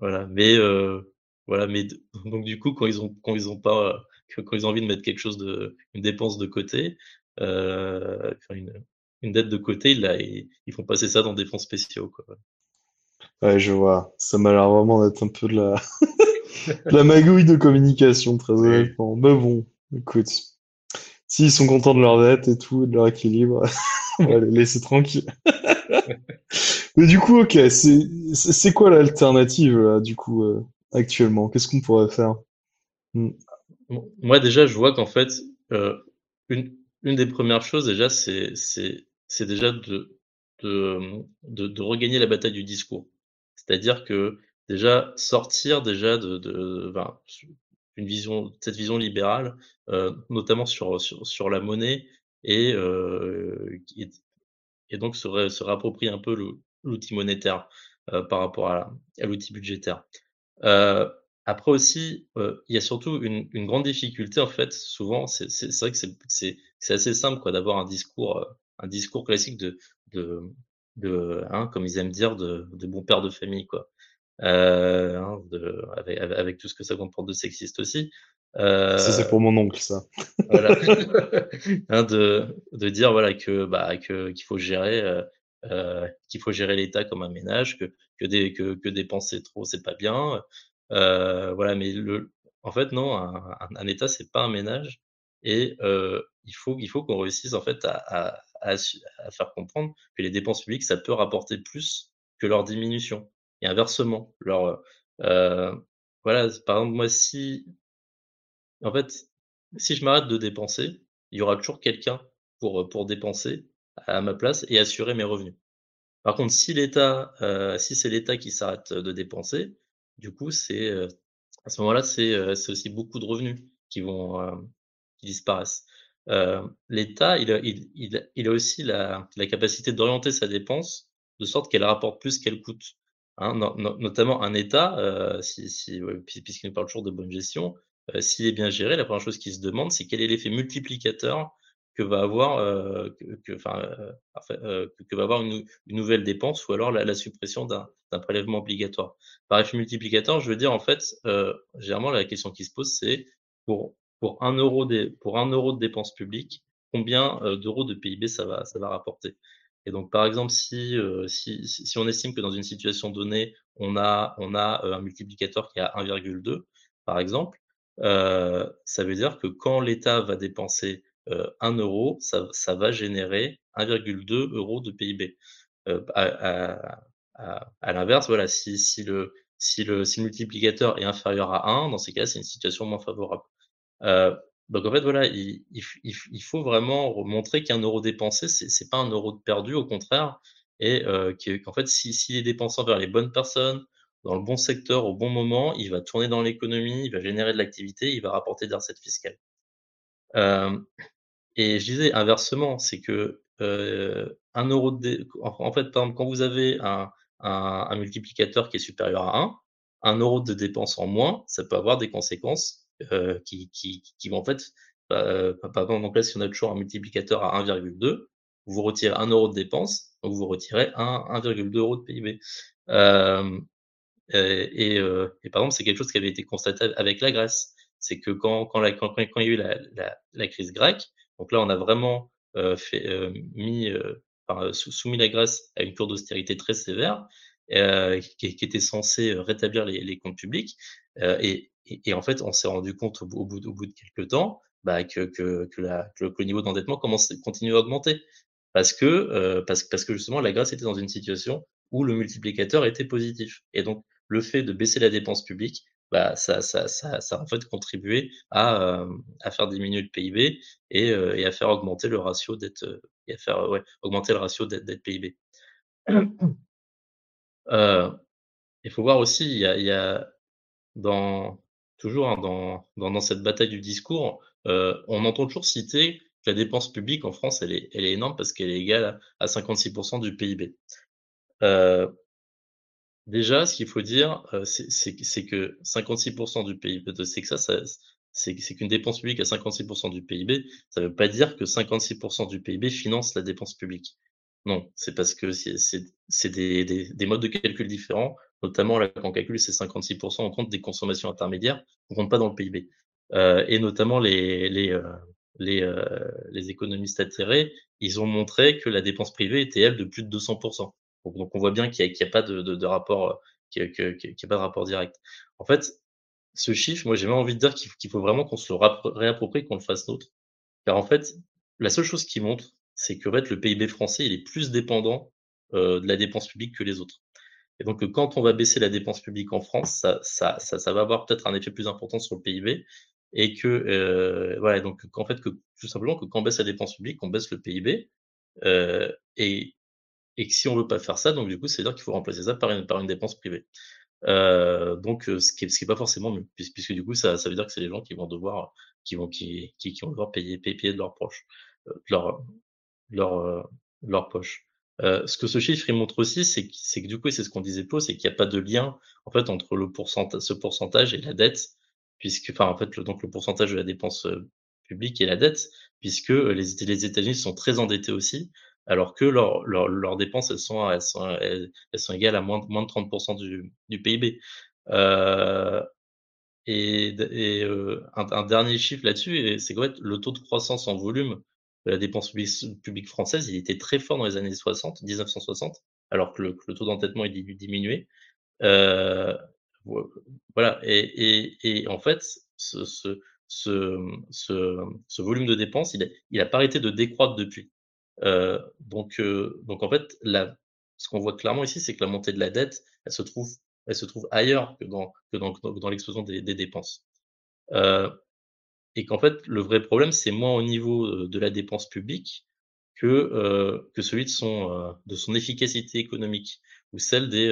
Voilà. Mais. Euh, voilà, mais donc du coup, quand ils ont quand ils ont pas quand ils ont envie de mettre quelque chose de une dépense de côté, euh, une, une, dette de côté, ils, ils, font passer ça dans des fonds spéciaux. Quoi. Ouais, je vois. Ça m'a l'air vraiment d'être un peu de la, la magouille de communication, très honnêtement. Mais bon, écoute, s'ils sont contents de leur dette et tout, de leur équilibre, on va les laisser tranquilles. Mais du coup, ok, c'est quoi l'alternative là, du coup euh, actuellement? Qu'est-ce qu'on pourrait faire? Hmm. Moi, déjà, je vois qu'en fait, euh, une, une des premières choses, déjà, c'est déjà de, de, de, de, regagner la bataille du discours. C'est-à-dire que déjà sortir déjà de, de ben, une vision, cette vision libérale, euh, notamment sur, sur, sur la monnaie et, euh, et, et, donc se, se réapproprier un peu l'outil monétaire euh, par rapport à, à l'outil budgétaire. Euh, après aussi, euh, il y a surtout une, une, grande difficulté en fait. Souvent, c'est vrai que c'est assez simple quoi d'avoir un discours, un discours classique de, de, de hein, comme ils aiment dire, de, de bon père de famille quoi. Euh, hein, de, avec, avec, tout ce que ça comporte de sexiste aussi. Euh, ça c'est pour mon oncle ça. voilà. hein, de, de dire voilà que bah que qu'il faut gérer euh, qu'il faut gérer l'État comme un ménage, que que, des, que, que dépenser trop c'est pas bien. Euh, voilà, mais le, en fait non, un, un, État c'est pas un ménage et euh, il faut il faut qu'on réussisse en fait à, à, à, à, faire comprendre que les dépenses publiques ça peut rapporter plus que leur diminution et inversement leur euh, voilà par exemple moi si en fait si je m'arrête de dépenser il y aura toujours quelqu'un pour pour dépenser à ma place et assurer mes revenus. Par contre, si l'État, euh, si c'est l'État qui s'arrête de dépenser, du coup, c'est euh, à ce moment-là, c'est euh, aussi beaucoup de revenus qui vont euh, qui disparaissent. Euh, L'État, il il, il, a aussi la, la capacité d'orienter sa dépense de sorte qu'elle rapporte plus qu'elle coûte. Hein, no, no, notamment un État, si, si, puisqu'il nous parle toujours de bonne gestion, s'il est bien géré, la première chose qui se demande, c'est quel est l'effet multiplicateur que va avoir, euh, que, enfin, euh, euh, que, va avoir une, nouvelle dépense ou alors la, suppression d'un prélèvement obligatoire. Par effet multiplicateur, je veux dire en fait, généralement la question qui se pose, c'est pour pour un euro de, pour un euro de dépenses publiques, combien d'euros de PIB ça va ça va rapporter? Et donc par exemple, si, si si on estime que dans une situation donnée, on a on a un multiplicateur qui est à 1,2 par exemple, ça veut dire que quand l'État va dépenser 1 euro, ça, va générer 1,2 euros de PIB. Euh, à, l'inverse, voilà, si, le, si, le, si multiplicateur est inférieur à 1, dans ces cas, c'est une situation moins favorable. Euh, donc en fait, voilà, il, faut vraiment montrer qu'un euro dépensé, c'est pas un euro perdu, au contraire, et euh, qu'en fait, s'il si, est dépensé envers les bonnes personnes, dans le bon secteur, au bon moment, il va tourner dans l'économie, il va générer de l'activité, il va rapporter des recettes fiscales. Euh, et je disais inversement, c'est que euh, un euro de en fait, par exemple, quand vous avez un, multiplicateur qui est supérieur à 1, un euro de dépense en moins, ça peut avoir des conséquences qui, vont en fait, euh, par exemple, donc là, si on a toujours un multiplicateur à 1,2, vous retirez un euro de dépense, donc vous retirez 1,2 euros de PIB. Et, par exemple, c'est quelque chose qui avait été constaté avec la Grèce. C'est que quand, il y a eu la crise grecque, donc là, on a vraiment fait, mis, enfin, soumis la Grèce à une cour d'austérité très sévère qui, qui, était censée rétablir les, les comptes publics. Et, et, et, en fait, on s'est rendu compte au, au, bout, au bout de quelques temps bah, que, que, que, la, que, le niveau d'endettement commence continue à augmenter parce que euh, parce, parce que justement la Grèce était dans une situation où le multiplicateur était positif et donc le fait de baisser la dépense publique bah, ça, ça, ça, ça en fait contribué à, euh, à faire diminuer le PIB et, euh, et, à faire augmenter le ratio dette et à faire ouais, augmenter le ratio dette PIB. Euh, il faut voir aussi, il y a, il y a dans toujours hein, dans, dans, dans, cette bataille du discours, on entend toujours citer la dépense publique en France, elle est, elle est énorme parce qu'elle est égale à, 56% du PIB. Euh, déjà, ce qu'il faut dire, euh, c'est que 56% du PIB, que ça, c'est qu'une dépense publique à 56% du PIB, ça ne veut pas dire que 56% du PIB finance la dépense publique. Non, c'est parce que c'est des, des, des, modes de calcul différents, notamment là, quand on calcule ces 56%, on compte des consommations intermédiaires, on compte pas dans le PIB. Euh, et notamment les, les, euh, les, euh, les économistes atterrés, ils ont montré que la dépense privée était, elle, de plus de 200%. Donc, on voit bien qu'il n'y a, pas de, rapport, qu'il n'y a, pas de rapport direct. En fait, ce chiffre, moi, j'ai même envie de dire qu'il faut vraiment qu'on se le réapproprie, qu'on le fasse nôtre. Car en fait, la seule chose qui montre, c'est que fait, le PIB français, il est plus dépendant euh, de la dépense publique que les autres. Et donc, quand on va baisser la dépense publique en France, ça va avoir peut-être un effet plus important sur le PIB, et que euh, voilà donc qu'en fait que tout simplement que quand on baisse la dépense publique on baisse le PIB euh, et et que si on veut pas faire ça donc du coup c'est à dire qu'il faut remplacer ça par une par une dépense privée. Euh, donc euh, ce qui est ce qui est pas forcément mieux puisque, puisque du coup ça ça veut dire que c'est les gens qui vont devoir qui vont qui qui, vont devoir payer payer de leurs proches euh, de leur leur euh, leur poche. Ce que ce chiffre il montre aussi, c'est que, c'est que du coup, c'est ce qu'on disait plus, c'est qu'il n'y a pas de lien en fait entre le pourcentage, ce pourcentage et la dette, puisque, enfin, en fait, le, donc le pourcentage de la dépense euh, publique et la dette, puisque euh, les, les États-Unis sont très endettés aussi, alors que leurs leur, leurs dépenses, elles sont, elles sont, elles, sont égales à moins, moins de 30% du, du PIB. Euh, et, et euh, un, un, dernier chiffre là-dessus, c'est fait, le taux de croissance en volume de la dépense publique, française, il était très fort dans les années 60, 1960, alors que le, le taux d'endettement est diminué. Euh, voilà, et, et, et en fait, ce, ce, ce, ce, volume de dépenses, il a, il a pas arrêté de décroître depuis. Donc, euh, donc en fait, la, ce qu'on voit clairement ici, c'est que la montée de la dette, elle se trouve, elle se trouve ailleurs que dans, que dans, dans l'explosion des, des, dépenses. Euh, et qu'en fait, le vrai problème, c'est moins au niveau de la dépense publique que, que celui de son, de son efficacité économique ou celle des,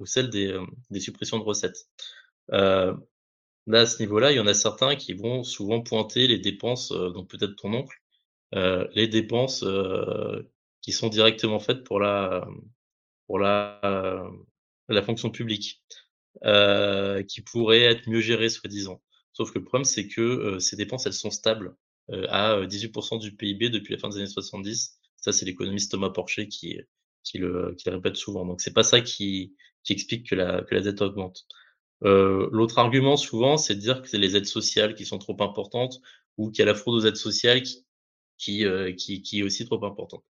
ou celle des, des, suppressions de recettes. Là, à ce niveau-là, il y en a certains qui vont souvent pointer les dépenses, donc peut-être ton oncle, les dépenses qui sont directement faites pour la, pour la, la fonction publique, qui pourraient être mieux gérées, soi-disant. Sauf que le problème, c'est que ces dépenses, elles sont stables à 18% du PIB depuis la fin des années 70. Ça, c'est l'économiste Thomas Porcher qui, qui le, qui le répète souvent. Donc c'est pas ça qui, qui explique que la, que la dette augmente. Euh, L'autre argument souvent, c'est de dire que c'est les aides sociales qui sont trop importantes ou qu'il y a la fraude aux aides sociales qui, qui, euh, qui, qui est aussi trop importante.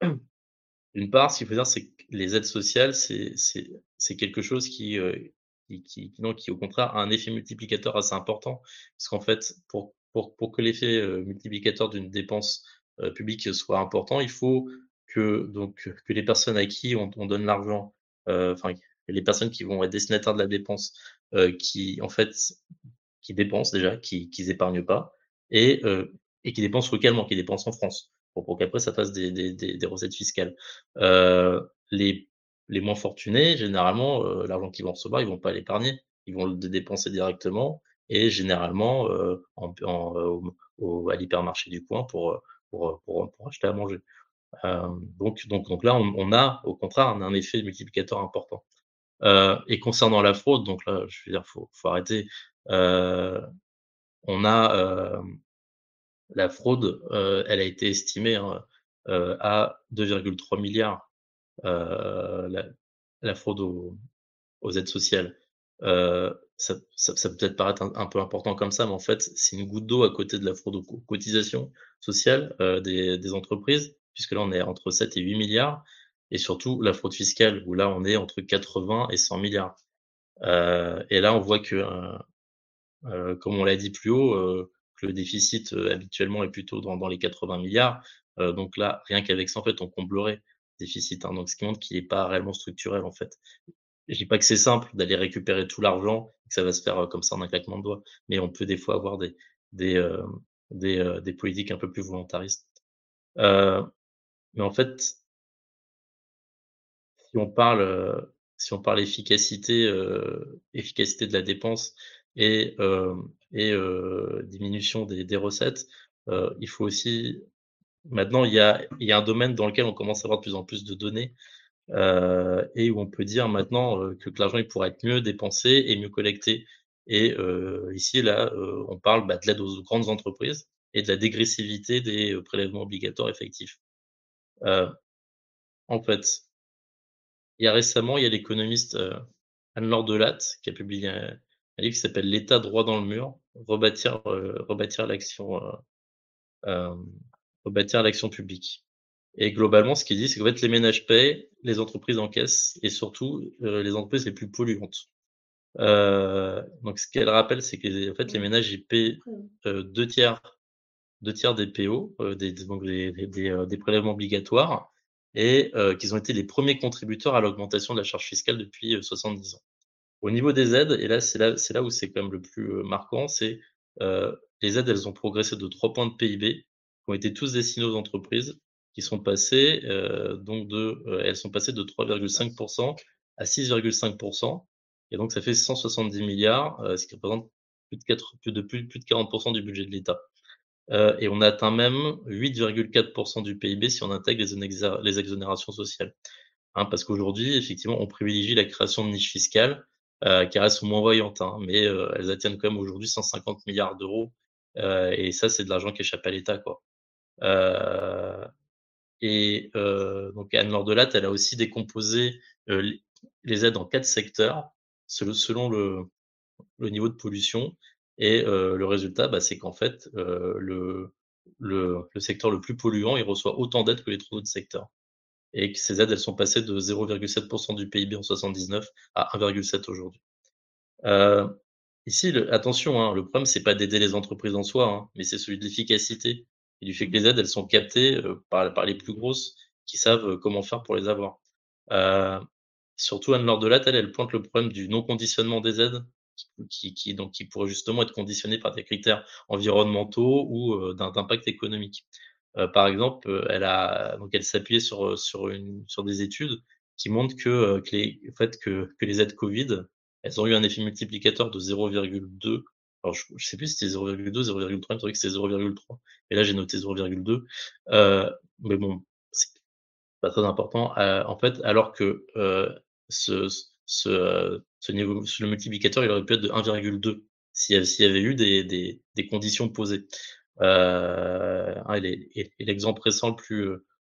D'une part, ce qu'il faut dire, c'est que les aides sociales, c'est quelque chose qui, euh, qui, qui, non, qui, au contraire, a un effet multiplicateur assez important. Parce qu'en fait, pour, pour, pour que l'effet euh, multiplicateur d'une dépense publique soit important, il faut que donc que les personnes à qui on, on donne l'argent, enfin les personnes qui vont être destinataires de la dépense, qui en fait qui dépensent déjà, qui qui épargnent pas et et qui dépensent localement, qui dépensent en France pour, qu'après ça fasse des, des, des, des recettes fiscales. Euh, les les moins fortunés, généralement, euh, l'argent qu'ils vont recevoir, ils vont pas l'épargner, ils vont le dépenser directement et généralement euh, en, en, au, à l'hypermarché du coin pour, pour, pour, pour acheter à manger. Euh, donc, donc, donc là, on, on, a au contraire un effet multiplicateur important. Euh, et concernant la fraude, donc là, je veux dire, faut, faut arrêter. Euh, on a euh, la fraude, euh, elle a été estimée hein, euh, à 2,3 milliards. La, la, fraude aux, aux aides sociales. Ça, ça, ça, peut peut-être paraître un, peu important comme ça, mais en fait, c'est une goutte d'eau à côté de la fraude aux cotisations sociales des, des entreprises puisque là on est entre 7 et 8 milliards, et surtout la fraude fiscale, où là on est entre 80 et 100 milliards. Euh, et là on voit que, euh, euh, comme on l'a dit plus haut, euh, le déficit habituellement est plutôt dans, les 80 milliards. Donc là, rien qu'avec ça, en fait, on comblerait le déficit. Hein, donc ce qui montre qu'il n'est pas réellement structurel en fait. Je dis pas que c'est simple d'aller récupérer tout l'argent, que ça va se faire comme ça en un claquement de doigts, mais on peut des fois avoir des, des, des, des politiques un peu plus volontaristes. Mais en fait, si on parle, si on parle efficacité, efficacité de la dépense et, et diminution des, recettes, il faut aussi maintenant il y a, il y a un domaine dans lequel on commence à avoir de plus en plus de données et où on peut dire maintenant que, l'argent il pourrait être mieux dépensé et mieux collecté. Et ici, là, on parle bah, de l'aide aux grandes entreprises et de la dégressivité des prélèvements obligatoires effectifs. en fait, il y a récemment, il y a l'économiste Anne-Laure Delatte qui a publié un, livre qui s'appelle L'État droit dans le mur, rebâtir, rebâtir l'action, rebâtir l'action publique. Et globalement, ce qu'il dit, c'est qu'en fait, les ménages paient, les entreprises encaissent, et surtout euh, les entreprises les plus polluantes. Euh, donc, ce qu'elle rappelle, c'est que les, en fait, les ménages ils paient euh, deux tiers, deux tiers des PO, euh, des, donc des, des, euh, des, prélèvements obligatoires, et qu'ils ont été les premiers contributeurs à l'augmentation de la charge fiscale depuis 70 ans. Au niveau des aides, et là, c'est là, là où c'est quand même le plus marquant, c'est les aides, elles ont progressé de 3 points de PIB, qui ont été tous destinés aux entreprises, qui sont passées euh, donc de, euh, elles sont passées de 3,5% à 6,5%. Et donc, ça fait 170 milliards, euh, ce qui représente plus de, 4, plus de, plus, de 40% du budget de l'État. Euh, et on atteint même 8,4% du PIB si on intègre les, exonérations sociales. Hein, parce qu'aujourd'hui, effectivement, on privilégie la création de niches fiscales euh, qui restent moins voyantes, hein, mais euh, elles atteignent quand même aujourd'hui 150 milliards d'euros. et ça, c'est de l'argent qui échappe à l'État. quoi. Euh, et euh, donc Anne-Laure Delatte, elle a aussi décomposé euh, les aides en quatre secteurs selon le, le niveau de pollution. Et euh, le résultat, bah, c'est qu'en fait, euh, le, le, le, secteur le plus polluant, il reçoit autant d'aides que les trois autres secteurs. Et que ces aides, elles sont passées de 0,7% du PIB en 79 à 1,7 aujourd'hui. Euh, ici, le, attention, hein, le problème, c'est pas d'aider les entreprises en soi, hein, mais c'est celui de l'efficacité et du fait que les aides, elles sont captées euh, par, par les plus grosses qui savent euh, comment faire pour les avoir. Euh, surtout Anne-Laure Delatte, elle, elle pointe le problème du non-conditionnement des aides, qui, qui, donc, qui pourrait justement être conditionné par des critères environnementaux ou euh, d'impact économique. Euh, par exemple, elle a donc elle s'appuyait sur sur une sur des études qui montrent que, que les en fait que que les aides Covid, elles ont eu un effet multiplicateur de 0,2 alors, je, je sais plus si c'était 0,2, 0,3, il me semblait que c'était 0,3. Et là, j'ai noté 0,2. Euh, mais bon, c'est pas très important. Euh, en fait, alors que euh, ce, ce, ce niveau, le multiplicateur, il aurait pu être de 1,2 s'il y, avait eu des, des, des conditions posées. Euh, et l'exemple récent le plus,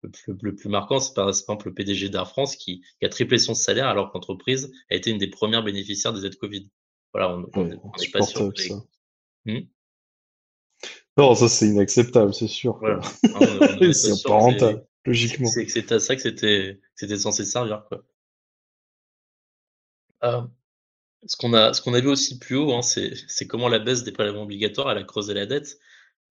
le plus, le plus marquant, c'est par exemple le PDG d'Air France qui, qui, a triplé son salaire alors que l'entreprise a été une des premières bénéficiaires des aides Covid. Voilà, on n'est pas sûr que ça. Hmm? Non, ça c'est inacceptable, c'est sûr. Voilà. c'est pas rentable, logiquement. C'est à ça que c'était c'était censé servir, quoi. Euh, ce qu'on a ce qu'on a vu aussi plus haut, hein, c'est comment la baisse des prélèvements obligatoires elle a creusé la dette.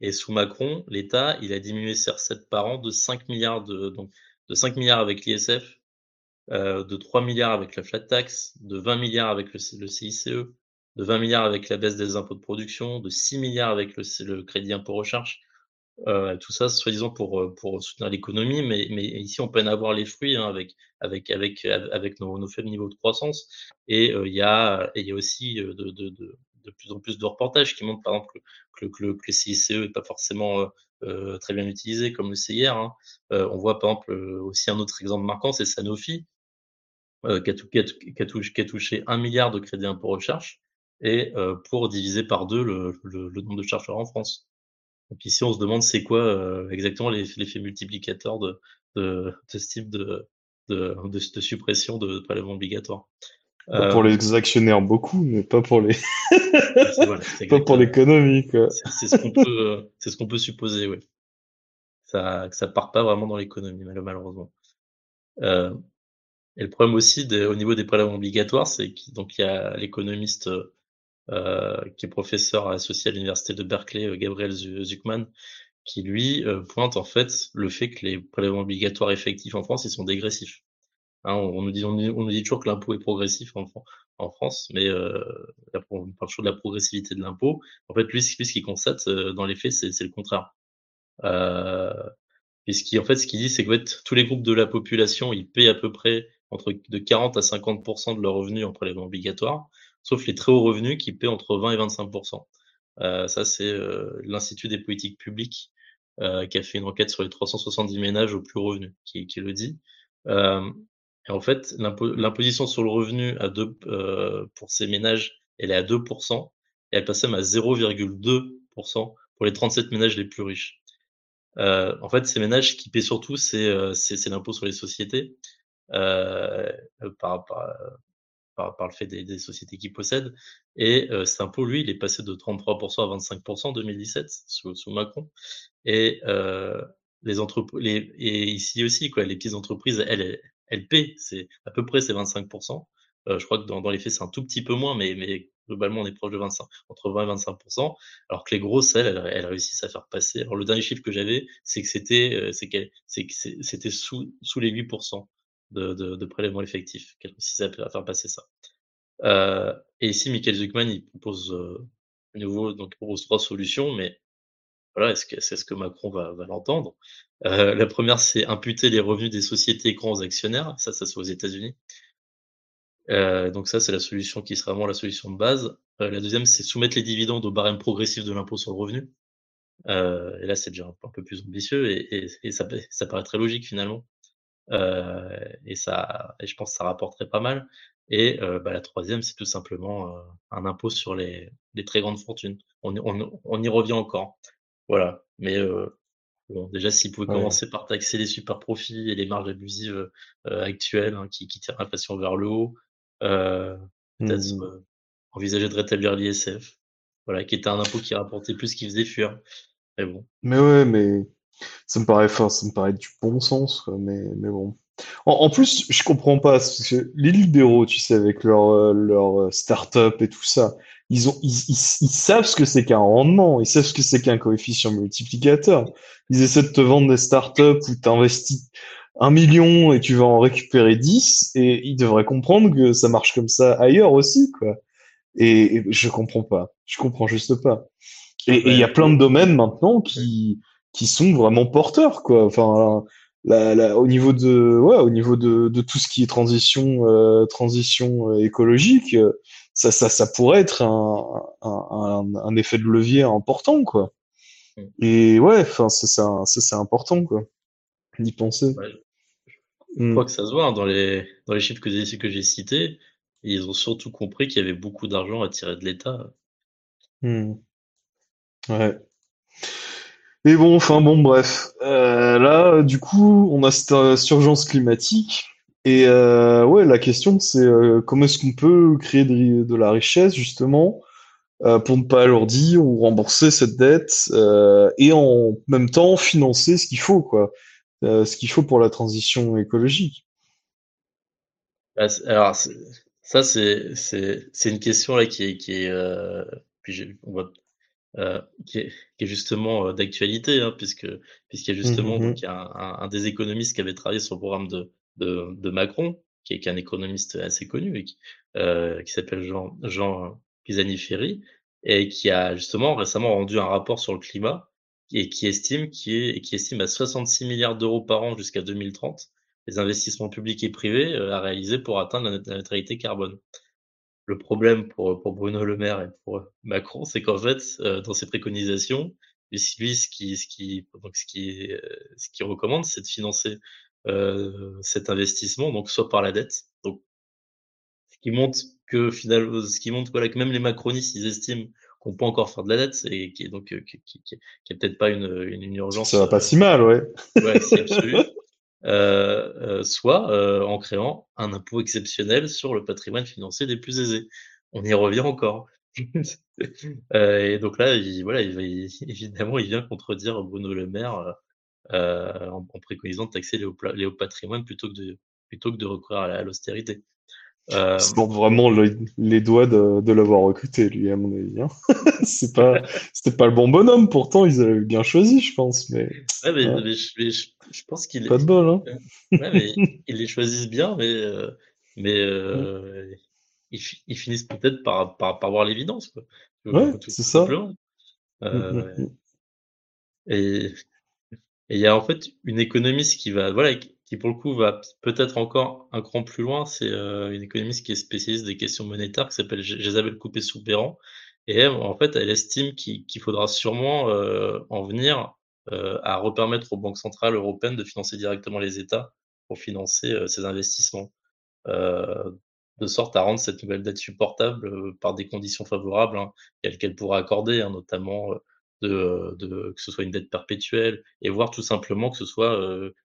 Et sous Macron, l'État, il a diminué ses recettes par an de 5 milliards de donc de 5 milliards avec l'ISF, euh, de 3 milliards avec la flat tax, de 20 milliards avec le, CICE, de 20 milliards avec la baisse des impôts de production, de 6 milliards avec le, crédit impôt recherche. Euh, tout ça, soi-disant pour euh, pour soutenir l'économie, mais mais ici on peine à voir les fruits hein, avec avec avec avec nos, faibles niveaux de croissance. Et euh, il y a il y a aussi euh, de, de, de, de plus en plus de reportages qui montrent par exemple que, le CICE est pas forcément euh, très bien utilisé comme le CIR. Hein. on voit par exemple aussi un autre exemple marquant, c'est Sanofi, qui a, touché, un milliard de crédit impôt recherche et euh, pour diviser par deux le, nombre de chercheurs en France. Donc ici, on se demande c'est quoi euh, exactement l'effet multiplicateur de, ce type de, de, de, suppression de prélèvements obligatoires. Euh, pour les actionnaires beaucoup, mais pas pour les voilà, pas pour l'économie quoi. C'est ce qu'on peut c'est ce qu'on peut supposer, oui. Ça ça part pas vraiment dans l'économie malheureusement. Euh, et le problème aussi de, au niveau des prélèvements obligatoires, c'est qu'il donc il y a l'économiste euh, qui est professeur associé à l'université de Berkeley, euh, Gabriel Zuckman, qui lui euh, pointe en fait le fait que les prélèvements obligatoires effectifs en France, ils sont dégressifs. Hein, on, nous dit, on, nous toujours que l'impôt est progressif en, en France, mais euh, on parle toujours de la progressivité de l'impôt. En fait, lui, ce qu'il constate dans les faits, c'est le contraire. Euh, puisqu'en fait, ce qu'il dit, c'est que tous les groupes de la population, ils paient à peu près entre de 40 à 50% de leurs revenus en prélèvement obligatoire, sauf les très hauts revenus qui paient entre 20 et 25% ça, c'est l'Institut des politiques publiques qui a fait une enquête sur les 370 ménages aux plus revenus, qui, qui le dit. Et en fait, l'imposition sur le revenu à deux, pour ces ménages, elle est à 2%, et elle passe même à 0,2% pour les 37 ménages les plus riches. Euh, en fait, ces ménages qui paient surtout, c'est euh, l'impôt sur les sociétés euh, par, par, par, par, le fait des, des, sociétés qui possèdent. Et euh, cet impôt, lui, il est passé de 33% à 25% en 2017 sous, sous Macron. Et euh, les entreprises, et ici aussi, quoi, les petites entreprises, elles, elles, paient, c'est à peu près ces 25%. Euh, je crois que dans, dans les faits, c'est un tout petit peu moins, mais, mais globalement, on est proche de 25, entre 20 et 25%, alors que les grosses, elles, elles, réussissent à faire passer. Alors, le dernier chiffre que j'avais, c'est que c'était, euh, c'est sous, sous les 8% de, de, de prélèvements effectifs qu'elles réussissent à, faire passer ça. Euh, et ici, Michael Zuckman, il propose euh, nouveau, donc propose trois solutions, mais voilà, est-ce que c'est ce que Macron va, va l'entendre euh, La première, c'est imputer les revenus des sociétés aux actionnaires. Ça, ça fait aux États-Unis. Euh, donc ça, c'est la solution qui sera vraiment la solution de base. Euh, la deuxième, c'est soumettre les dividendes au barème progressif de l'impôt sur le revenu. Euh, et là, c'est déjà un, peu plus ambitieux et, et, et ça, ça, paraît très logique finalement. Euh, et ça, et je pense que ça rapporterait pas mal. Et euh, bah, la troisième, c'est tout simplement euh, un impôt sur les, les, très grandes fortunes. On, on, on, y revient encore. Voilà. Mais Bon, déjà, s'ils pouvaient commencer par taxer les super profits et les marges abusives actuelles hein, qui, qui tirent l'inflation vers le haut, euh, peut-être mmh. euh, envisager de rétablir l'ISF, voilà, qui était un impôt qui rapportait plus qu'il faisait fuir. Mais bon. Mais ouais, mais ça me paraît, enfin, ça me paraît du bon sens, quoi, mais, mais bon. En, plus, je comprends pas, parce que les libéraux, tu sais, avec leur, leur start-up et tout ça, ils, ont, ils, ils, savent ce que c'est qu'un rendement, ils savent ce que c'est qu'un coefficient multiplicateur. Ils essaient de te vendre des start-up où tu investis un million et tu vas en récupérer 10 et ils devraient comprendre que ça marche comme ça ailleurs aussi, quoi. Et, je comprends pas. Je comprends juste pas. Et il y a plein de domaines maintenant qui, qui sont vraiment porteurs, quoi. Enfin, la, la, au niveau de, ouais, au niveau de, de tout ce qui est transition, euh, transition euh, écologique, ça, ça, ça pourrait être un, un, un, effet de levier important, quoi. Mm. Et ouais, enfin, c'est ça, c'est important, quoi. D'y penser. Je crois que ça se voit hein, dans, les, dans les chiffres que j'ai, que j'ai cités. Ils ont surtout compris qu'il y avait beaucoup d'argent à tirer de l'État. Mmh. Ouais. Et bon, enfin bon, bref. Euh, là, du coup, on a cette euh, urgence climatique. Et euh, ouais, la question, c'est euh, comment est-ce qu'on peut créer de, de, la richesse, justement, euh, pour ne pas alourdir ou rembourser cette dette et en même temps financer ce qu'il faut, quoi. Ce qu'il faut pour la transition écologique. Bah, alors, ça, c'est, une question là qui est, qui est, puis on voit, qui, est, qui est justement d'actualité, hein, puisque puisqu'il y a justement mmh donc, un, un, un, des économistes qui avait travaillé sur le programme de, de, de Macron, qui est, un économiste assez connu, et qui, euh, qui s'appelle Jean, Jean Pisani-Ferry, et qui a justement récemment rendu un rapport sur le climat et qui estime, qui, est, qui estime à 66 milliards d'euros par an jusqu'à 2030 les investissements publics et privés euh, à réaliser pour atteindre la neutralité carbone. Le problème pour, pour Bruno Le Maire et pour Macron, c'est qu'en fait, euh, dans ses préconisations, lui, ce qui, ce qui, ce qui, euh, ce qui recommande, c'est de financer cet investissement, donc soit par la dette, donc ce qui montre que finalement, ce qui montre voilà, que même les macronistes, ils estiment qu'on peut encore faire de la dette et qui est donc euh, qui, qui, qui, est peut-être pas une, une, une, urgence. Ça va pas si mal, ouais. Ouais, c'est absolu. Euh, euh, soit euh, en créant un impôt exceptionnel sur le patrimoine financier des plus aisés. On y revient encore. Euh, et donc là, il, voilà, il, il, évidemment, il vient contredire Bruno Le Maire en, en, préconisant de taxer les hauts, les hauts patrimoines plutôt que de plutôt que de recourir à l'austérité. Euh... C'est vraiment le, les doigts de, de l'avoir recruté, lui, à mon avis. Hein. c'est pas, c'était pas le bon bonhomme, pourtant, ils avaient bien choisi, je pense. Mais, ouais, mais, ouais. mais, je, mais je, je, pense qu'il Pas de bol, hein. ouais, mais ils les choisissent bien, mais, euh, mais euh, ouais. ils, ils, finissent peut-être par, par, par voir l'évidence. Ouais, c'est ça. Euh, mm -hmm. Et il y a en fait une économiste qui va, voilà, qui pour le coup va peut-être encore un cran plus loin, c'est euh, une économiste qui est spécialiste des questions monétaires, qui s'appelle Jésabelle Coupé-Soupéran, Et en fait, elle estime qu'il faudra sûrement en venir à repermettre aux banques centrales européennes de financer directement les États pour financer ces investissements. de sorte à rendre cette nouvelle dette supportable par des conditions favorables hein, qu'elle pourra accorder, hein, notamment de, de, que ce soit une dette perpétuelle et voire tout simplement que ce soit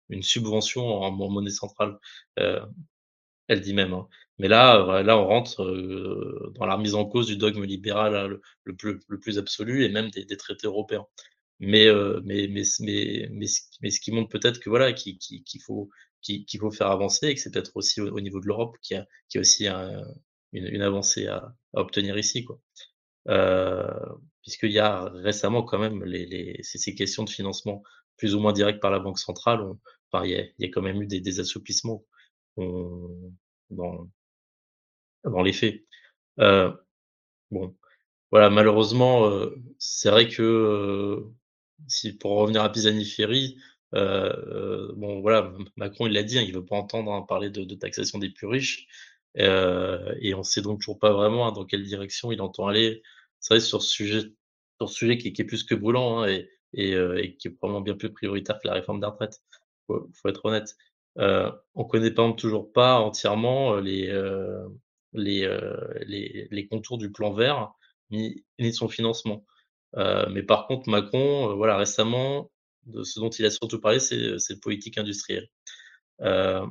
une subvention en, monnaie centrale. elle dit même. Hein. Mais là, là, on rentre dans la remise en cause du dogme libéral le, plus, le, plus, absolu et même des, traités européens. Mais, mais, mais, mais, mais, ce qui montre peut-être que voilà, qu'il faut, qu'il faut faire avancer et que c'est peut-être aussi au, niveau de l'Europe qui a, qui a aussi une, une, avancée à, à, obtenir ici. Quoi. Puisqu'il y a récemment quand même les, les, ces questions de financement plus ou moins direct par la Banque centrale. enfin, il y, a, il y, a, quand même eu des, des assouplissements dans, dans les faits. Euh, bon, voilà, malheureusement, euh, c'est vrai que euh, si pour revenir à Pisani-Ferry, euh, bon voilà, Macron il l'a dit, hein, il veut pas entendre hein, parler de, de, taxation des plus riches, et on sait donc toujours pas vraiment hein, dans quelle direction il entend aller. C'est vrai sur ce sujet, sur ce sujet qui, est plus que brûlant et, et, et, qui est probablement bien plus prioritaire que la réforme des retraites. Faut, faut être honnête. Euh, on connaît pas toujours pas entièrement les, euh, les, les, les, contours du plan vert ni, ni son financement. Euh, mais par contre, Macron, voilà, récemment, de ce dont il a surtout parlé, c'est cette politique industrielle. Euh,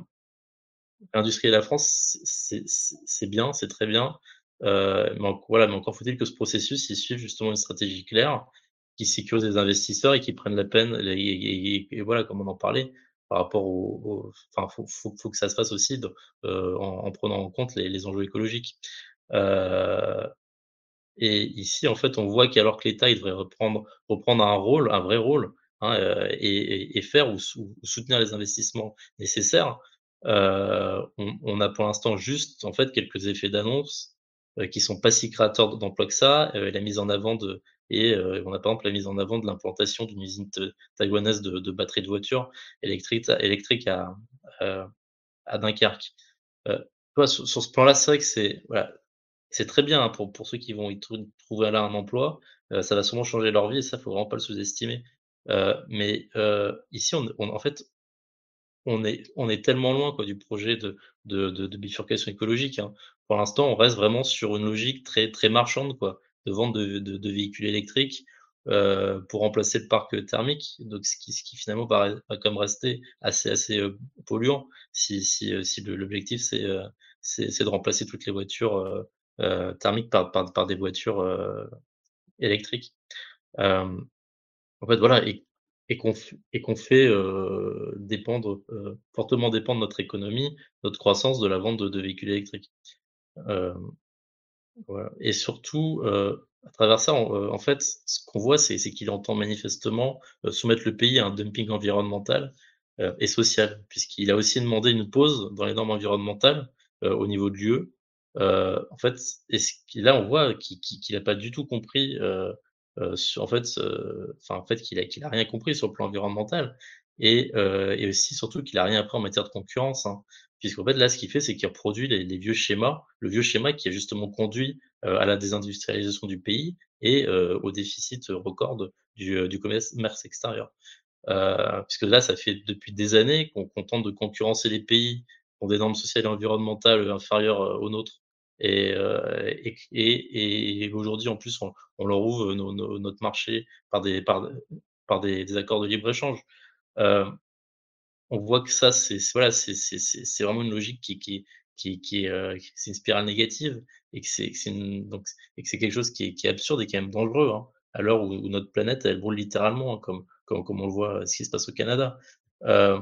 industrielle la France, c'est bien, c'est très bien. Euh, mais voilà, mais encore faut-il que ce processus il suive justement une stratégie claire qui sécurise les investisseurs et qui prennent la peine. Et, voilà, comme on en parlait, par rapport au, enfin, faut, faut, que ça se fasse aussi euh, en, en, prenant en compte les, enjeux écologiques. Euh, et ici, en fait, on voit qu'alors que l'État devrait reprendre, reprendre un rôle, un vrai rôle, hein, euh, et, et, faire ou, soutenir les investissements nécessaires, on, on, a pour l'instant juste en fait quelques effets d'annonce euh, qui sont pas si créateurs d'emplois que ça. Euh, la mise en avant de et euh, on a par exemple la mise en avant de l'implantation d'une usine taïwanaise de, de, batteries de voitures électriques, électriques à, à Dunkerque. Sur, sur, ce plan-là, c'est vrai que c'est voilà, c'est très bien hein, pour, pour ceux qui vont y trouver là un emploi. Euh, ça va sûrement changer leur vie et ça, faut vraiment pas le sous-estimer. Euh, mais euh, ici, on, on, en fait, on est, on est tellement loin quoi, du projet de, de, de, de bifurcation écologique. Hein. Pour l'instant, on reste vraiment sur une logique très, très marchande quoi, de vente de, de, véhicules électriques euh, pour remplacer le parc thermique. Donc, ce qui, ce qui finalement va, va comme rester assez, assez euh, polluant si, si, euh, si l'objectif c'est, c'est, de remplacer toutes les voitures thermiques par, par, par, des voitures électriques. en fait, voilà. Et qu'on fait euh, dépendre euh, fortement dépendre notre économie, notre croissance de la vente de, véhicules électriques. Euh, voilà. Et surtout, à travers ça, en fait, ce qu'on voit, c'est qu'il entend manifestement soumettre le pays à un dumping environnemental et social, puisqu'il a aussi demandé une pause dans les normes environnementales au niveau de l'UE. en fait, là, on voit qu'il n'a pas du tout compris euh, en fait, enfin en fait qu'il a a rien compris sur le plan environnemental et, euh, et aussi surtout qu'il a rien appris en matière de concurrence, hein, puisqu'en fait là ce qu'il fait c'est qu'il reproduit les, vieux schémas, le vieux schéma qui a justement conduit euh, à la désindustrialisation du pays et au déficit record du, du commerce extérieur. Euh, puisque là, ça fait depuis des années qu'on tente de concurrencer les pays qui ont des normes sociales et environnementales inférieures aux nôtres et, euh, et, et, et aujourd'hui, en plus, on, on leur ouvre nos, nos, notre marché par des, par, par des, accords de libre-échange. Euh, on voit que ça, c'est voilà, c'est vraiment une logique qui, qui, qui, qui euh, c'est une spirale négative et que c'est donc et que c'est quelque chose qui est, qui est absurde et qui est même dangereux hein, à l'heure où, où, notre planète elle brûle littéralement hein, comme, comme comme on le voit ce qui se passe au Canada. Euh,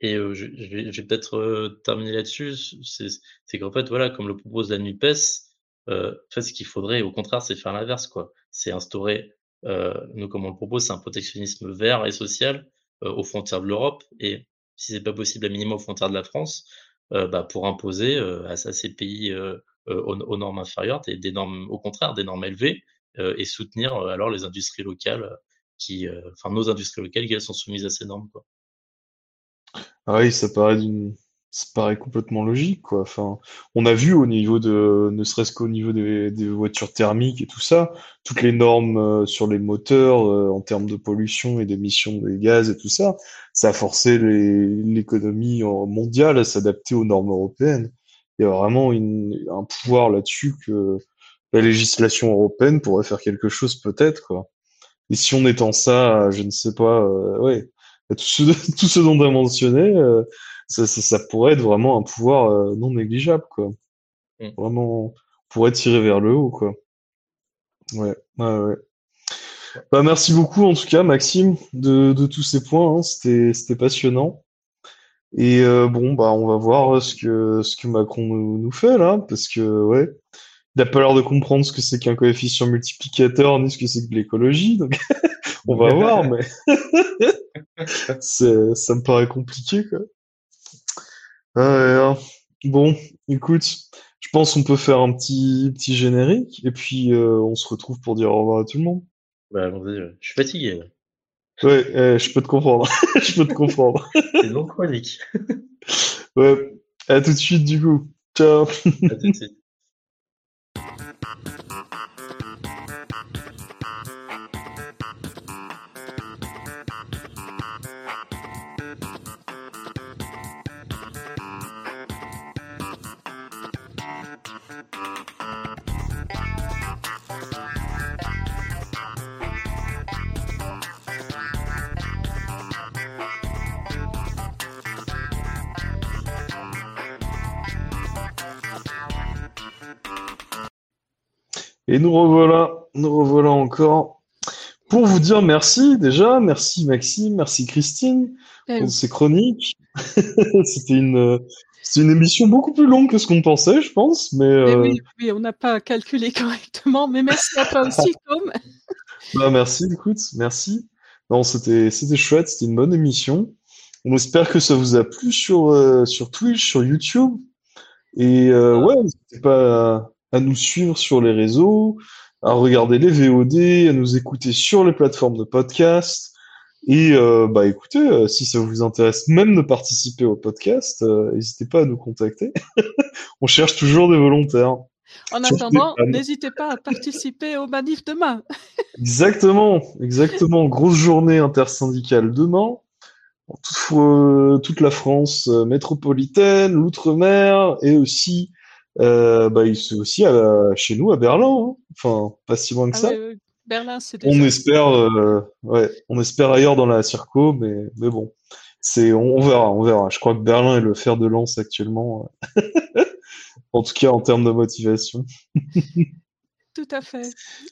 et je, je, vais, vais peut-être terminer là-dessus. C'est qu'en fait, voilà, comme le propose la NUPES, euh, fait, ce qu'il faudrait, au contraire, c'est faire l'inverse, quoi. C'est instaurer, euh, nous, comme on le propose, c'est un protectionnisme vert et social euh, aux frontières de l'Europe, et si c'est pas possible, à minimum aux frontières de la France, bah, pour imposer à, ces pays aux, aux, normes inférieures des, normes, au contraire, des normes élevées, et soutenir alors les industries locales qui, enfin, nos industries locales qui elles sont soumises à ces normes, quoi. Ah oui, ça paraît d'une ça paraît complètement logique, quoi. Enfin, on a vu au niveau de, ne serait-ce qu'au niveau des, voitures thermiques et tout ça, toutes les normes euh, sur les moteurs euh, en termes de pollution et d'émissions des gaz et tout ça, ça a forcé l'économie mondiale à s'adapter aux normes européennes. Il y a vraiment un pouvoir là-dessus que la législation européenne pourrait faire quelque chose peut-être, quoi. Et si on étend ça, je ne sais pas, euh, ouais, tout ce, tout ce dont on a mentionné, ça, ça, pourrait être vraiment un pouvoir euh, non négligeable, quoi. Mm. Vraiment, on pourrait tirer vers le haut, quoi. Ouais, ouais, ouais. Bah, merci beaucoup, en tout cas, Maxime, de, de tous ces points. Hein. C'était, c'était passionnant. Et euh, bon, bah, on va voir ce que, ce que Macron nous, nous fait, là, parce que, ouais, il n'a pas l'air de comprendre ce que c'est qu'un coefficient multiplicateur, ni ce que c'est que l'écologie, donc on va voir, mais ça me paraît compliqué, quoi. Hein. Bon, écoute, je pense qu'on peut faire un petit, petit générique et puis euh, on se retrouve pour dire au revoir à tout le monde. Bah, je suis fatigué. Ouais, eh, je peux te comprendre. je peux te comprendre. C'est chronique. ouais, à tout de suite du coup. Ciao. à tout de suite. Et nous revoilà, nous revoilà encore pour vous dire merci déjà, merci Maxime, merci Christine eh pour ces chroniques. C'était une, c'est une émission beaucoup plus longue que ce qu'on pensait, je pense, mais. Euh, oui, on n'a pas calculé correctement, mais merci à toi aussi, Tom. bah, merci, écoute, merci. Non, c'était, c'était chouette, c'était une bonne émission. On espère que ça vous a plu sur, euh, sur Twitch, sur YouTube. Et euh, ouais, n'hésitez pas à nous suivre sur les réseaux, à regarder les VOD, à nous écouter sur les plateformes de podcast. Et euh, bah écoutez, euh, si ça vous intéresse même de participer au podcast, euh, n'hésitez pas à nous contacter. On cherche toujours des volontaires. En attendant, n'hésitez pas à participer au manif demain. exactement, exactement. Grosse journée intersyndicale demain. Toute, toute la France métropolitaine, l'outre-mer et aussi euh, bah, c'est aussi chez nous à Berlin. Hein. Enfin, pas si loin que ah ça. Berlin, c'est On espère, euh, ouais, on espère ailleurs dans la circo, mais, mais bon, c'est, on, verra, on verra. Je crois que Berlin est le fer de lance actuellement. en tout cas, en termes de motivation. Tout à fait.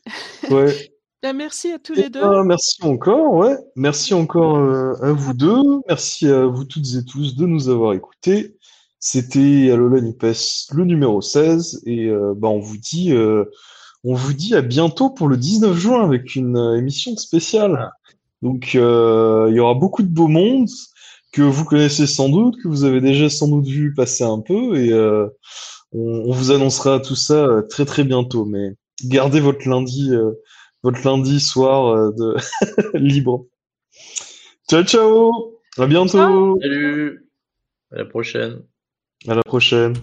Ouais. Ben, merci à tous les deux. Ben, merci encore, ouais. Merci encore euh, à vous deux. Merci à vous toutes et tous de nous avoir écoutés. C'était Alola Nupes, le numéro 16, et euh, bah, on vous dit euh, on vous dit à bientôt pour le 19 juin avec une euh, émission spéciale. Donc il y aura beaucoup de beaux mondes que vous connaissez sans doute, que vous avez déjà sans doute vu passer un peu, et on, vous annoncera tout ça très très bientôt. Mais gardez votre lundi, votre lundi soir libre. Ciao ciao, à bientôt. Salut, à la prochaine. À la prochaine.